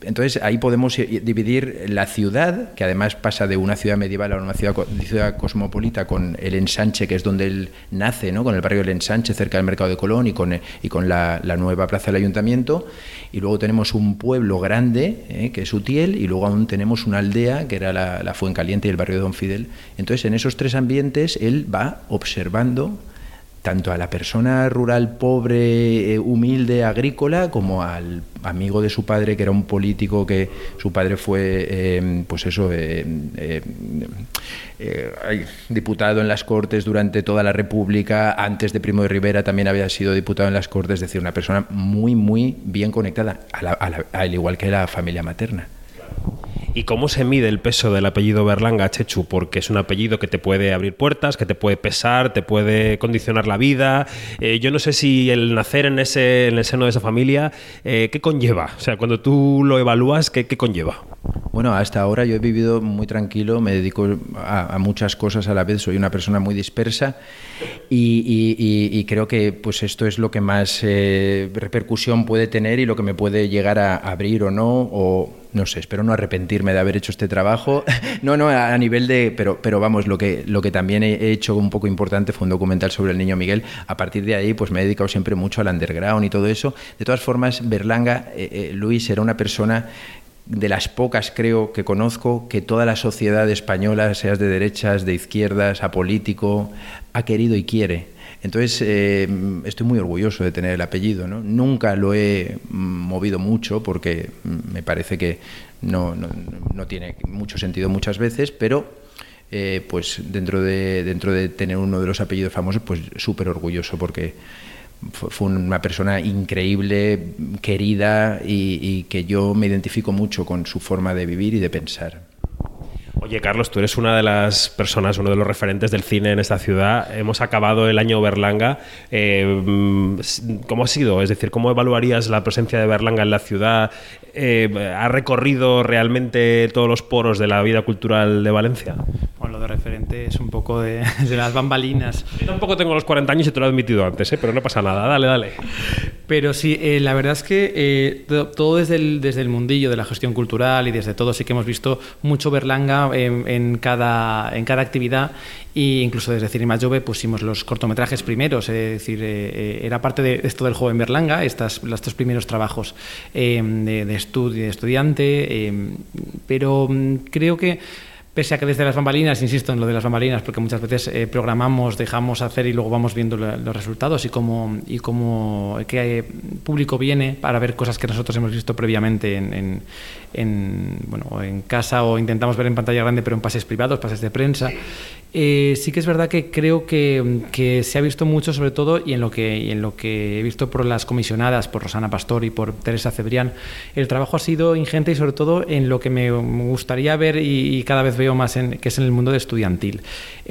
entonces ahí podemos dividir la ciudad, que además pasa de una ciudad medieval a una ciudad, ciudad cosmopolita, con el ensanche, que es donde él nace, ¿no? con el barrio del ensanche, cerca del mercado de Colón y con, y con la, nueva plaza del ayuntamiento. Y luego tenemos un pueblo grande, ¿eh? que es Utiel, y luego aún tenemos una aldea, que era la, la Fuencaliente y el barrio de Don Fidel. Entonces en esos tres ambientes él va observando tanto a la persona rural pobre, eh, humilde, agrícola, como al amigo de su padre, que era un político que su padre fue, eh, pues eso, eh, eh, diputado en las Cortes durante toda la República, antes de Primo de Rivera también había sido diputado en las Cortes, es decir, una persona muy, muy bien conectada, a a al igual que la familia materna. ¿Y cómo se mide el peso del apellido Berlanga, Chechu? Porque es un apellido que te puede abrir puertas, que te puede pesar, te puede condicionar la vida. Eh, yo no sé si el nacer en, ese, en el seno de esa familia, eh, ¿qué conlleva? O sea, cuando tú lo evalúas, ¿qué, qué conlleva? Bueno, hasta ahora yo he vivido muy tranquilo, me dedico a, muchas cosas a la vez, soy una persona muy dispersa y, creo que pues esto es lo que más eh, repercusión puede tener y lo que me puede llegar a abrir o no, no sé, espero no arrepentirme de haber hecho este trabajo. [LAUGHS] No, no, a, nivel de. Pero, pero vamos, lo que, lo que también he hecho un poco importante fue un documental sobre el niño Miguel. A partir de ahí, pues me he dedicado siempre mucho al underground y todo eso. De todas formas, Berlanga, eh, eh, Luis era una persona de las pocas creo que conozco que toda la sociedad española, seas de derechas, de izquierdas, apolítico, ha querido y quiere. Entonces, eh, estoy muy orgulloso de tener el apellido. ¿no? Nunca lo he movido mucho porque me parece que no, no, no tiene mucho sentido muchas veces, pero eh, pues dentro de, dentro de tener uno de los apellidos famosos, pues súper orgulloso porque fue una persona increíble, querida y que yo me identifico mucho con su forma de vivir y de pensar. Oye, Carlos, tú eres una de las personas, uno de los referentes del cine en esta ciudad. Hemos acabado el año Berlanga. Eh, ¿Cómo ha sido? Es decir, ¿cómo evaluarías la presencia de Berlanga en la ciudad? Eh, ¿Ha recorrido realmente todos los poros de la vida cultural de Valencia? Bueno, lo de referente es un poco de, [LAUGHS] de las bambalinas. Yo tampoco tengo los 40 años y te lo he admitido antes, ¿eh? pero no pasa nada. Dale, dale. Pero sí, eh, la verdad es que todo desde el, desde el mundillo de la gestión cultural y desde todo sí que hemos visto mucho Berlanga en, en cada, en cada actividad e incluso desde Cinema Jove pusimos los cortometrajes primeros, es decir, eh, era parte de esto del joven Berlanga, estas, estos primeros trabajos eh, de, de, estudio, de estudiante, eh, pero mm, creo que pese a que desde las bambalinas, insisto en lo de las bambalinas, porque muchas veces eh, programamos, dejamos hacer y luego vamos viendo lo, los resultados y cómo, y cómo qué público viene para ver cosas que nosotros hemos visto previamente en, en, en, bueno, en casa o intentamos ver en pantalla grande, pero en pases privados, pases de prensa. Eh, sí que es verdad que creo que, se ha visto mucho, sobre todo, y en, lo que, en lo que he visto por las comisionadas, por Rosana Pastor y por Teresa Cebrián, el trabajo ha sido ingente y sobre todo en lo que me gustaría ver y, y cada vez veo más, en, que es en el mundo de estudiantil.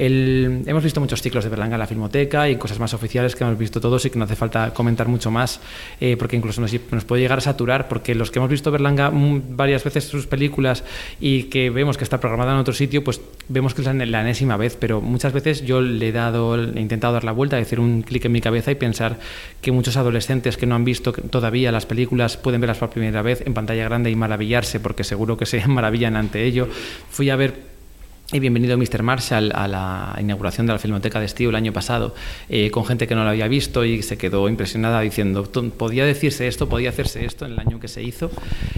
Hemos visto muchos ciclos de Berlanga en la Filmoteca y cosas más oficiales que hemos visto todos y que no hace falta comentar mucho más, eh, porque incluso nos, nos, puede llegar a saturar, porque los que hemos visto Berlanga varias veces sus películas y que vemos que está programada en otro sitio, pues vemos que es la enésima vez, pero muchas veces yo le he, dado, he intentado dar la vuelta, decir un clic en mi cabeza y pensar que muchos adolescentes que no han visto todavía las películas pueden verlas por primera vez en pantalla grande y maravillarse, porque seguro que se [LAUGHS] maravillan ante ello. Fui a ver y bienvenido Mr. Marshall a la inauguración de la Filmoteca de Estío el año pasado, eh, con gente que no lo había visto y se quedó impresionada diciendo, ¿podía decirse esto? ¿Podía hacerse esto en el año que se hizo?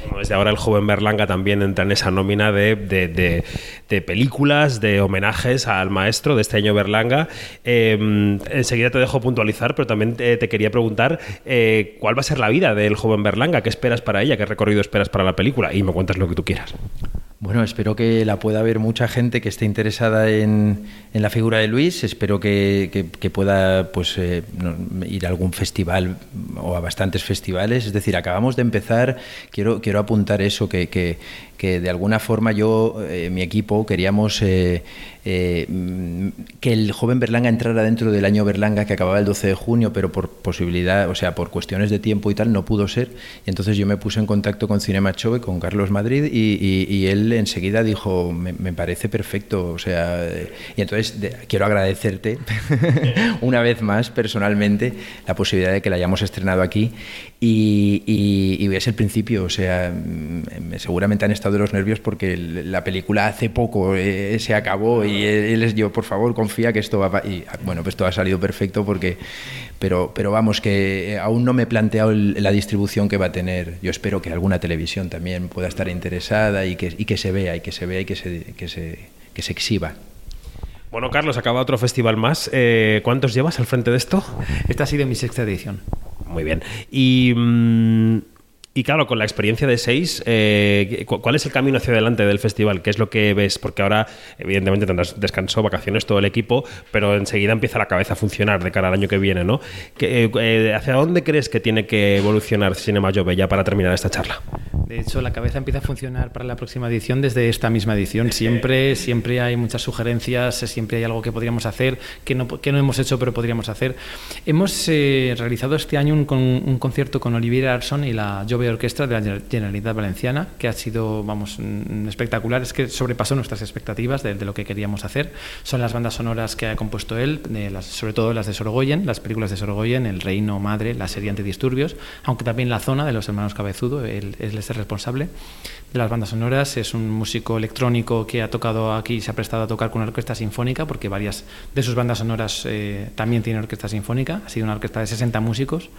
Bueno, desde ahora el joven Berlanga también entra en esa nómina de, de, de, de películas, de homenajes al maestro de este año Berlanga. Eh, enseguida te dejo puntualizar, pero también te, te quería preguntar eh, cuál va a ser la vida del joven Berlanga, qué esperas para ella, qué recorrido esperas para la película y me cuentas lo que tú quieras. Bueno, espero que la pueda ver mucha gente que esté interesada en, en la figura de Luis. Espero que, que, que pueda pues, eh, ir a algún festival o a bastantes festivales. Es decir, acabamos de empezar. Quiero, quiero apuntar eso, que, que, que de alguna forma yo, eh, mi equipo, queríamos eh, eh, que el joven Berlanga entrara dentro del año Berlanga que acababa el 12 de junio, pero por posibilidad, o sea, por cuestiones de tiempo y tal, no pudo ser. Y entonces yo me puse en contacto con Cinema Chove, con Carlos Madrid, y, él enseguida dijo, me, parece perfecto, o sea, y entonces quiero agradecerte [LAUGHS] una vez más personalmente la posibilidad de que la hayamos estrenado aquí y, y, y es el principio, o sea, seguramente han estado de los nervios porque la película hace poco eh, se acabó y él es yo, por favor, confía que esto va a... Y bueno, pues todo ha salido perfecto porque... Pero, pero vamos, que aún no me he planteado el, la distribución que va a tener. Yo espero que alguna televisión también pueda estar interesada y que, y que se vea, y que se vea y que se, que se, que se exhiba. Bueno, Carlos, acaba otro festival más. Eh, ¿Cuántos llevas al frente de esto? Esta ha sido mi sexta edición. Muy bien. Y... Mmm, y claro, con la experiencia de seis, eh, ¿cuál es el camino hacia adelante del festival? ¿Qué es lo que ves? Porque ahora, evidentemente, tendrás descanso, vacaciones, todo el equipo, pero enseguida empieza la cabeza a funcionar de cara al año que viene, ¿no? Eh, ¿Hacia dónde crees que tiene que evolucionar Cinema Jove ya para terminar esta charla? De hecho, la cabeza empieza a funcionar para la próxima edición desde esta misma edición. Siempre, siempre hay muchas sugerencias, siempre hay algo que podríamos hacer, que no, que no hemos hecho, pero podríamos hacer. Hemos eh, realizado este año un, un, concierto con Olivier Arson y la Jove de orquesta de la Generalitat Valenciana, que ha sido, vamos, espectacular. Es que sobrepasó nuestras expectativas de, de lo que queríamos hacer. Son las bandas sonoras que ha compuesto él, de las, sobre todo las de Sorogoyen, las películas de Sorogoyen, El Reino Madre, la serie Antidisturbios, aunque también La Zona de los hermanos Cabezudo, él, él es el responsable de las bandas sonoras. Es un músico electrónico que ha tocado aquí, se ha prestado a tocar con una orquesta sinfónica, porque varias de sus bandas sonoras eh, también tienen orquesta sinfónica. Ha sido una orquesta de 60 músicos.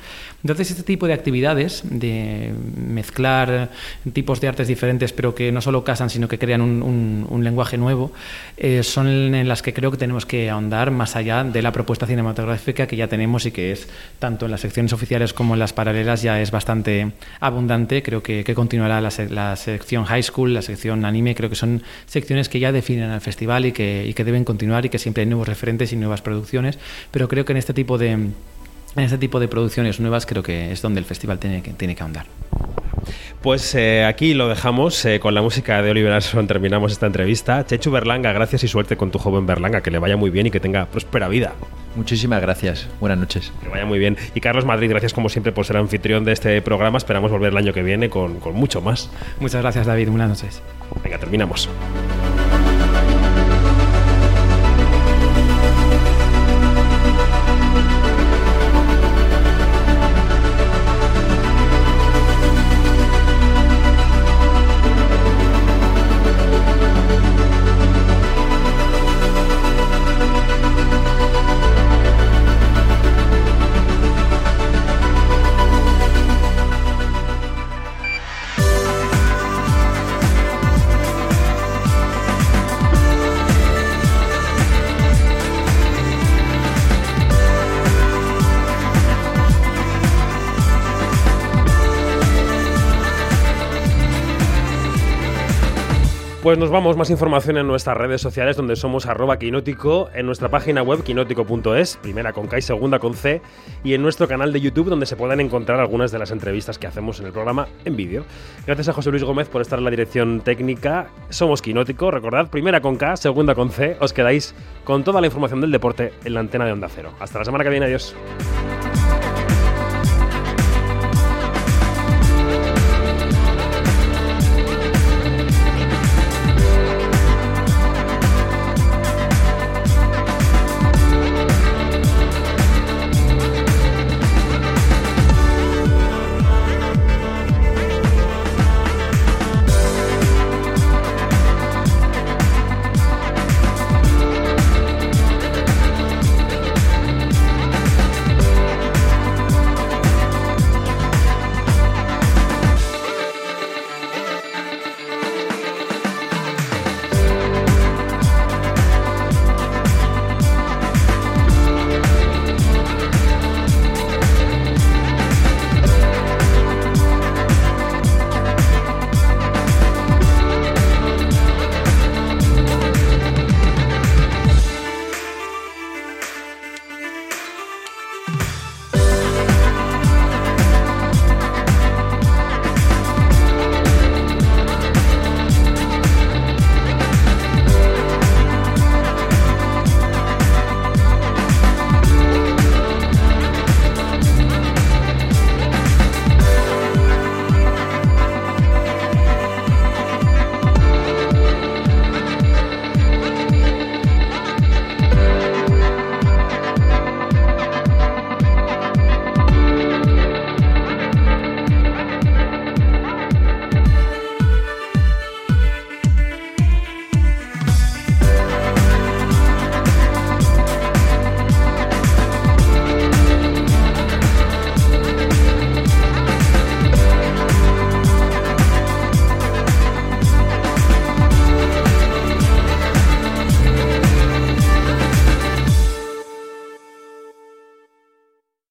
Entonces, este tipo de actividades de mezclar tipos de artes diferentes, pero que no solo casan, sino que crean un, un, lenguaje nuevo, eh, son en las que creo que tenemos que ahondar más allá de la propuesta cinematográfica que ya tenemos y que es tanto en las secciones oficiales como en las paralelas ya es bastante abundante. Creo que, que continuará la, la, sección high school, la sección anime, creo que son secciones que ya definen al festival y que, y que deben continuar y que siempre hay nuevos referentes y nuevas producciones, pero creo que en este tipo de en este tipo de producciones nuevas creo que es donde el festival tiene que, tiene que ahondar. Pues eh, aquí lo dejamos eh, con la música de Oliver Arson. Terminamos esta entrevista. Chechu Berlanga, gracias y suerte con tu joven Berlanga. Que le vaya muy bien y que tenga próspera vida. Muchísimas gracias. Buenas noches. Que vaya muy bien. Y Carlos Madrid, gracias como siempre por ser anfitrión de este programa. Esperamos volver el año que viene con, con mucho más. Muchas gracias, David. Buenas noches. Venga, terminamos. Pues nos vamos, más información en nuestras redes sociales donde somos arroba quinótico, en nuestra página web quinótico.es, primera con K y segunda con C, y en nuestro canal de YouTube donde se pueden encontrar algunas de las entrevistas que hacemos en el programa en vídeo. Gracias a José Luis Gómez por estar en la dirección técnica. Somos Quinótico, recordad, primera con K, segunda con C, os quedáis con toda la información del deporte en la antena de Onda Cero. Hasta la semana que viene, adiós.